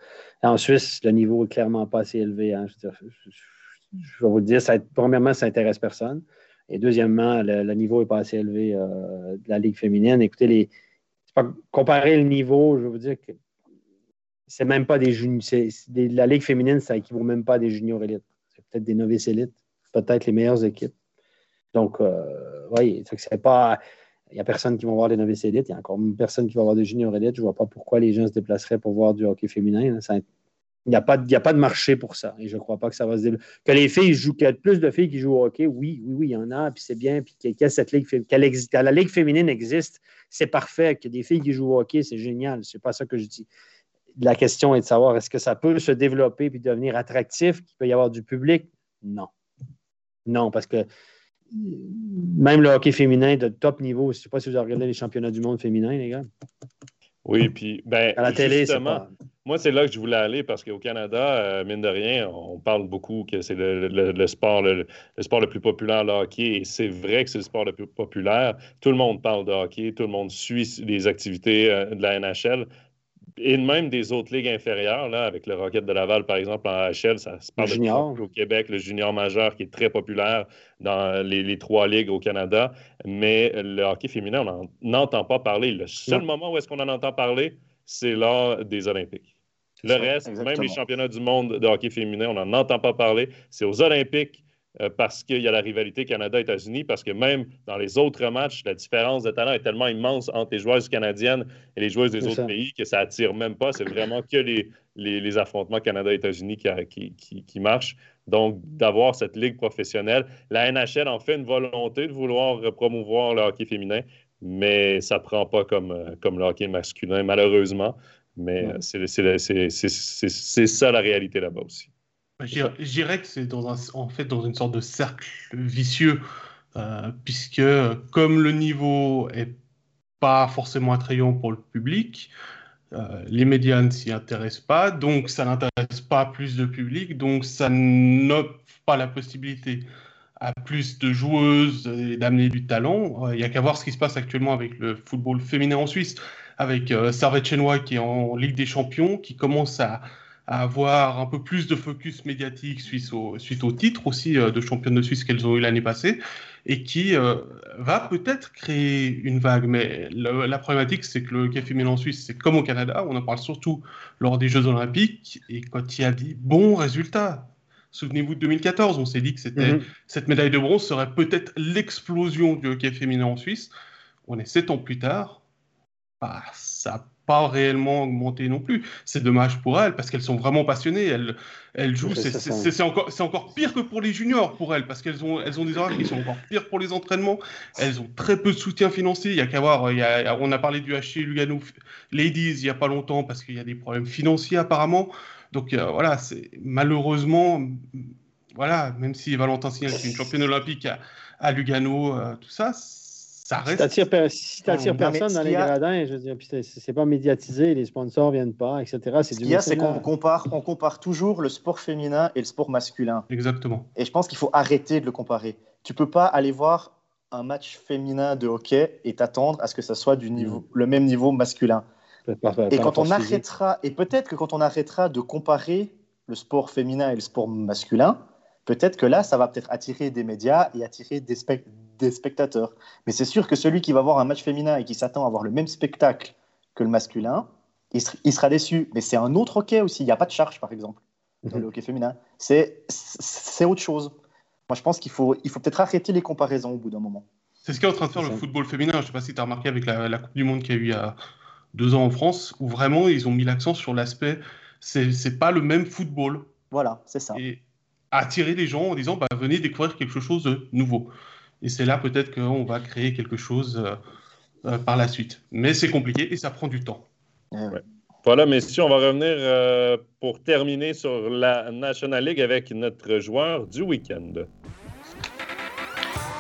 en Suisse, le niveau est clairement pas assez élevé. Hein. Je, je, vais vous dire, ça, premièrement, ça n'intéresse personne. Et deuxièmement, le, niveau n'est pas assez élevé euh, de la Ligue féminine. Écoutez, comparer le niveau, je veux vous dire que c'est même pas des juniors. La Ligue féminine, ça équivaut même pas à des juniors élites. C'est peut-être des novices élites, peut-être les meilleures équipes. Donc, euh, oui, c'est pas. Il n'y a personne qui va voir des novices élites. Il y a encore personne qui va voir des juniors élites. Je ne vois pas pourquoi les gens se déplaceraient pour voir du hockey féminin. Ça, il n'y a, pas de, a pas de marché pour ça. Et je ne crois pas que ça va se développer. Que les filles jouent, qu'il y a plus de filles qui jouent au hockey, oui, oui, oui, il y en a, puis c'est bien. Puis cette ligue, existe, la ligue féminine existe, c'est parfait. Que des filles qui jouent au hockey, c'est génial. Ce n'est pas ça que je dis. La question est de savoir est-ce que ça peut se développer puis devenir attractif, qu'il peut y avoir du public? Non. Non, parce que même le hockey féminin de top niveau, je ne sais pas si vous avez regardé les championnats du monde féminin, les gars. Oui, puis ben, à la télé, justement, moi, c'est là que je voulais aller parce qu'au Canada, euh, mine de rien, on parle beaucoup que c'est le, sport, le, sport le plus populaire, le hockey, et c'est vrai que c'est le sport le plus populaire. Tout le monde parle de hockey, tout le monde suit les activités euh, de la NHL, et même des autres ligues inférieures, là, avec le Rocket de Laval, par exemple, en HL, ça se parle de au Québec, le junior majeur qui est très populaire dans les, trois ligues au Canada. Mais le hockey féminin, on n'en entend pas parler. Le seul moment où est-ce qu'on en entend parler, c'est lors des Olympiques. Le reste, même les championnats du monde de hockey féminin, on n'en entend pas parler. C'est aux Olympiques euh, parce qu'il y a la rivalité Canada-États-Unis, parce que même dans les autres matchs, la différence de talent est tellement immense entre les joueuses canadiennes et les joueuses des autres pays que ça attire même pas. C'est vraiment que les, les, affrontements Canada-États-Unis qui, qui, qui, marchent. Donc, d'avoir cette ligue professionnelle. La NHL en fait une volonté de vouloir promouvoir le hockey féminin, mais ça ne prend pas comme, euh, comme le hockey masculin, malheureusement. Mais c'est ça la réalité là-bas aussi. Je dirais que c'est en fait dans une sorte de cercle vicieux, euh, puisque comme le niveau est pas forcément attrayant pour le public, euh, les médias ne s'y intéressent pas, donc ça n'intéresse pas plus de public, donc ça n'offre pas la possibilité à plus de joueuses d'amener du talent. Euh, il n'y a qu'à voir ce qui se passe actuellement avec le football féminin en Suisse, avec Servette Chenois qui est en Ligue des Champions, qui commence à, à avoir un peu plus de focus médiatique suite au, suite au titre aussi euh, de championne de Suisse qu'elles ont eu l'année passée et qui euh, va peut-être créer une vague. Mais la problématique, c'est que le hockey féminin en Suisse, c'est comme au Canada, on en parle surtout lors des Jeux Olympiques et quand il y a des bons résultats. Souvenez-vous de 2014, on s'est dit que c'était, mhm. cette médaille de bronze serait peut-être l'explosion du hockey féminin en Suisse. On est sept ans plus tard. Bah, ça pas réellement augmenté non plus. C'est dommage pour elles parce qu'elles sont vraiment passionnées. Elles, elles jouent. C'est encore, encore pire que pour les juniors pour elles parce qu'elles ont, elles ont des horaires qui sont encore pires pour les entraînements. Elles ont très peu de soutien financier. Il y a qu'à voir. Il y a, on a parlé du HC Lugano Ladies il y a pas longtemps parce qu'il y a des problèmes financiers apparemment. Donc euh, voilà, c'est malheureusement, voilà, même si Valentin Signal est une championne olympique à, à Lugano, euh, tout ça ça reste. Si tu n'attires personne dans les gradins, je veux dire, puis c'est pas médiatisé, les sponsors viennent pas, etc. Ce qu'il y a, c'est qu'on compare, on compare toujours le sport féminin et le sport masculin. Exactement. Et je pense qu'il faut arrêter de le comparer. Tu peux pas aller voir un match féminin de hockey et t'attendre à ce que ça soit du niveau, mm. le même niveau masculin. et quand on arrêtera, et peut-être que quand on arrêtera de comparer le sport féminin et le sport masculin, peut-être que là, ça va peut-être attirer des médias et attirer des, des spectateurs. Mais c'est sûr que celui qui va voir un match féminin et qui s'attend à voir le même spectacle que le masculin, il, sera déçu. Mais c'est un autre hockey aussi. Il n'y a pas de charge, par exemple, dans mhm. le hockey féminin. C'est autre chose. Moi, je pense qu'il faut, il faut peut-être arrêter les comparaisons au bout d'un moment. C'est ce qu'est en train de faire le football féminin. Je ne sais pas si tu as remarqué avec la, Coupe du Monde qu'il y a eu il y a deux ans en France, où vraiment ils ont mis l'accent sur l'aspect, c'est pas le même football. Voilà, c'est ça. Et attirer les gens en disant, bah, venez découvrir quelque chose de nouveau. Et c'est là peut-être qu'on va créer quelque chose par la suite. Mais c'est compliqué et ça prend du temps. Voilà, messieurs, on va revenir pour terminer sur la National League avec notre joueur du week-end.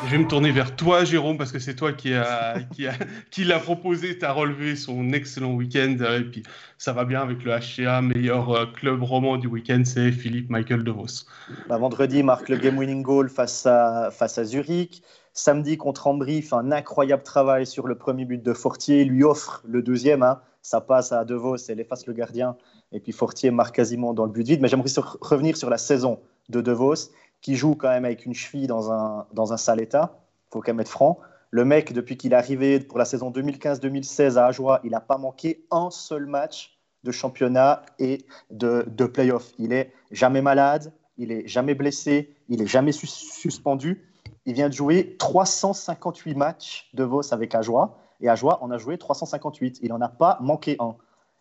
Je vais me tourner vers toi, Jérôme, parce que c'est toi qui, a, qui, a, qui l'a proposé. Tu as relevé son excellent week-end. Et puis, ça va bien avec le HCA. Meilleur euh, club roman du week-end, c'est Philippe Michael De Vos. Bah, vendredi, il marque le game-winning goal face à, face à Zurich. Samedi, contre Ambry, fait un incroyable travail sur le premier but de Fortier. Il lui offre le deuxième. Hein. Ça passe à De Vos, elle efface le gardien. Et puis Fortier marque quasiment dans le but vide. Mais j'aimerais revenir sur la saison de De Vos qui joue quand même avec une cheville dans un, dans un sale état. Faut quand même être franc. Le mec, depuis qu'il est arrivé pour la saison 2015-2016 à Ajoie, il n'a pas manqué un seul match de championnat et de, de playoff. Il est jamais malade, il est jamais blessé, il est jamais suspendu. Il vient de jouer 358 matchs de Vos avec Ajoie. Et Ajoie en a joué 358. Il n'en a pas manqué un.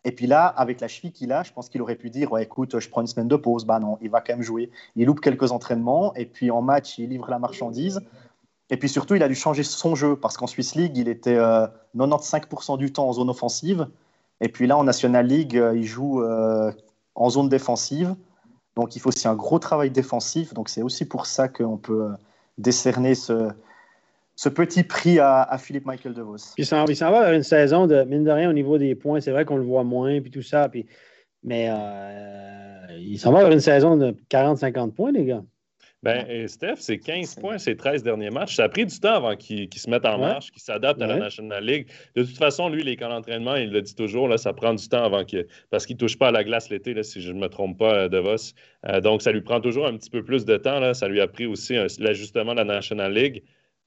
Et puis là, avec la cheville qu'il a, je pense qu'il aurait pu dire écoute, je prends une semaine de pause. Bah non, il va quand même jouer. Il loupe quelques entraînements et puis en match, il livre la marchandise. Et puis surtout, il a dû changer son jeu parce qu'en Swiss League, il était 95% euh, du temps en zone offensive. Et puis là, en National League, euh, il joue euh, en zone défensive. Donc il faut aussi un gros travail défensif. Donc c'est aussi pour ça qu'on peut décerner ce, ce petit prix à, Philippe Michael DeVos. Puis il s'en va vers une saison de, mine de rien, au niveau des points, c'est vrai qu'on le voit moins, puis tout ça, puis, mais euh, il s'en va vers une saison de 40-50 points, les gars. Ben, Steph, c'est 15 points ces 13 derniers matchs. Ça a pris du temps avant qu'il se mette en marche, qu'il s'adapte à la National League. De toute façon, lui, les camps d'entraînement, il le dit toujours, là, ça prend du temps avant que. Parce qu'il ne touche pas à la glace l'été, si je ne me trompe pas, euh, DeVos. Euh, donc, ça lui prend toujours un petit peu plus de temps. Là. Ça lui a pris aussi l'ajustement de la National League.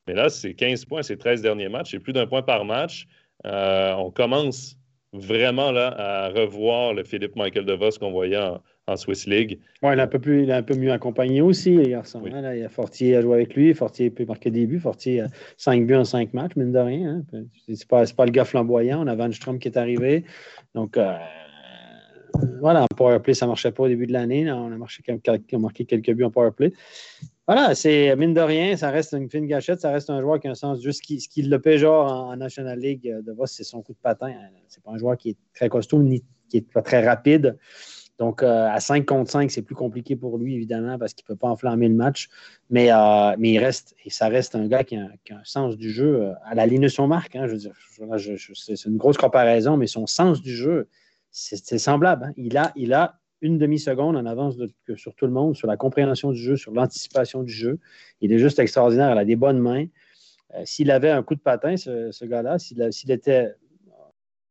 Mais là, c'est 15 points ces 13 derniers matchs. C'est plus d'un point par match. Euh, on commence vraiment là, à revoir le Philippe Michael DeVos qu'on voyait en, Swiss League. Oui, il est un peu plus, il est un peu mieux accompagné aussi, les garçons. Hein, il y a Fortier à jouer avec lui. Fortier peut marquer des buts. Fortier a 5 buts en 5 matchs, mine de rien. Hein. C'est pas, pas le gars flamboyant. On a Van Strom qui est arrivé. Donc, euh, voilà, en powerplay, ça ne marchait pas au début de l'année. On a, marqué, on a marqué quelques buts en powerplay. Voilà, c'est mine de rien, ça reste une fine gâchette, ça reste un joueur qui a un sens juste ce qui, le genre en, National League euh, de Vos, c'est son coup de patin. C'est pas un joueur qui est très costaud ni qui est pas très rapide. Donc, euh, à 5 contre 5, c'est plus compliqué pour lui, évidemment, parce qu'il ne peut pas enflammer le match. Mais, euh, mais il reste, et ça reste un gars qui a, un sens du jeu à la ligne de son marque. Hein, je veux dire, c'est une grosse comparaison, mais son sens du jeu, c'est semblable. Hein. Il, a, il a une demi-seconde en avance sur tout le monde, sur la compréhension du jeu, sur l'anticipation du jeu. Il est juste extraordinaire. Il a des bonnes mains. Euh, s'il avait un coup de patin, ce, gars-là, s'il était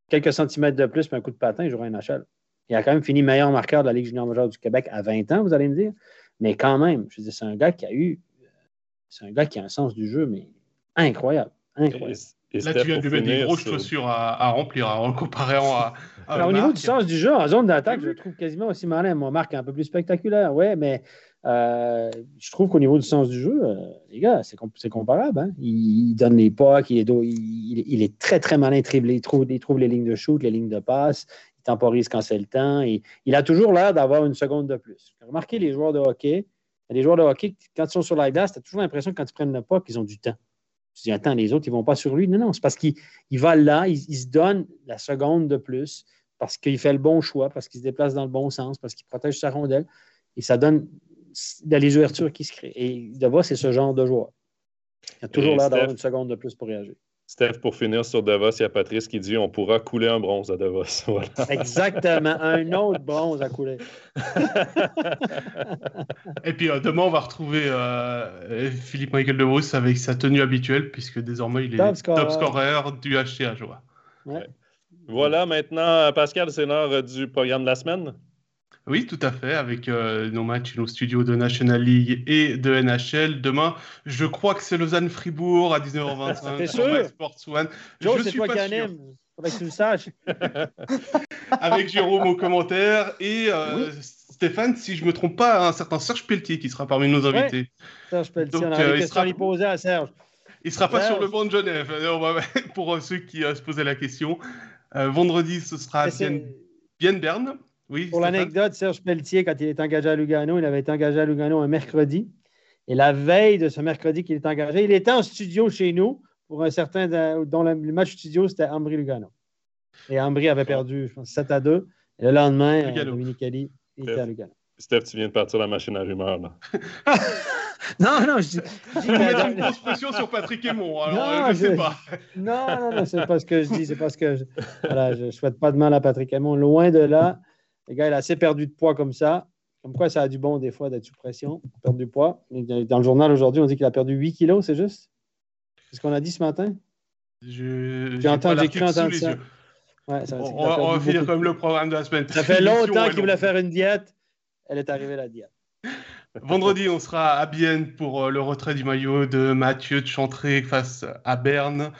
quelques centimètres de plus, mais un coup de patin, il jouerait un NHL. Il a quand même fini meilleur marqueur de la Ligue junior majeure du Québec à 20 ans, vous allez me dire. Mais quand même, je veux c'est un gars qui a eu. C'est un gars qui a un sens du jeu, mais incroyable. Incroyable. Là, tu viens de mettre des grosses chaussures à, remplir en comparant à. au niveau du sens du jeu, en zone d'attaque, je le trouve quasiment aussi malin. Mon marque un peu plus spectaculaire, ouais, mais euh, je trouve qu'au niveau du sens du jeu, euh, les gars, c'est comparable. Hein. Il, donne les pas, il est, il, est, très, très malin. Il trouve, il trouve les lignes de shoot, les lignes de passe, il temporise quand c'est le temps. Et, il a toujours l'air d'avoir une seconde de plus. Remarquez les joueurs de hockey. Les joueurs de hockey, quand ils sont sur la glace, tu as toujours l'impression que quand ils prennent le pas, qu'ils ont du temps. Je dis, attends, les autres, ils ne vont pas sur lui. Non, non, c'est parce qu'il va là, il, se donne la seconde de plus, parce qu'il fait le bon choix, parce qu'il se déplace dans le bon sens, parce qu'il protège sa rondelle. Et ça donne de les ouvertures qui se créent. Et voir, c'est ce genre de joueur. Il a toujours l'air d'avoir une seconde de plus pour réagir. Steph, pour finir sur Davos, il y a Patrice qui dit on pourra couler un bronze à Davos. Exactement, un autre bronze à couler. Et puis euh, demain, on va retrouver euh, Philippe Michael Davos avec sa tenue habituelle, puisque désormais il est top, scorer du HCA Joie. Voilà, maintenant, Pascal, c'est l'heure du programme de la semaine. Oui, tout à fait, avec euh, nos matchs, nos studios de National League et de NHL. Demain, je crois que c'est Lausanne-Fribourg à 19h25 C'est sûr? Sports One. Joe, je suis toi qui aime. Faudrait que tu le saches. avec Jérôme au commentaire et euh, Stéphane, si je ne me trompe pas, un certain Serge Pelletier qui sera parmi nos invités. Serge Pelletier, on a euh, il sera... lui poser à Serge. Il ne sera pas sur le banc de Genève, pour ceux qui se posaient la question. vendredi, ce sera bien, bien Berne pour l'anecdote, Serge Pelletier, quand il est engagé à Lugano, il avait été engagé à Lugano un mercredi. Et la veille de ce mercredi qu'il est engagé, il était en studio chez nous pour un certain, dont le match studio, c'était Ambry Lugano. Et Ambry avait perdu, je pense, 7 à 2. Et le lendemain, euh, Dominique Ali était à Lugano. Steph, tu viens de partir la machine à rumeurs, là. non, non, je, je mettre une grosse pression sur Patrick Aymon, alors non, je ne sais pas. Non, non, non, c'est pas ce que je dis, c'est parce que je, voilà, je souhaite pas de mal à Patrick Aymon. Loin de là, le gars, il a assez perdu de poids comme ça. Comme quoi, ça a du bon des fois d'être sous pression, perdre du poids. Dans le journal aujourd'hui, on dit qu'il a perdu 8 kilos, c'est juste? C'est ce qu'on a dit ce matin? J'ai entendu écrit entendre ça. Ouais, ça on, va, on va finir comme le programme de la semaine. Ça fait longtemps qu'il voulait faire une diète. Elle est arrivée, la diète. Vendredi, on sera à Bienne pour euh, le retrait du maillot de Mathieu de Chantré face à Berne.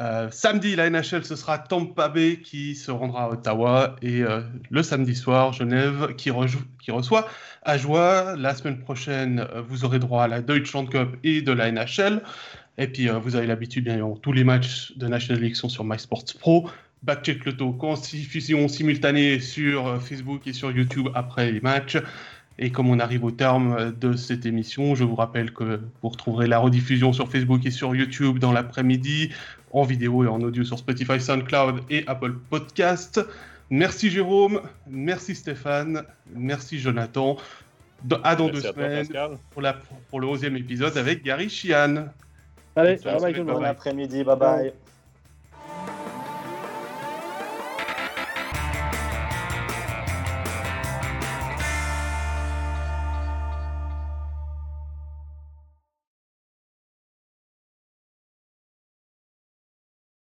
Euh, samedi, la NHL, ce sera Tampa Bay qui se rendra à Ottawa. Et euh, le samedi soir, Genève qui, reçoit Ajoie. La semaine prochaine, vous aurez droit à la Deutschland Cup et de la NHL. Et puis, vous avez l'habitude, bien évidemment, tous les matchs de National League sont sur MySports Pro. Backcheck le taux, diffusion simultanée sur Facebook et sur YouTube après les matchs. Et comme on arrive au terme de cette émission, je vous rappelle que vous retrouverez la rediffusion sur Facebook et sur YouTube dans l'après-midi, en vidéo et en audio sur Spotify, SoundCloud et Apple Podcast. Merci Jérôme, merci Stéphane, merci Jonathan. À dans deux semaines pour, la, pour le 11e épisode avec Gary Chian. Allez, bye bye Bon après-midi, bye bye.